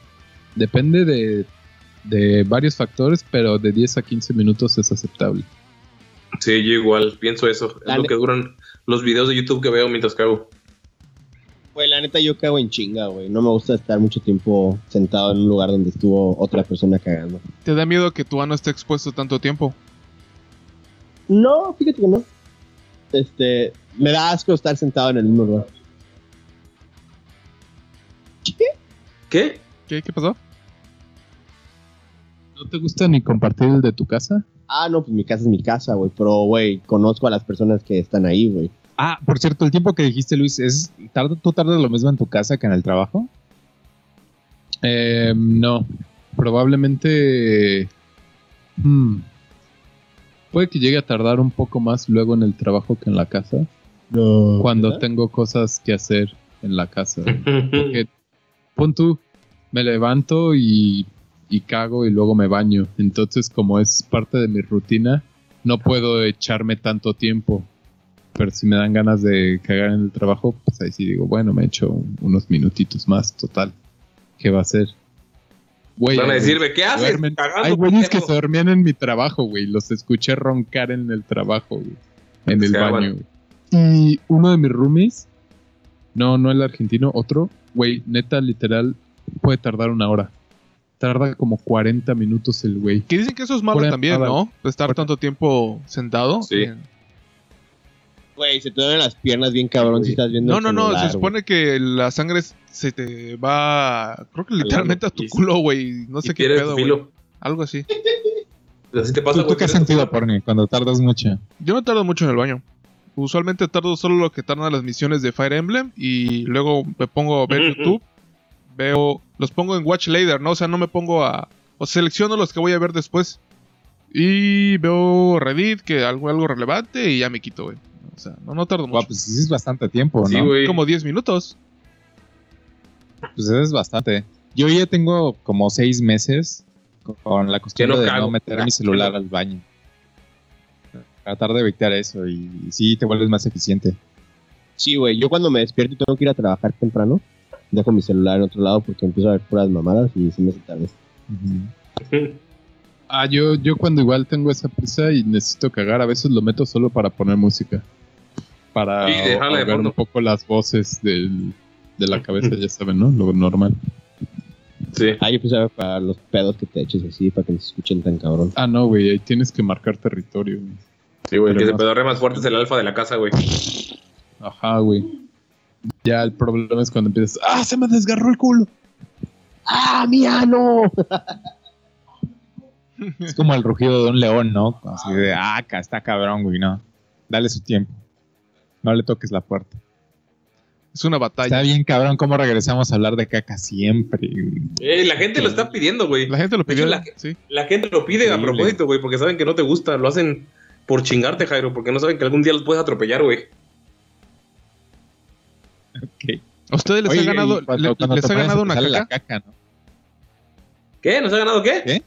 depende de, de varios factores, pero de 10 a 15 minutos es aceptable.
Sí, yo igual, pienso eso. Es
La
lo que duran los videos de YouTube que veo mientras cago.
Güey, la neta yo cago en chinga, güey. No me gusta estar mucho tiempo sentado en un lugar donde estuvo otra persona cagando.
¿Te da miedo que tu ano esté expuesto tanto tiempo?
No, fíjate que no. Este, me da asco estar sentado en el mismo lugar.
¿Qué?
¿Qué, qué pasó?
¿No te gusta ni compartir el de tu casa?
Ah, no, pues mi casa es mi casa, güey. Pero, güey, conozco a las personas que están ahí, güey.
Ah, por cierto, el tiempo que dijiste, Luis, es tarda, ¿tú tardas lo mismo en tu casa que en el trabajo?
Eh, no, probablemente... hmm, puede que llegue a tardar un poco más luego en el trabajo que en la casa,
No.
cuando tengo cosas que hacer en la casa. Porque, pon tú, me levanto y, y cago y luego me baño. Entonces, como es parte de mi rutina, no puedo echarme tanto tiempo. Pero si me dan ganas de cagar en el trabajo, pues ahí sí digo, bueno, me echo un- unos minutitos más, total. ¿Qué va a ser? Güey,
Van a ¿qué haces?
duermen.
Cagando,
Hay güeyes que se dormían en mi trabajo, güey. Los escuché roncar en el trabajo, güey. En el baño, güey. Y uno de mis roomies, no, no el argentino, otro, güey, neta, literal, puede tardar una hora. Tarda como 40 minutos el güey.
Que dicen que eso es malo también, ¿no? De estar tanto tiempo sentado.
Sí.
Güey, se te duelen las piernas bien cabrón si estás viendo
No, no, no, se supone que la sangre se te va, creo que literalmente a tu culo, güey. No
Y
sé qué pedo, güey. Algo así.
Así te pasa,
¿Tú, tú qué has sentido. Porni, cuando tardas mucho?
Yo no tardo mucho en el baño. Usualmente tardo solo lo que tardan las misiones de Fire Emblem y luego me pongo a ver. YouTube. Veo, los pongo en Watch Later, ¿no? O sea, no me pongo a... O selecciono los que voy a ver después. Y veo Reddit, que algo, algo relevante y ya me quito, güey. O sea, no, no tardo mucho.
pues sí es bastante tiempo, ¿no?
Sí, güey.
Como 10 minutos.
Pues es bastante. Yo ya tengo como seis meses con la costumbre
no
de
cago.
no meter mi celular al baño. Tratar de evitar eso y sí te vuelves más eficiente.
Sí, güey. Yo cuando me despierto y tengo que ir a trabajar temprano, dejo mi celular en otro lado porque empiezo a ver puras mamadas y se me hace tarde.
Ah, yo, yo cuando igual tengo esa prisa y necesito cagar, a veces lo meto solo para poner música. Para
fondo.
un poco las voces del, de la cabeza, ya saben, ¿no? Lo normal.
Sí.
Ah, yo pensaba para los pedos que te eches así, para que no se escuchen tan cabrón.
Ah, no, güey, ahí tienes que marcar territorio. güey.
Sí, güey. El que se pedorrea más fuerte es el alfa de la casa, güey.
Ajá, güey. Ya el problema es cuando empiezas, ¡ah, se me desgarró el culo!
¡Ah, mi ano!
Es como el rugido de un león, ¿no? Así de, ah, acá está cabrón, güey, no. Dale su tiempo. No le toques la puerta.
Es una batalla.
Está bien cabrón cómo regresamos a hablar de caca siempre.
Eh, la gente lo está pidiendo, güey.
La gente lo pidió.
La-
sí.
La gente lo pide a propósito, güey, porque saben que no te gusta. Lo hacen por chingarte, Jairo, porque no saben que algún día los puedes atropellar, güey.
Ok.
¿A ustedes les
Oye,
ha ganado,
y cuando-
le-
cuando
les
te
ha
pones,
ganado
te
una caca?
la caca, ¿no?
¿Qué? ¿Nos ha ganado qué?
¿Qué?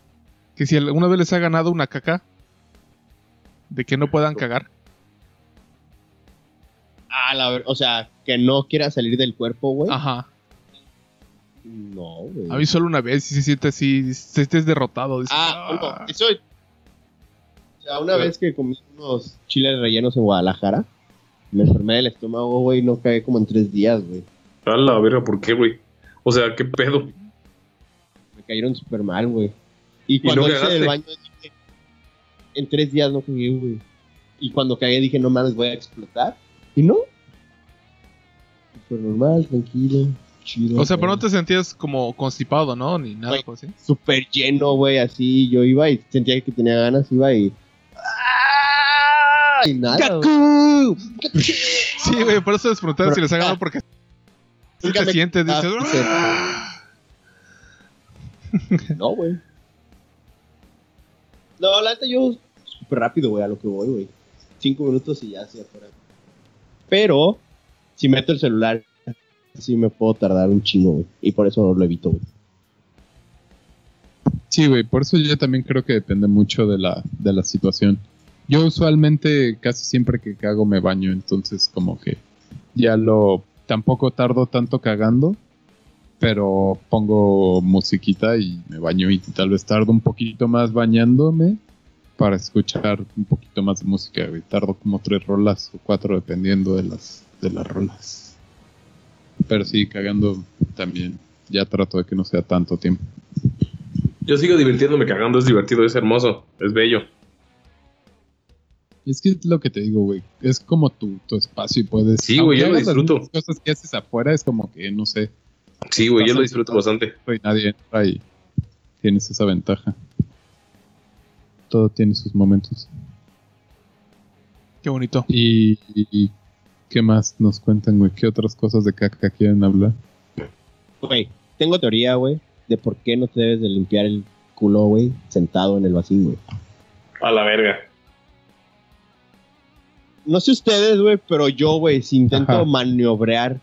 Que si alguna vez les ha ganado una caca, de que no puedan cagar.
Ah, la o sea, que no quiera salir del cuerpo, güey.
Ajá.
No, güey.
A mí solo una vez y se siente así, se sientes derrotado. dices,
Ah,
"Ah".
no, eso. O sea, una vez que comí unos chiles rellenos en Guadalajara, me enfermé del estómago, güey, y no cagué como en tres días, güey.
A la verga, ¿por qué, güey? O sea, ¿qué pedo?
Me cayeron súper mal, güey. Y cuando
no
hice
cagaste?
el baño dije, en tres días no cagué, güey. Y cuando cagué dije, no mames, voy a explotar. Y no. Súper normal, tranquilo, chido.
O sea, pero no te sentías como constipado, ¿no? Ni nada por así.
Súper lleno, güey, así. Yo iba y sentía que tenía ganas, iba y... ¡Ah! Y nada, güey.
Sí, güey, por eso les preguntaba si les ha ganado porque sí
Nunca
te sientes,
Ah,
dices,
sí.
"Ah".
No, güey. No, la neta yo súper rápido, güey, a lo que voy, güey. Cinco minutos y ya hacia afuera. Pero, si meto el celular, sí me puedo tardar un chingo, güey. Y por eso lo evito, güey.
Sí, güey, por eso yo también creo que depende mucho de la, de la situación. Yo usualmente casi siempre que cago me baño, entonces como que ya lo... Tampoco tardo tanto cagando, pero pongo musiquita y me baño y tal vez tardo un poquito más bañándome para escuchar un poquito más de música, güey. Tardo como tres rolas o cuatro dependiendo de las, de las rolas. Pero sí, cagando también. Ya trato de que no sea tanto tiempo.
Yo sigo divirtiéndome cagando, es divertido, es hermoso, es bello.
Es que es lo que te digo, güey. Es como tu, tu espacio y puedes.
Sí, güey, yo lo
las
disfruto.
cosas que haces afuera es como que, no sé.
Sí, güey, yo lo disfruto bastante.
Y nadie entra y tienes esa ventaja. Todo tiene sus momentos.
Qué bonito.
Y, y- ¿qué más nos cuentan, güey? ¿Qué otras cosas de caca quieren hablar?
Güey, tengo teoría, güey, de por qué no te debes de limpiar el culo, güey, sentado en el vacío, güey.
A la verga.
No sé ustedes, güey, pero yo, güey, si intento
Ajá.
maniobrar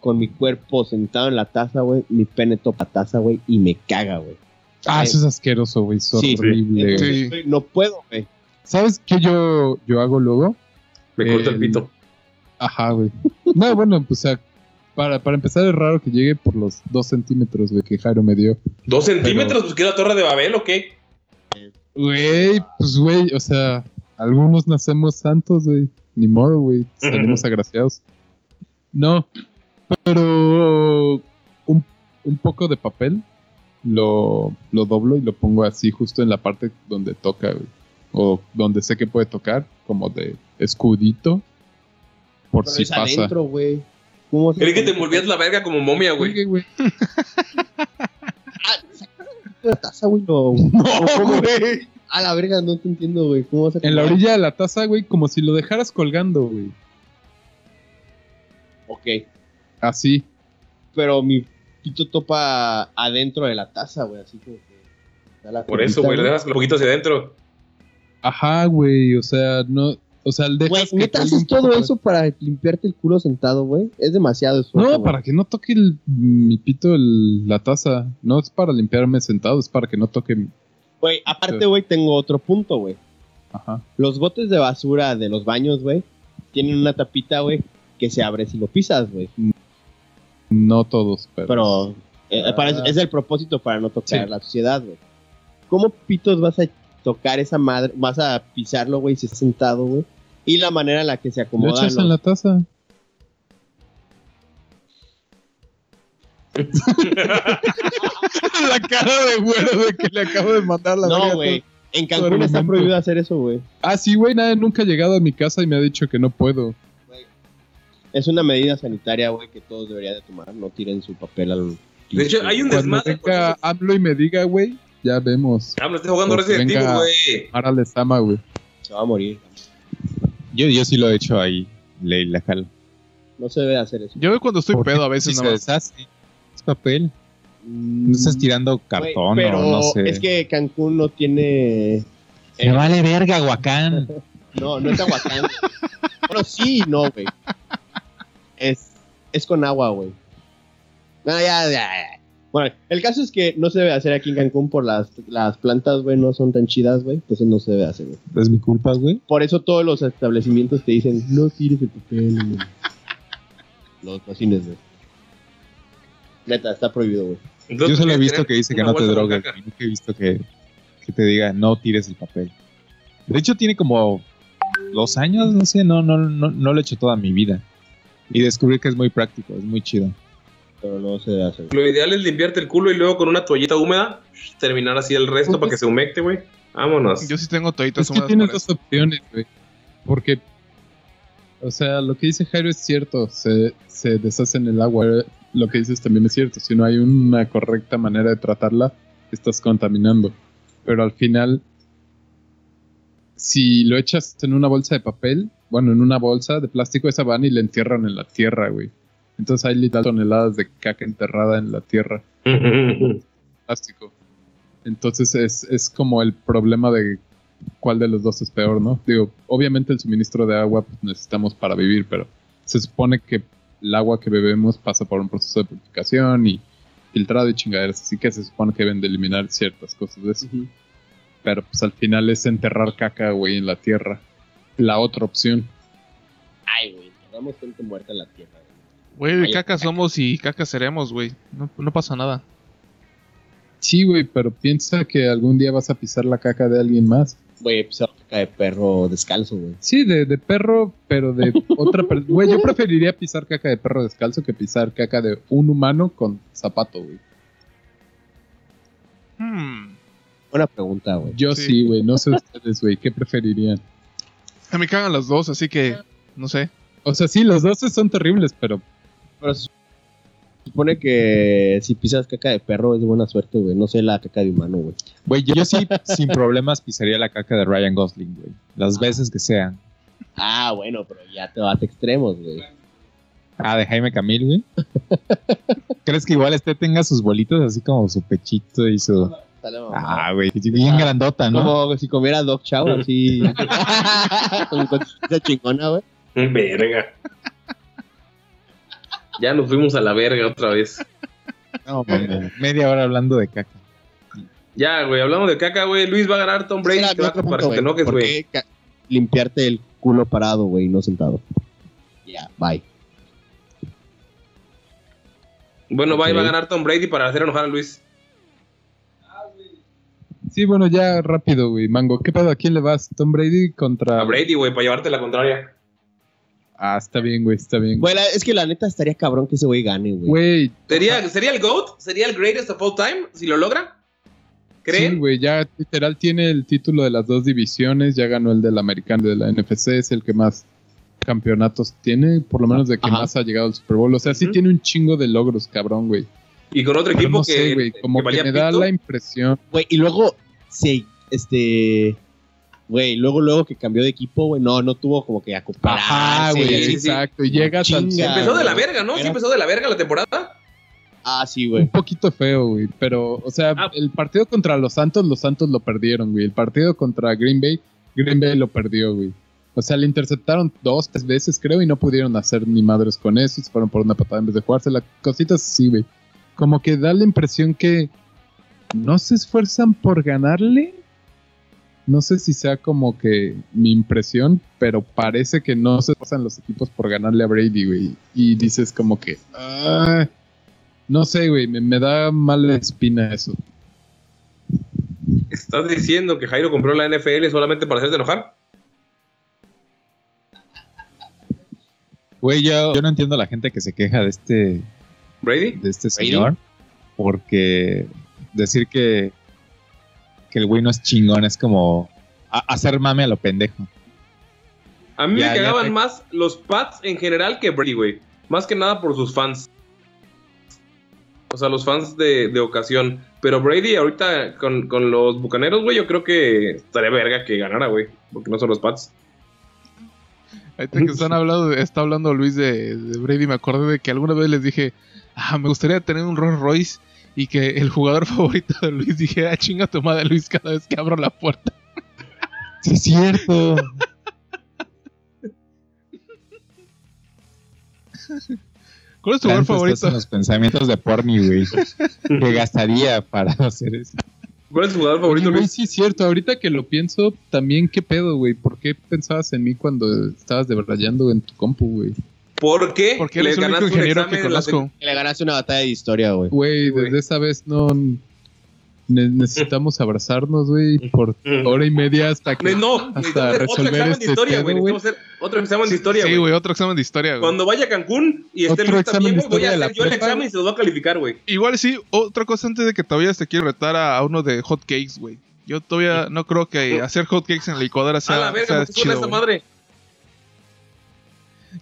con mi cuerpo sentado en la taza, güey, mi pene topa taza, güey, y me caga, güey.
Ah,
Ay.
eso es asqueroso, güey. Es
Sí,
horrible.
Sí.
no puedo, güey.
¿Sabes qué yo, yo hago luego?
Me corta el
El-
pito.
Ajá, güey. No, bueno, pues o sea, Para, para empezar, es raro que llegue por los dos centímetros, güey, que Jairo me dio.
¿Dos centímetros? Pues que la torre de Babel o qué?
Güey, pues, güey, o sea, algunos nacemos santos, güey. Ni modo, güey. Salimos agraciados. No, pero un, un poco de papel lo, lo doblo y lo pongo así justo en la parte donde toca, güey. O donde sé que puede tocar, como de escudito. Por
Pero
si
es
pasa.
adentro, güey. ¿Cómo se
Creí que te envolvías la verga como momia, güey.
Güey.
Ah, la taza, güey. No, ¿cómo? A la verga, no te entiendo, güey. ¿Cómo vas a
En la orilla de la taza, güey, como si lo dejaras colgando, güey.
Ok.
Así.
Pero mi pito topa adentro de la taza, güey. Así como que. da la
Por eso, güey, le dejas un poquito hacia adentro.
Ajá, güey. O sea, no. O sea, el
Güey,
dejas que
¿neta haces todo
para-
eso para limpiarte el culo sentado, güey? Es demasiado esfuerzo,
No,
güey.
para que no toque el, mi pito el- la taza. No es para limpiarme sentado, es para que no toque. mi-
Güey, aparte, güey, tengo otro punto, güey.
Ajá.
Los botes de basura de los baños, güey, tienen una tapita, güey, que se abre si lo pisas, güey.
No todos, pero.
Pero eh, para eso- es el propósito para no tocar
Sí.
la suciedad, güey. ¿Cómo pitos vas a tocar esa madre? Vas a pisarlo, güey, si estás sentado, güey. Y la manera en la que se
Lo
acomodan
echas
los-
en la taza. la cara de güero de que le acabo de mandar la
No, güey. En Cancún está prohibido hacer eso, güey.
Ah, sí, güey, nadie nunca ha llegado a mi casa y me ha dicho que no puedo.
Es una medida sanitaria, güey, que todos deberían de tomar. No tiren su papel al...
De hecho, hay un
Cuando
desmadre. por
venga
eso-
AMLO y me diga, güey, ya vemos.
Ah, me estoy jugando Resident Evil, güey.
Ahora les ama, güey.
Se va a morir.
Yo, yo sí lo he hecho ahí. Le, la jalo.
No se debe hacer eso.
Yo cuando estoy pedo a veces
si
nada
se
más.
deshace. Es papel. No estás tirando cartón
pero
o no sé.
es que Cancún no tiene...
Me vale verga, Huacán.
No, no es Aguacán. bueno, sí, y no, güey. Es, es con agua, güey. No, ya, ya, ya. Bueno, el caso es que no se debe hacer aquí en Cancún por las, las plantas, güey, no son tan chidas, güey. Entonces no se debe hacer, güey.
Es mi culpa, güey.
Por eso todos los establecimientos te dicen, no tires el papel, güey. Los cocines, güey. Neta, está prohibido, güey.
Yo solo he visto que dice que no te drogues. Nunca he visto que, que te diga no tires el papel. De hecho, tiene como dos años, no sé, no, no, no, no lo he hecho toda mi vida. Y descubrí que es muy práctico, es muy chido.
Pero no se hacer.
Lo ideal es limpiarte el culo y luego con una toallita húmeda terminar así el resto para que se humecte, güey. Vámonos.
Yo sí tengo toallitas
Es que
húmedas
tienes dos
eso.
opciones, güey. Porque, o sea, lo que dice Jairo es cierto, se, se deshace en el agua. Lo que dices también es cierto. Si no hay una correcta manera de tratarla, estás contaminando. Pero al final, si lo echas en una bolsa de papel, bueno, en una bolsa de plástico, esa van y la entierran en la tierra, güey. Entonces hay literal toneladas de caca enterrada en la tierra plástico. Entonces es, es como el problema de cuál de los dos es peor, ¿no? Digo, obviamente el suministro de agua pues, necesitamos para vivir, pero se supone que el agua que bebemos pasa por un proceso de purificación y filtrado y chingaderas, así que se supone que deben de eliminar ciertas cosas de eso. Pero pues al final es enterrar caca, güey, en la tierra. La otra opción.
Ay, güey, tenemos gente muerta en la tierra, güey.
Güey, de caca somos y caca seremos, güey. No, no pasa nada.
Sí, güey, pero piensa que algún día vas a pisar la caca de alguien más.
Güey, pues caca de perro descalzo, güey.
Sí, de, de perro, pero de otra persona. Güey, yo preferiría pisar caca de perro descalzo que pisar caca de un humano con zapato, güey.
Hmm.
Buena pregunta, güey.
Yo
Sí.
sí, güey. No sé ustedes, güey. ¿Qué preferirían?
A mí cagan las dos, así que no sé.
O sea, sí, los dos son terribles, pero
Pero se supone que si pisas caca de perro es buena suerte, güey. No sé la caca de humano, güey.
Güey, yo, yo sí, sin problemas, pisaría la caca de Ryan Gosling, güey. Las veces que sean.
Ah, bueno, pero ya te vas a extremos, güey.
Ah, de Jaime Camil, güey. ¿Crees que igual este tenga sus bolitos así como su pechito y su.
Mamá.
Ah, güey, bien grandota, ¿no?
Como si comiera Dog Chow, así. con esa chingona, güey.
Verga. Ya nos fuimos a la verga otra vez.
No, mames, Media hora hablando de caca.
Ya, güey, hablamos de caca, güey. Luis va a ganar Tom Brady.
Era
te va-
otro
para
punto,
que enojes,
¿Por
güey.
limpiarte el culo parado, güey, no sentado? Ya, bye.
Bueno, y va a ganar Tom Brady para hacer enojar a Luis.
Sí, bueno, ya rápido, güey. Mango, ¿qué pedo? ¿A quién le vas? ¿Tom Brady contra...?
A Brady, güey, para llevarte la contraria.
Ah, está bien, güey, está bien.
Güey, es que la neta estaría cabrón que ese güey gane, güey.
Güey,
¿Sería, ¿Sería el GOAT? ¿Sería el greatest of all time? Si lo logra. ¿Creen?
sí, güey, ya literal tiene el título de las dos divisiones, ya ganó el del americano de la NFC, es el que más campeonatos tiene, por lo menos de que
Ajá.
más ha llegado al Super Bowl. O sea, sí tiene un chingo de logros, cabrón, güey.
y con otro equipo
no
que,
sé, güey, como
que
me da la impresión.
Güey, y luego, sí, este... Güey, luego, luego que cambió de equipo, güey, no, no tuvo como que acoplarse.
Ajá, güey,
sí, sí.
exacto. Y llegas al
Chinga.
Empezó de la verga, ¿no? Sí,
Era-
empezó de la verga la temporada.
Ah, sí,
un
güey.
poquito feo, güey. Pero, o sea,
Ah.
el partido contra los Santos, los Santos lo perdieron, güey. El partido contra Green Bay, Green Bay lo perdió, güey. O sea, le interceptaron dos, tres veces, creo, y no pudieron hacer ni madres con eso. y Se fueron por una patada en vez de jugársela. Cositas así, güey. Como que da la impresión que no se esfuerzan por ganarle. No sé si sea como que mi impresión, pero parece que no se esfuerzan los equipos por ganarle a Brady, güey. Y dices como que... "Ah, no sé, güey, me, me da mala espina eso.
¿Estás diciendo que Jairo compró la NFL solamente para hacerte enojar?
Güey, yo, yo no entiendo a la gente que se queja de este,
¿Brady?
de este señor. Porque decir que, que el güey no es chingón es como a- hacer mame a lo pendejo.
A mí
Ya,
me cagaban
te-
más los Pats en general que Brady, güey. Más que nada por sus fans. O sea, los fans de, de ocasión. Pero Brady ahorita con, con los bucaneros, güey, yo creo que estaría verga que ganara, güey. Porque no son los Pats.
Ahorita que están hablando, está hablando Luis de, de Brady, me acordé de que alguna vez les dije, ah, me gustaría tener un Rolls Royce y que el jugador favorito de Luis dijera, chinga tu madre Luis cada vez que abro la puerta.
Sí, es cierto.
¿Cuál es tu jugador favorito?
en los pensamientos de porni, güey. que gastaría para hacer eso.
¿Cuál es tu jugador favorito, Luis?
sí es cierto. Ahorita que lo pienso, también qué pedo, güey. ¿Por qué pensabas en mí cuando estabas debrayando en tu compu, güey?
¿Por qué?
Porque eres el único
ganaste un
ingeniero que
examen en la
conozco.
Que le ganaste una batalla de historia, güey.
Güey, desde esa vez no... ne- necesitamos abrazarnos, güey, por
Mm.
hora y media hasta que...
No,
hasta
hacer otro
resolver
examen
este
de historia, güey.
güey.
Necesitamos hacer otro examen de historia,
Sí,
güey.
güey, otro examen de historia, güey.
Cuando vaya a Cancún y esté
Otro
Luis
examen
también, güey, voy a hacer yo el examen y se los voy a calificar, güey.
Igual sí, otra cosa antes de que todavía te quiero retar a, a uno de hot cakes, güey. Yo todavía no creo que hacer hot cakes en la licuadora
A
sea,
la verga,
sea
¿por qué suena
chido.
esta madre?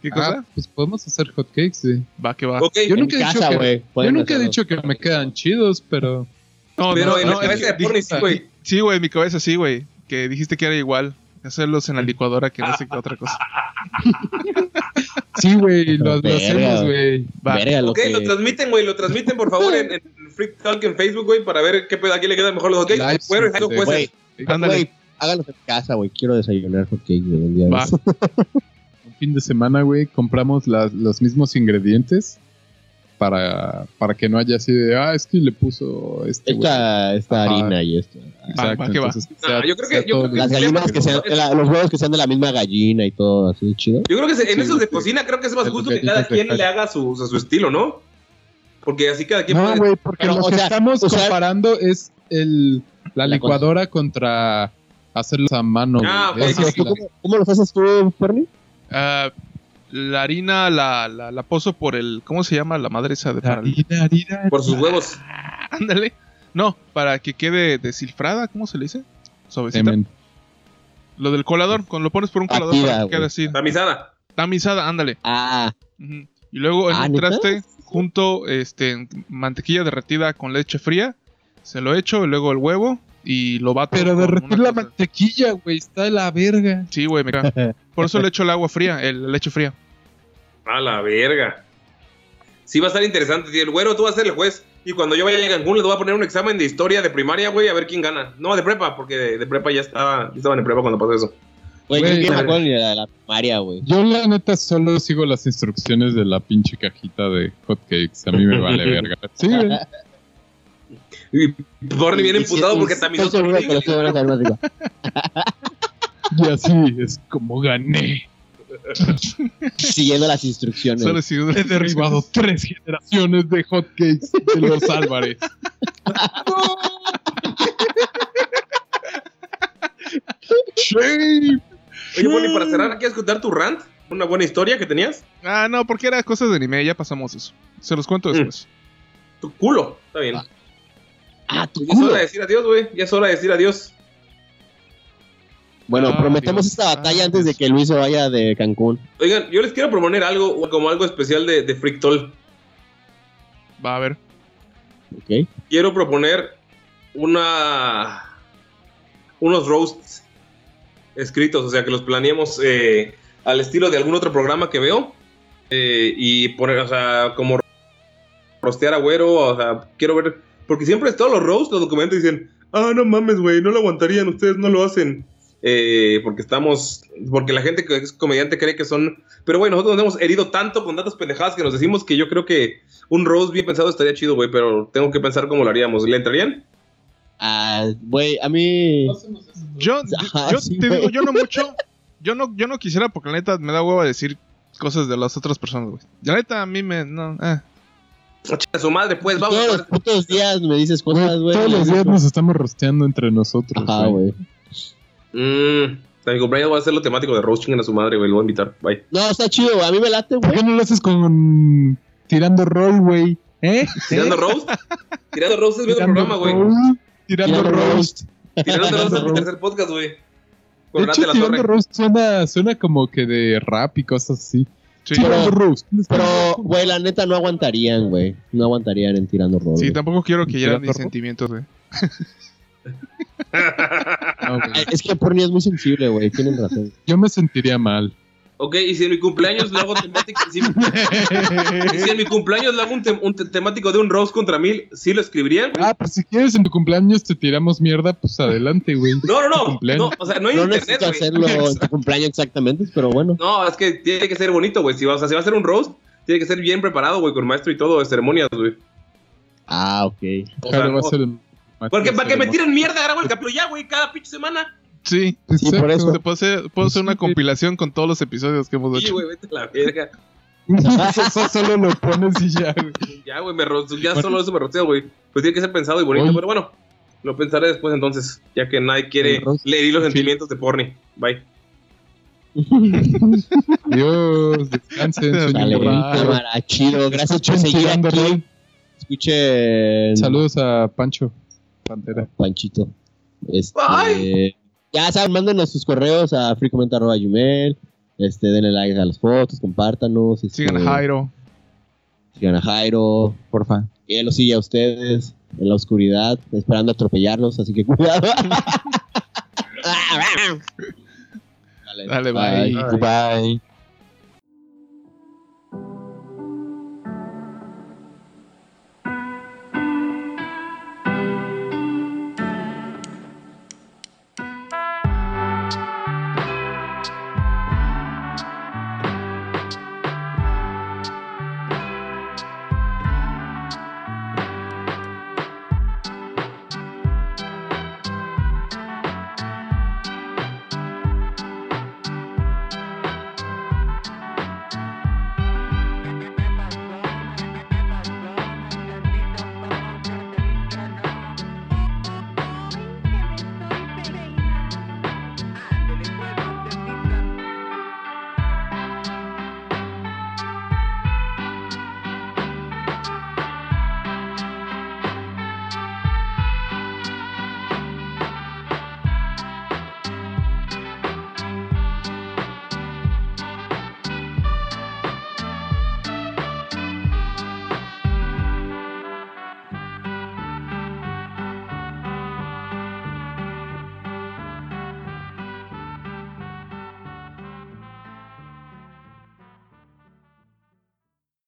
¿Qué cosa?
Ah, pues podemos hacer hotcakes, güey.
Va, que va.
Ok,
Yo
En
nunca he
casa,
dicho que-
güey.
Yo nunca he dicho que me quedan chidos, pero...
No,
pero
no,
en
no,
la cabeza de porni sí, güey.
Sí, güey, en mi cabeza sí, güey. Que dijiste que era igual. Hacerlos en la licuadora que no sé qué otra cosa.
Sí, güey, lo, lo hacemos, güey.
Ok,
que...
lo transmiten, güey, lo transmiten por favor en, en Freak Talk en Facebook, güey, para ver qué pedo, a quién le quedan mejor los hotcakes.
Live
Bueno, pues,
Güey,
Ándale.
háganlo en casa, güey. Quiero desayunar hotcakes, güey.
Va.
fin de semana, güey, compramos las- los mismos ingredientes para, para que no haya así de, ah, es que le puso este.
Esta, esta harina y esto.
Exacto,
va.
Ah, yo creo que-
sea
yo
todo
creo que
Las
sí,
gallinas
sí,
que
sí,
sean,
sí.
la- los huevos que sean de la misma gallina y todo así, chido.
Yo creo que se- en
Sí,
esos de
sí.
cocina creo que es más justo que cada quien le haga su, o sea, su estilo, ¿no? Porque así cada quien
No,
puede-
güey, porque
Pero,
lo que
sea,
estamos
o sea-
comparando es el, la,
La
licuadora contra hacerlos a mano.
Ah,
es
¿Cómo, cómo los haces tú, Fernie?
Ah, la harina la, la, la poso por el. ¿Cómo se llama la madre esa de
Harina, harina,
por sus huevos.
Ándale. No, para que quede descilfrada, ¿cómo se le dice? Suavecita. Lo del colador, cuando lo pones por un colador
Batida,
para que quede así.
Tamizada.
Tamizada, ándale.
Ah.
Y luego en
Ah,
traste, junto este, mantequilla derretida con leche fría, se lo echo, y luego el huevo y lo bato.
Pero
con
derretir la
cosa.
mantequilla, güey, está de la verga.
Sí, güey, mira. Por eso le echo el agua fría, el, leche fría.
A la verga. Sí va a estar interesante. tío. El güero, tú vas a ser el juez. Y cuando yo vaya a Cancún, les voy a poner un examen de historia de primaria, güey, a ver quién gana. No, de prepa, porque de, de prepa ya estaba, ya estaban en prepa cuando pasó eso.
güey, yo me la, de la primaria, güey.
Yo la neta solo sigo las instrucciones de la pinche cajita de hotcakes. A mí me vale verga. Sí, güey.
Y Borny viene emputado porque
digo.
Y así es como gané.
Siguiendo las instrucciones.
Solo si uno-
He derribado tres generaciones de hotcakes de los Álvarez. Shame.
Oye, Bonnie, para cerrar, ¿quieres contar tu rant? ¿Una buena historia que tenías?
Ah, no, porque era cosas de anime, ya pasamos eso. Se los cuento después.
Tu culo. Está bien.
Ah, tu
Ya es hora de decir adiós, güey. Ya es hora de decir adiós.
Bueno,
Ah,
prometemos
Dios.
esta batalla
Ah,
antes de que Luis se vaya de Cancún.
Oigan, yo les quiero proponer algo, como algo especial de, de Freak Toll.
Va a ver.
¿Ok?
Quiero proponer una. unos roasts escritos, o sea, que los planeemos eh, al estilo de algún otro programa que veo. eh, y poner, o sea, como rostear a güero, o sea, quiero ver. Porque siempre todos los roasts, los documentos dicen, ah, no mames, güey, no lo aguantarían, ustedes no lo hacen. Eh, porque estamos, porque la gente que es comediante cree que son, pero bueno, nosotros nos hemos herido tanto con tantas pendejadas que nos decimos que yo creo que un roast bien pensado estaría chido, güey, pero tengo que pensar cómo lo haríamos. ¿Le entrarían?
Ah, güey, a mí.
Yo,
Ajá,
yo
sí,
te
güey.
digo, yo no mucho. Yo no, yo no quisiera porque la neta me da hueva decir cosas de las otras personas, güey. La neta a mí me. No, eh.
A su madre, pues, vamos.
Todos los putos días me dices cosas, güey.
Todos los días nos estamos rosteando entre nosotros.
Ajá, güey.
Mmm, mi cumpleaños va a ser lo temático de roast, chinguen a su madre, güey, lo voy a invitar. Bye.
No, está chido, güey. A mí me late,
¿Por
güey.
qué no lo haces con tirando roll, güey? ¿Eh?
¿Tirando roast? Tirando roast es viendo el programa, güey.
Tirando roast.
Tirando roast es mi tercer podcast, güey.
De
Con
hecho, tirando roast suena, suena como que de rap y cosas así.
Sí,
Tirando roast.
Pero, güey, la neta no aguantarían, güey. No aguantarían en tirando rol.
sí, tampoco quiero que hieran
¿Tirando
mis sentimientos, güey.
No,
Es que Porni es muy sensible, güey. Tienen razón.
Yo me sentiría mal.
Ok, y si en mi cumpleaños le hago temático. Si, y si en mi cumpleaños le hago un, tem- un te- temático de un roast contra mil, ¿sí lo escribirían? güey?
Ah, pues si quieres en tu cumpleaños te tiramos mierda, pues adelante, güey.
No, no, no. No, o sea, no hay
No
internet,
necesito hacerlo en tu cumpleaños exactamente, pero bueno.
No, es que tiene que ser bonito, güey. Si, va- o sea, si va a ser un roast, tiene que ser bien preparado, güey, con maestro y todo, de ceremonias, güey.
Ah, ok.
O
Claro,
sea,
va a ser el-
Porque para que me tiren mierda, grabo el capítulo ya, güey, cada pinche semana.
Sí.
Sí, por eso.
Se puede hacer, puedo hacer una compilación con todos los episodios que hemos
Sí,
hecho.
güey, vete a la verga.
Eso solo lo pones y ya, güey.
Ya, güey, me ya solo eso me rosteo, güey. Pues tiene que ser pensado y bonito,
Oye.
pero bueno. Lo pensaré después entonces, ya que nadie quiere leer los
Sí.
sentimientos de porni. Bye.
Dios, descansen,
Dale, cámara, chido. Gracias por seguir aquí. Escuchen.
Saludos a Pancho Pantera.
Panchito. Este,
Bye.
Ya saben, mándenos sus correos a freecomment.gmail. Este, denle like a las fotos, compártanos. Este,
Sigan a Jairo.
Sigan a Jairo.
Porfa.
Que él los sigue a ustedes en la oscuridad, esperando atropellarlos, así que cuidado.
Dale, bye.
Bye.